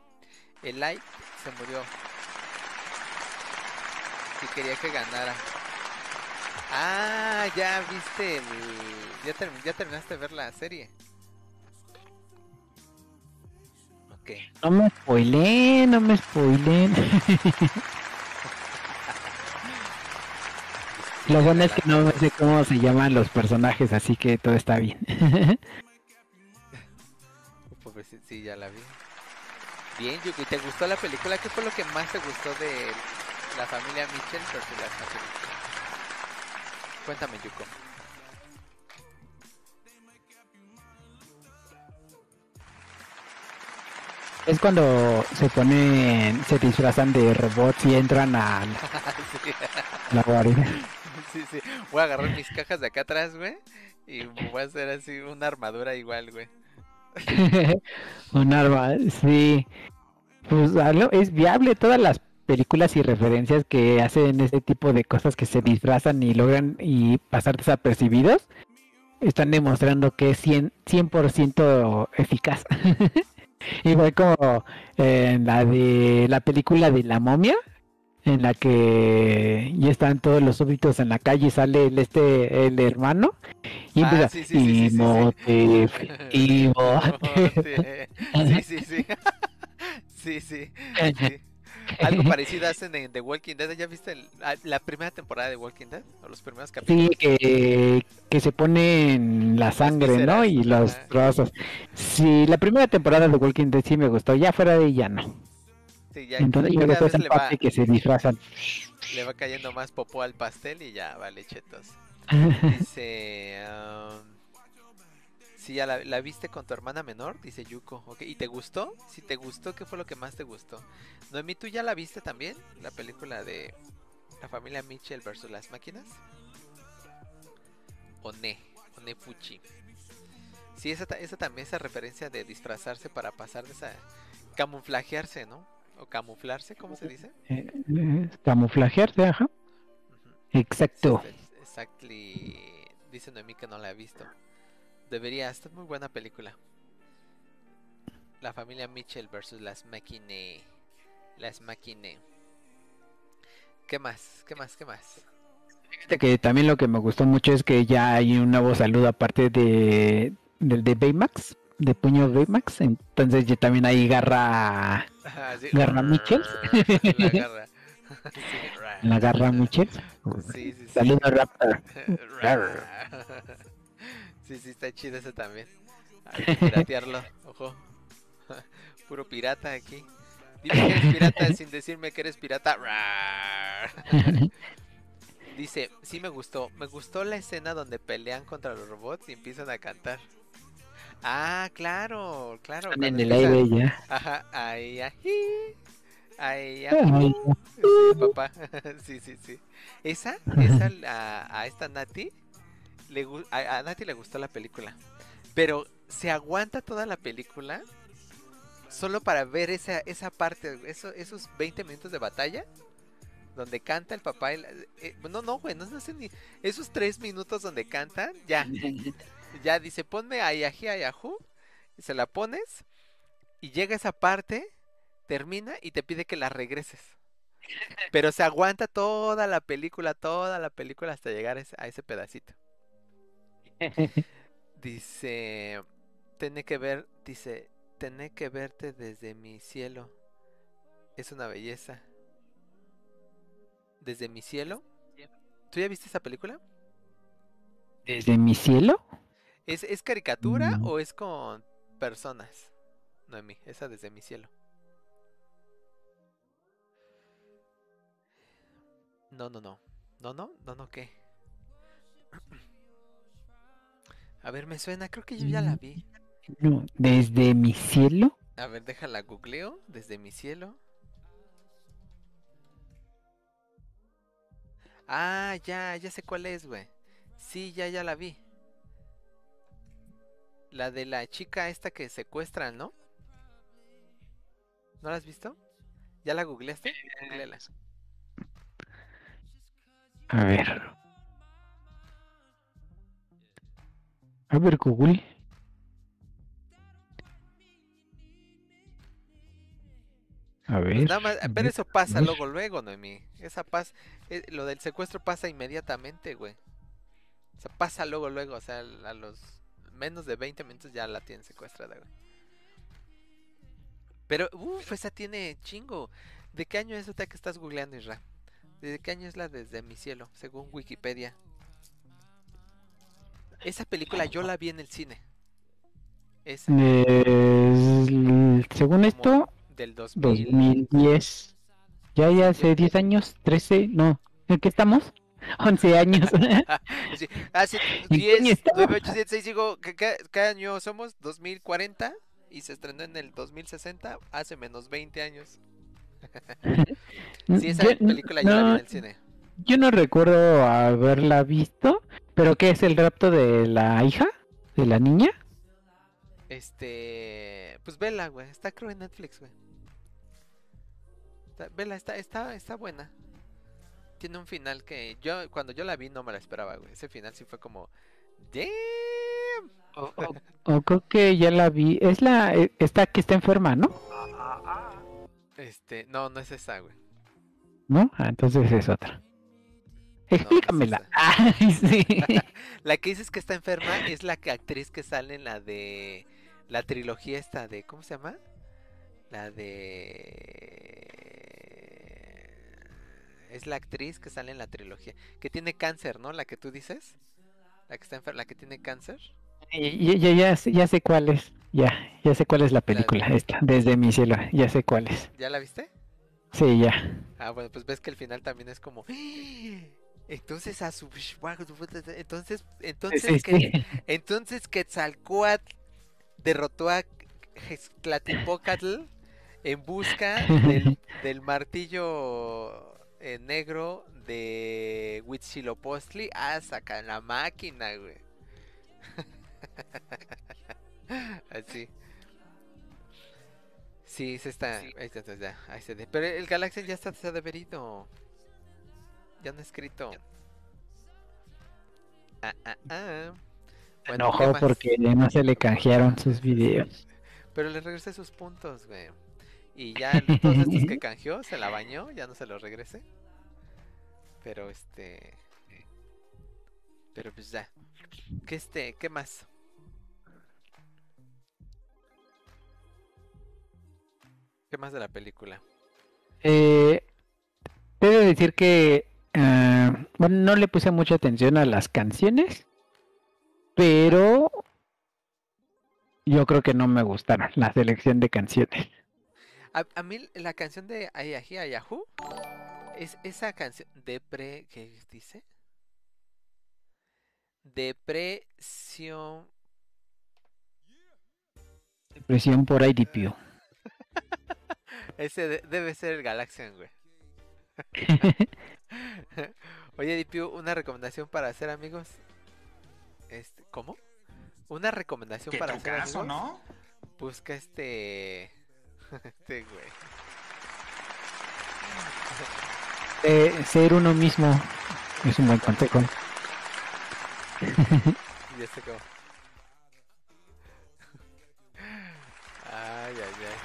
El like se murió. Y quería que ganara. Ah, ya viste el... Ya, ya terminaste de ver la serie. Ok. No me spoilen, no me spoilen. *laughs* Lo bueno es que no sé cómo se llaman los personajes, así que todo está bien. *laughs* Pobrecito, sí, ya la vi. Bien, Yuko, ¿y te gustó la película? ¿Qué fue lo que más te gustó de la familia Mitchell versus las Mitchell? Cuéntame, Yuko. es cuando se ponen, se disfrazan de robots y entran a la, *laughs* sí. la guarida. Sí, sí. Voy a agarrar mis cajas de acá atrás, güey. Y voy a hacer así una armadura igual, güey. *laughs* Un arma, sí. Pues algo- es viable todas las películas y referencias que hacen ese tipo de cosas que se disfrazan y logran y pasar desapercibidos. Están demostrando que es 100, 100% eficaz. *laughs* Igual como en la de la película de la momia, en la que ya están todos los súbditos en la calle y sale el, este el hermano y Ah, empieza sí, sí, sí, sí, sí, sí. Imhotep, *laughs* Imhotep". *laughs* Sí. Algo parecido hacen en The Walking Dead. ¿Ya viste el- la- primera temporada de Walking Dead? ¿O los primeros capítulos? Sí, que, que se ponen la sangre, ¿no? Y los trozos. Sí, la primera temporada de Walking Dead sí me gustó, ya fuera de ella no. Sí, ya Entonces esa le va, parte que se disfrazan. le va cayendo más popó al pastel y ya, vale, chetos. *laughs* Dice... um, si ya la, la viste con tu hermana menor, dice Yuko. ¿Y te gustó? Si te gustó, ¿qué fue lo que más te gustó? Noemi, ¿tú ya la viste también? La película de la familia Mitchell versus las máquinas. One, One Fuchi. Sí, esa, esa también, esa referencia de disfrazarse para pasar de esa... Camuflajearse, ¿no? O camuflarse, ¿cómo se dice? Eh, eh, Camuflajearse, ajá. Exacto. Exactly. Dice Noemí que no la ha visto. Debería, esta es muy buena película. La familia Mitchell versus las Máquine. Las Máquine. ¿Qué más? ¿Qué más? ¿Qué más? Fíjate que también lo que me gustó mucho es que ya hay un nuevo saludo aparte de del de Baymax, de puño Baymax. Entonces ya también hay garra, ¿Garra Mitchell? *laughs* La garra. *laughs* Sí, la garra Mitchell. Sí, sí, Raptor. *laughs* Sí, sí, está chido ese también. Hay que piratearlo, ojo. Puro pirata aquí. Dime que eres pirata sin decirme que eres pirata. Dice, sí me gustó. Me gustó la escena donde pelean contra los robots y empiezan a cantar. Ah, claro, claro. Están en el aire ya. Ajá, ahí, ají, ahí, ajú. Sí, papá. *laughs* sí, sí, sí. Esa, esa *laughs* a, a esta Nati, le, a, a Nati le gustó la película. Pero se aguanta toda la película solo para ver esa, esa parte, eso, esos 20 minutos de batalla. Donde canta el papá. y la- eh, no, no, güey, no, no sé ni. Esos 3 minutos donde cantan, ya. *laughs* Ya dice, ponme a Yahi a Yahoo. Y se la pones. Y llega esa parte. Termina y te pide que la regreses. Pero se aguanta toda la película, toda la película hasta llegar a ese, a ese pedacito. *laughs* Dice, tiene que ver, dice, tener que verte desde mi cielo. Es una belleza. ¿Desde mi cielo? ¿Tú ya viste esa película? ¿Desde mi cielo? ¿Es, es caricatura Mm. o es con personas? Noemi, esa desde mi cielo. No, no, no. No, no, no, no, ¿qué? *clears throat* A ver, me suena, creo que yo ya la vi. No, ¿Desde mi cielo? A ver, déjala googleo desde mi cielo. Ah, ya, ya sé cuál es, güey. Sí, ya, ya la vi. La de la chica esta que secuestran, ¿no? ¿No la has visto? ¿Ya la googleaste? Googleala. A ver. A ver, Google. A ver. Pues nada más, a pero ver, eso pasa ver. luego, luego, Noemí. Esa paz, eh, lo del secuestro pasa inmediatamente, güey. O sea, pasa luego, luego. O sea, a los menos de 20 minutos ya la tienen secuestrada, güey. Pero, uff, esa tiene chingo. ¿De qué año es esta que estás googleando, Isra? ¿De qué año es la desde mi cielo? Según Wikipedia. Esa película yo la vi en el cine. Esa, Es- según esto, del 2000. 2010. Ya, ya hace 10 años, 13, no. ¿En qué estamos? 11 años. *laughs* Sí, hace *laughs* qué 10, año estaba? 9, 8, 7, 6, digo, ¿qué, qué, año somos? 2040 y se estrenó en el 2060, hace menos 20 años. *laughs* Sí, esa Yo- película yo la vi no, en el cine. Yo no recuerdo haberla visto, pero ¿qué es el rapto de la hija? ¿De la niña? Este, pues vela, güey, está creo en Netflix, güey. Vela, está, está, está buena. Tiene un final que yo, cuando yo la vi no me la esperaba, güey. Ese final sí fue como, damn. O, o- o creo que ya la vi. Es la, eh, esta que está enferma, ¿no? Este, no, no es esa, güey. ¿No? Ah, entonces es otra. Explícamela. *laughs* *laughs* Ay, sí. *laughs* La que dices que está enferma es la que actriz que sale en la de la trilogía esta de ¿cómo se llama? La de es la actriz que sale en la trilogía que tiene cáncer, ¿no? La que tú dices, la que está enferma, la que tiene cáncer. Ya, ya, ya, sé- ya sé cuál es. Ya, ya sé cuál es la película. Esta, desde mi cielo. Ya sé cuál es. ¿Ya la viste? Sí, ya. Ah, bueno, pues ves que el final también es como entonces a su entonces entonces Sí, sí, que sí. *laughs* Entonces Quetzalcoatl derrotó a Tlatipoca en busca del, del martillo eh, negro de Huitzilopochtli. Ah, sacan la máquina, güey. *laughs* Así. Sí, se está. Ahí está, ya, ahí se de- Pero el Galaxian ya está, se ha de haber ido. Ya no ha escrito. Ah, ah, ah. Bueno, ¿qué enojó porque no se le canjearon sus videos. Pero le regresé sus puntos, güey. Y ya todos estos que *laughs* canjeó, se la bañó, ya no se los regrese. Pero este. Pero pues ya. ¿Qué este? ¿Qué más? ¿Qué más de la película? Eh, debo decir que, eh, bueno, no le puse mucha atención a las canciones, pero yo creo que no me gustaron la selección de canciones. A, a mí la canción de Ayahi Ayahu es esa canción. Depre. ¿Qué dice? Depresión. Presión por IDP. *laughs* Ese de- debe ser el Galaxian, güey. *laughs* Oye, Dipiu, una recomendación para hacer amigos. Este, ¿cómo? Una recomendación Qué para hacer amigos. ¿no? Busca este. Este, güey. Eh, ser uno mismo es un buen consejo. *laughs* Ya sé cómo. Ay, ay, ay.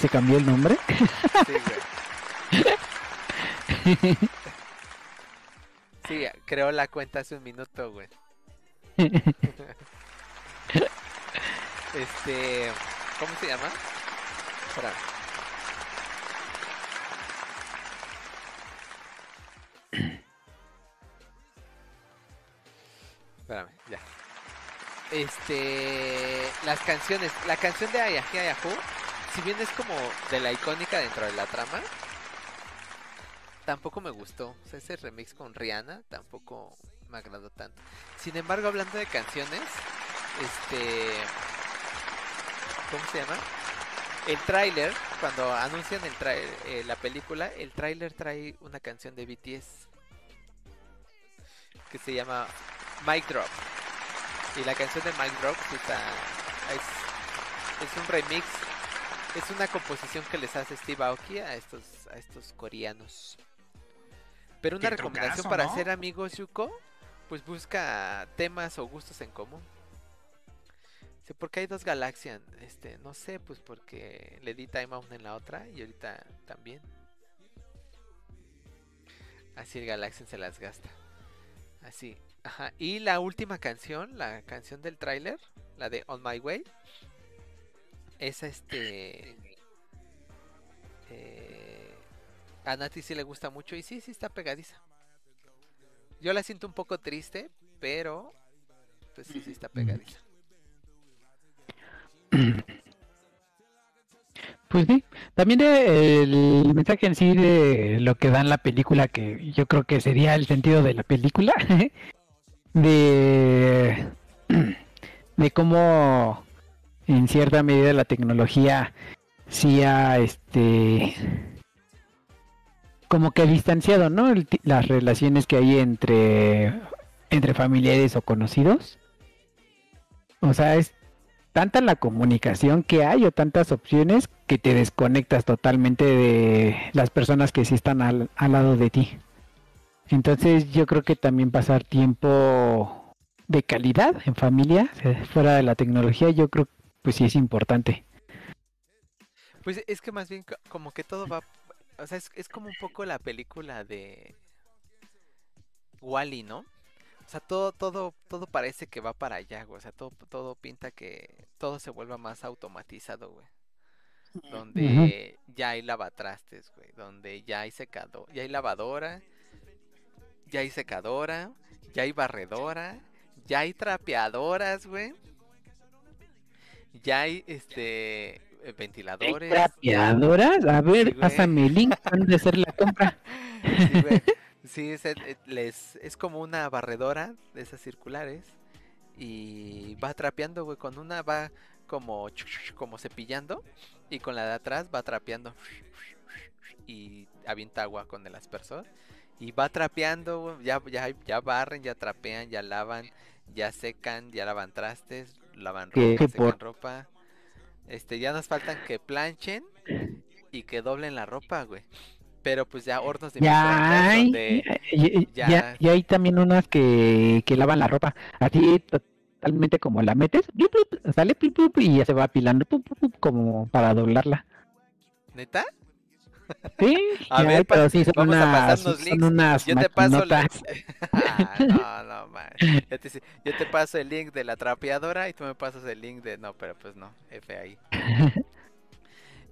¿Se cambió el nombre? Sí, güey. *laughs* Sí, creó la cuenta hace un minuto, güey. *laughs* Este. ¿Cómo se llama? Espera. Espérame, ya. Este. Las canciones. La canción de Ayahi Ayahu, si bien es como de la icónica dentro de la trama, tampoco me gustó. O sea, ese remix con Rihanna tampoco me agradó tanto. Sin embargo, hablando de canciones, este. ¿Cómo se llama? El tráiler, cuando anuncian el eh, la película, el tráiler trae una canción de BTS que se llama Mic Drop. Y la canción de Mic Drop está, es, es un remix, es una composición que les hace Steve Aoki a estos, a estos coreanos. Pero una recomendación trucazo, para ¿no? hacer amigos, Yuko, pues busca temas o gustos en común. Sí, porque hay dos Galaxian. Este, no sé, pues porque le di time out en la otra y ahorita también. Así el Galaxian se las gasta. Así. Ajá. Y la última canción, la canción del tráiler, la de On My Way. Esa este. eh, a Nati sí le gusta mucho y sí, sí está pegadiza. Yo la siento un poco triste, pero pues sí, sí está pegadiza. *clears throat* Pues sí, también el mensaje en sí de lo que da en la película, que yo creo que sería el sentido de la película, *laughs* de, *clears throat* de cómo en cierta medida la tecnología sí ha este como que distanciado, ¿no? Las relaciones que hay entre entre familiares o conocidos. O sea, es tanta la comunicación que hay o tantas opciones que te desconectas totalmente de las personas que sí están al, al lado de ti. Entonces yo creo que también pasar tiempo de calidad en familia, eh, fuera de la tecnología, yo creo pues sí es importante. Pues es que más bien co- como que todo va, o sea, es, es como un poco la película de Wally, ¿no? O sea, todo, todo, todo parece que va para allá, güey. O sea, todo, todo pinta que todo se vuelva más automatizado, güey. Donde ya hay lavatrastes, güey. Donde ya hay secador, ya hay lavadora, ya hay secadora, ya hay barredora, ya hay trapeadoras, güey. Ya hay este eh, ventiladores. ¿Trapeadoras? A ver, Sí, pásame el link antes de hacer la compra. *laughs* Sí, güey. Sí, es, eh, les, es como una barredora de esas circulares. Y va trapeando, güey. Con una va como, como cepillando. Y con la de atrás va trapeando. Y avienta agua con el aspersor. Y va trapeando, güey, Ya, ya, ya barren, ya trapean, ya lavan, ya secan, ya lavan trastes, lavan ropa, secan por- ropa. Este, ya nos faltan que planchen y que doblen la ropa, güey. Pero pues ya hornos de Ya hay, donde y, ya- ya- y hay también unas que, que lavan la ropa. Así totalmente como la metes, plup, plup, sale plup, y ya se va apilando como para doblarla. ¿Neta? Sí, *laughs* A ya ver, pero sí son vamos a unas, pasarnos son links. unas Yo te paso la... *laughs* Ah, no, no, man. Yo te, yo te paso el link de la trapeadora y tú me pasas el link de... No, pero pues no, F ahí. *laughs*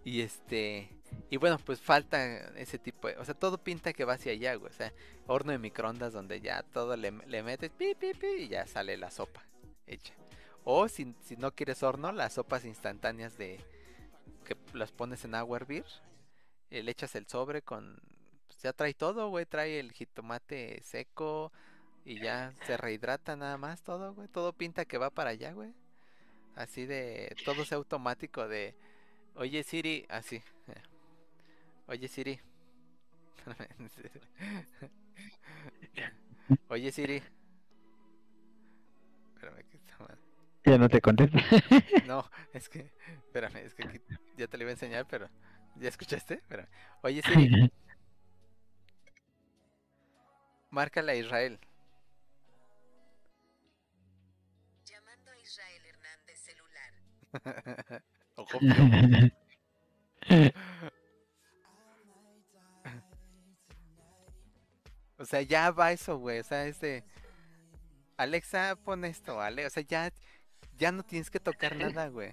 Y este... Y bueno, pues falta ese tipo de... O sea, todo pinta que va hacia allá, güey. O sea, horno de microondas donde ya todo le, le metes pi, pi, pi, y ya sale la sopa hecha. O si, si no quieres horno, las sopas instantáneas de... Que las pones en agua hervir. eh, le echas el sobre con... pues, ya trae todo, güey. Trae el jitomate seco. Y ya se rehidrata nada más todo, güey. Todo pinta que va para allá, güey. Así de... Todo sea automático de... Oye Siri, así. Oye Siri. *laughs* Oye Siri. Espérame que está mal. Ya no te contesto. *laughs* No, es que, espérame, es que aquí ya te lo iba a enseñar, pero ¿ya escuchaste? Espérame. Oye Siri, *laughs* márcala a Israel. Llamando a Israel Hernández celular. Ojo, O sea, ya va eso, güey. O sea, es de. Alexa, pon esto, ¿vale? O sea, ya, ya no tienes que tocar nada, güey.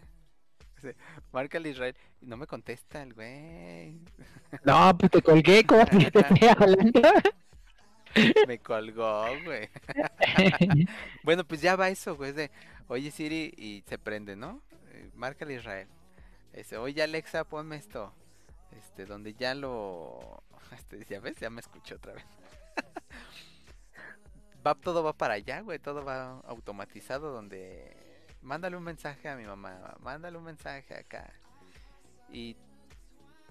O sea, márcale a Israel. Y no me contesta el güey. *laughs* No, pues te colgué, ¿cómo te estoy *laughs* hablando? Me colgó, güey. *laughs* bueno, pues ya va eso, güey. Es de, oye Siri, y se prende, ¿no? Eh, Márcale a Israel. Este, oye Alexa, ponme esto. Este, donde ya lo. Este, ya ves, ya me escuché otra vez. Va, todo va para allá, güey. Todo va automatizado. Donde. Mándale un mensaje a mi mamá. Mándale un mensaje acá. Y.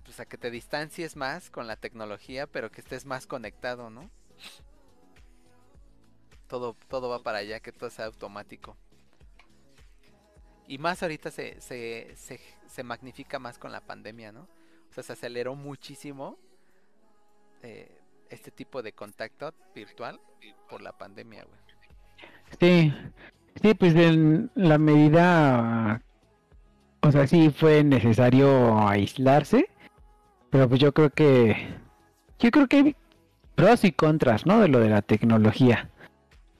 Pues a que te distancies más con la tecnología, pero que estés más conectado, ¿no? Todo, todo va para allá, que todo sea automático. Y más ahorita se, se, se, se magnifica más con la pandemia, ¿no? O sea, se aceleró muchísimo eh, este tipo de contacto virtual por la pandemia, güey. Sí, Sí, pues en la medida, o sea, sí fue necesario aislarse, pero pues yo creo que, yo creo que hay pros y contras, ¿no? De lo de la tecnología.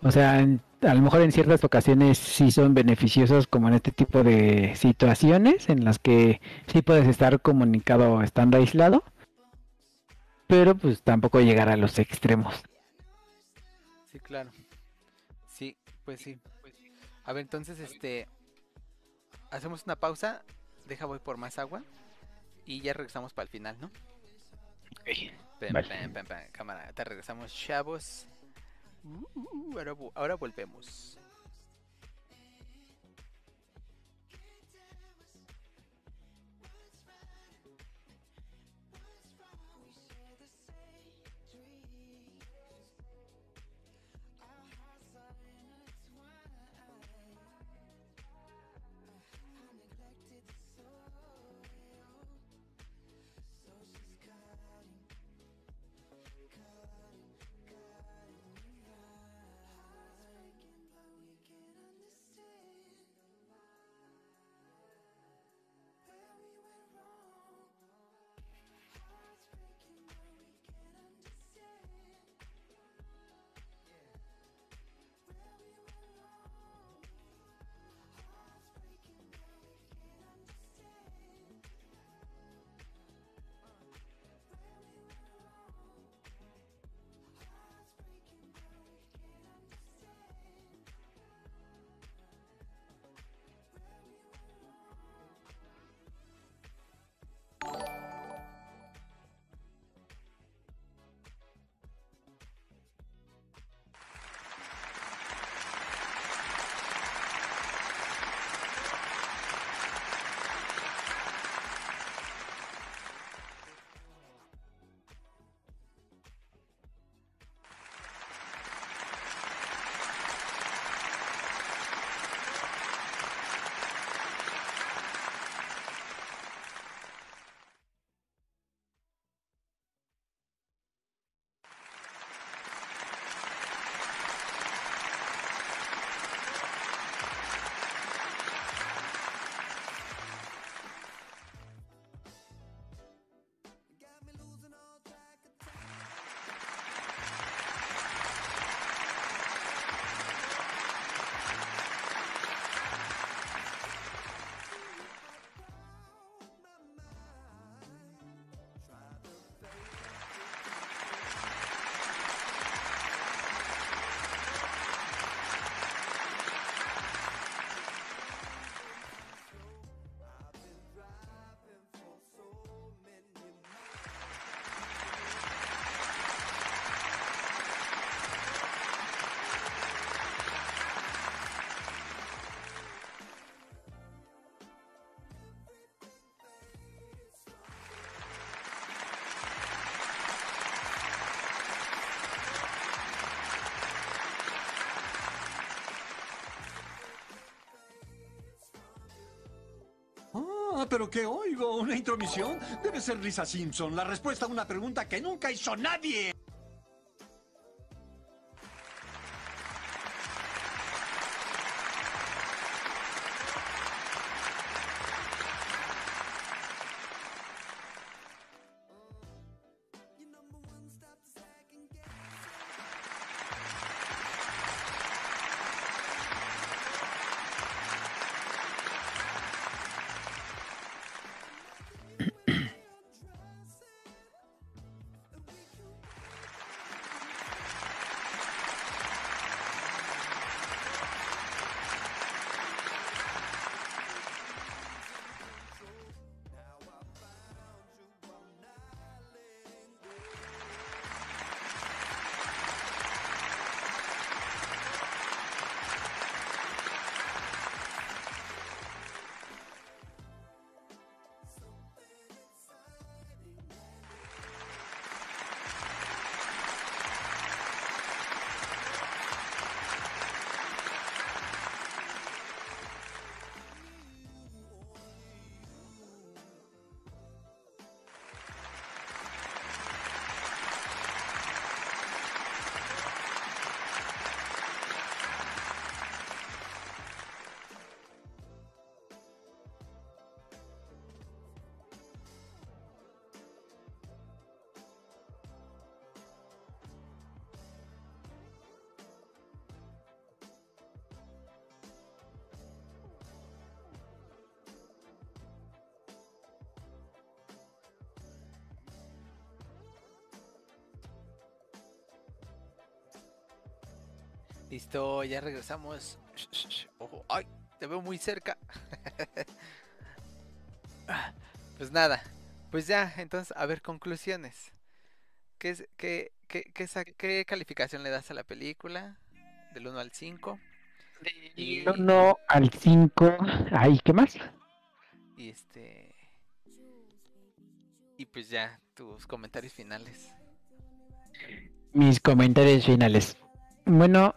O sea, en- a lo mejor en ciertas ocasiones sí son beneficiosos como en este tipo de situaciones en las que sí puedes estar comunicado estando aislado, pero pues tampoco llegar a los extremos. Sí, claro. Sí, pues sí. A ver, entonces, este. Hacemos una pausa. Deja, voy por más agua. Y ya regresamos para el final, ¿no? Vale. pem, pem, pem. Cámara, te regresamos, chavos. Uh, uh, uh, ahora, ahora volvemos. Ah, pero ¿qué oigo? ¿Una intromisión? Debe ser Lisa Simpson, la respuesta a una pregunta que nunca hizo nadie. Listo, ya regresamos. Ojo, ay, te veo muy cerca. *laughs* Ah, pues nada, pues ya, entonces, a ver, conclusiones. ¿Qué, es- qué, qué, qué, qué calificación le das a la película? Del 1 al 5. Y, Del 1 al 5. Ay, ¿qué más? y este. Y pues ya, tus comentarios finales. Mis comentarios finales. Bueno,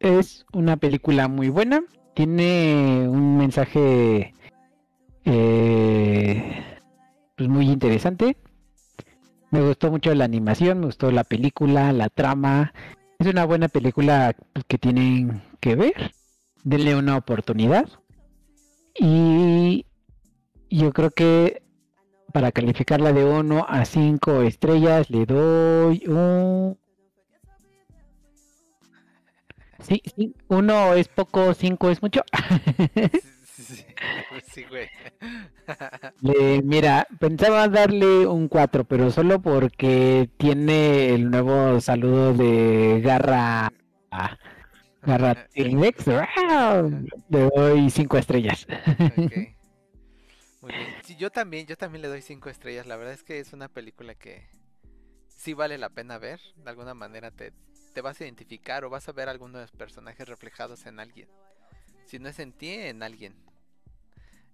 es una película muy buena. Tiene un mensaje eh, pues muy interesante. Me gustó mucho la animación, me gustó la película, la trama. Es una buena película pues, que tienen que ver. Denle una oportunidad. Y yo creo que para calificarla de 1 a 5 estrellas le doy un... Sí, sí, uno es poco, cinco es mucho. Sí, *laughs* sí, pues sí, güey. *laughs* Le- mira, pensaba darle un 4, pero solo porque tiene el nuevo saludo de Garra... ah, Garra *laughs* T-Rex. Le doy 5 estrellas. Muy bien. Sí, yo también, yo también le doy cinco estrellas. La verdad es que es una película que sí vale la pena ver. De alguna manera te, te vas a identificar o vas a ver algunos de los personajes reflejados en alguien. Si no es en ti, en alguien.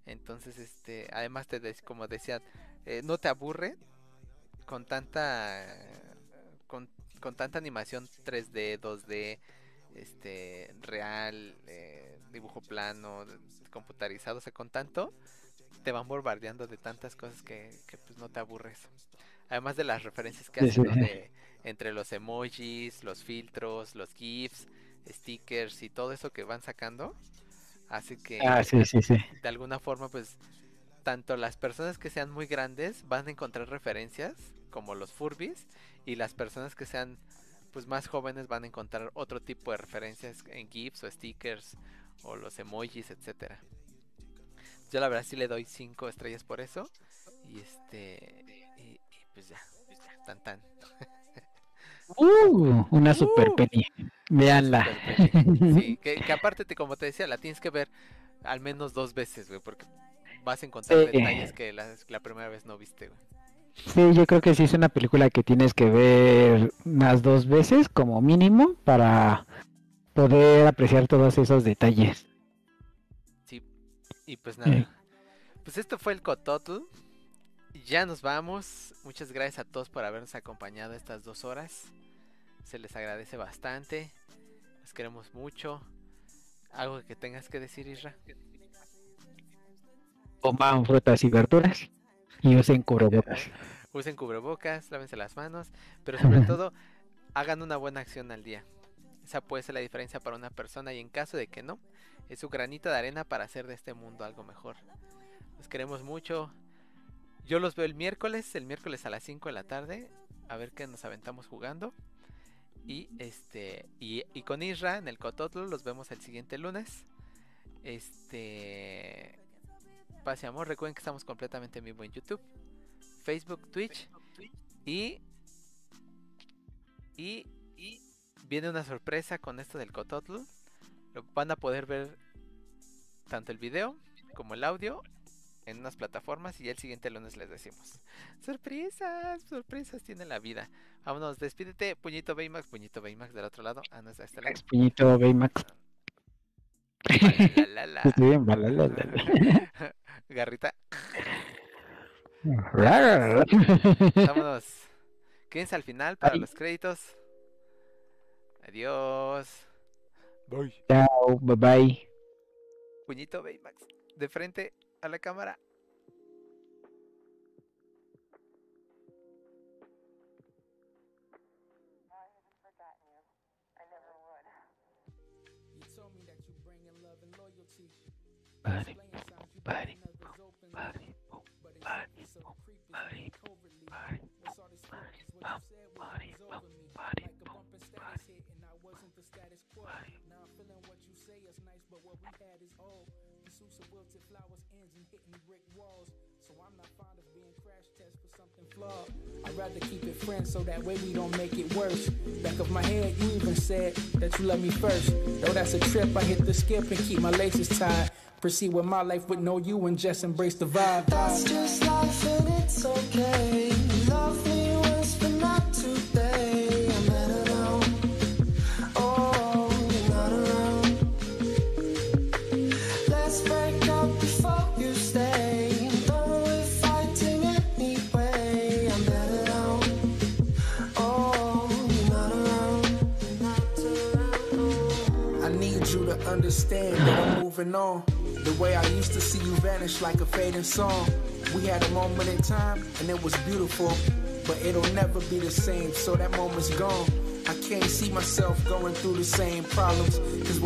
Entonces, este, además te des- como decía, eh, no te aburre con tanta con, con tanta animación 3D, 2D, este real, eh, dibujo plano, computarizado, o sea, con tanto te van bombardeando de tantas cosas que, que, pues no te aburres. Además de las referencias que Sí, hacen sí. ¿no? de- entre los emojis, los filtros, los GIFs, stickers y todo eso que van sacando, hace que Ah, sí, sí, sí. de alguna forma, pues, tanto las personas que sean muy grandes van a encontrar referencias, como los Furbis, y las personas que sean pues más jóvenes van a encontrar otro tipo de referencias en GIFs o stickers o los emojis, etcétera. Yo la verdad sí le doy 5 estrellas por eso. Y este. Y, y pues ya. Tan tan. *laughs* Uh, una super peli. Veanla. Sí, *laughs* que, que aparte, te, como te decía, la tienes que ver al menos dos veces, güey, porque vas a encontrar Sí. detalles que la, la primera vez no viste, güey. Sí, yo creo que sí es una película que tienes que ver unas dos veces como mínimo para poder apreciar todos esos detalles. Sí, y pues nada. Pues esto fue el Cototl. Ya nos vamos. Muchas gracias a todos por habernos acompañado estas dos horas. Se les agradece bastante. Los queremos mucho. ¿Algo que tengas que decir, Isra? Coman frutas y verduras y usen cubrebocas. *laughs* Usen cubrebocas, lávense las manos, pero sobre *laughs* todo hagan una buena acción al día. Esa puede ser la diferencia para una persona y en caso de que no, es su granito de arena para hacer de este mundo algo mejor. Los queremos mucho. Yo los veo el miércoles, el miércoles a las 5 de la tarde, a ver qué nos aventamos jugando. Y este y, con Isra en el Cototlo los vemos el siguiente lunes. Este paz y amor, recuerden que estamos completamente en vivo en YouTube, Facebook, Twitch y y, y viene una sorpresa con esto del Cototl. Lo van a poder ver tanto el video como el audio en unas plataformas y el siguiente lunes les decimos. Sorpresas, sorpresas tiene la vida. Vámonos, despídete, puñito Baymax, puñito Baymax del otro lado. Ah, no, está este lado. Puñito Baymax. La, la, la. Sí, la, la, la, la. Garrita. *laughs* Vámonos. Quédense al final para Ay. los créditos. Adiós. Bye. Chao, bye bye. Puñito Baymax. De frente a la cámara. with the status quo. Now I'm feeling what you say is nice, but what we had is old. suits of wilted flowers ends and hitting brick walls. So I'm not fond of being crash test for something flawed. I'd rather keep it friends so that way we don't make it worse. Back of my head, you even said that you love me first. Though that's a trip, I hit the skip and keep my laces tied. Proceed with my life with no you and just embrace the vibe. That's just life and it's okay. Love me once, but not today. Understand that I'm moving on. The way I used to see you vanish like a fading song. We had a moment in time and it was beautiful, but it'll never be the same. So that moment's gone. I can't see myself going through the same problems. Cause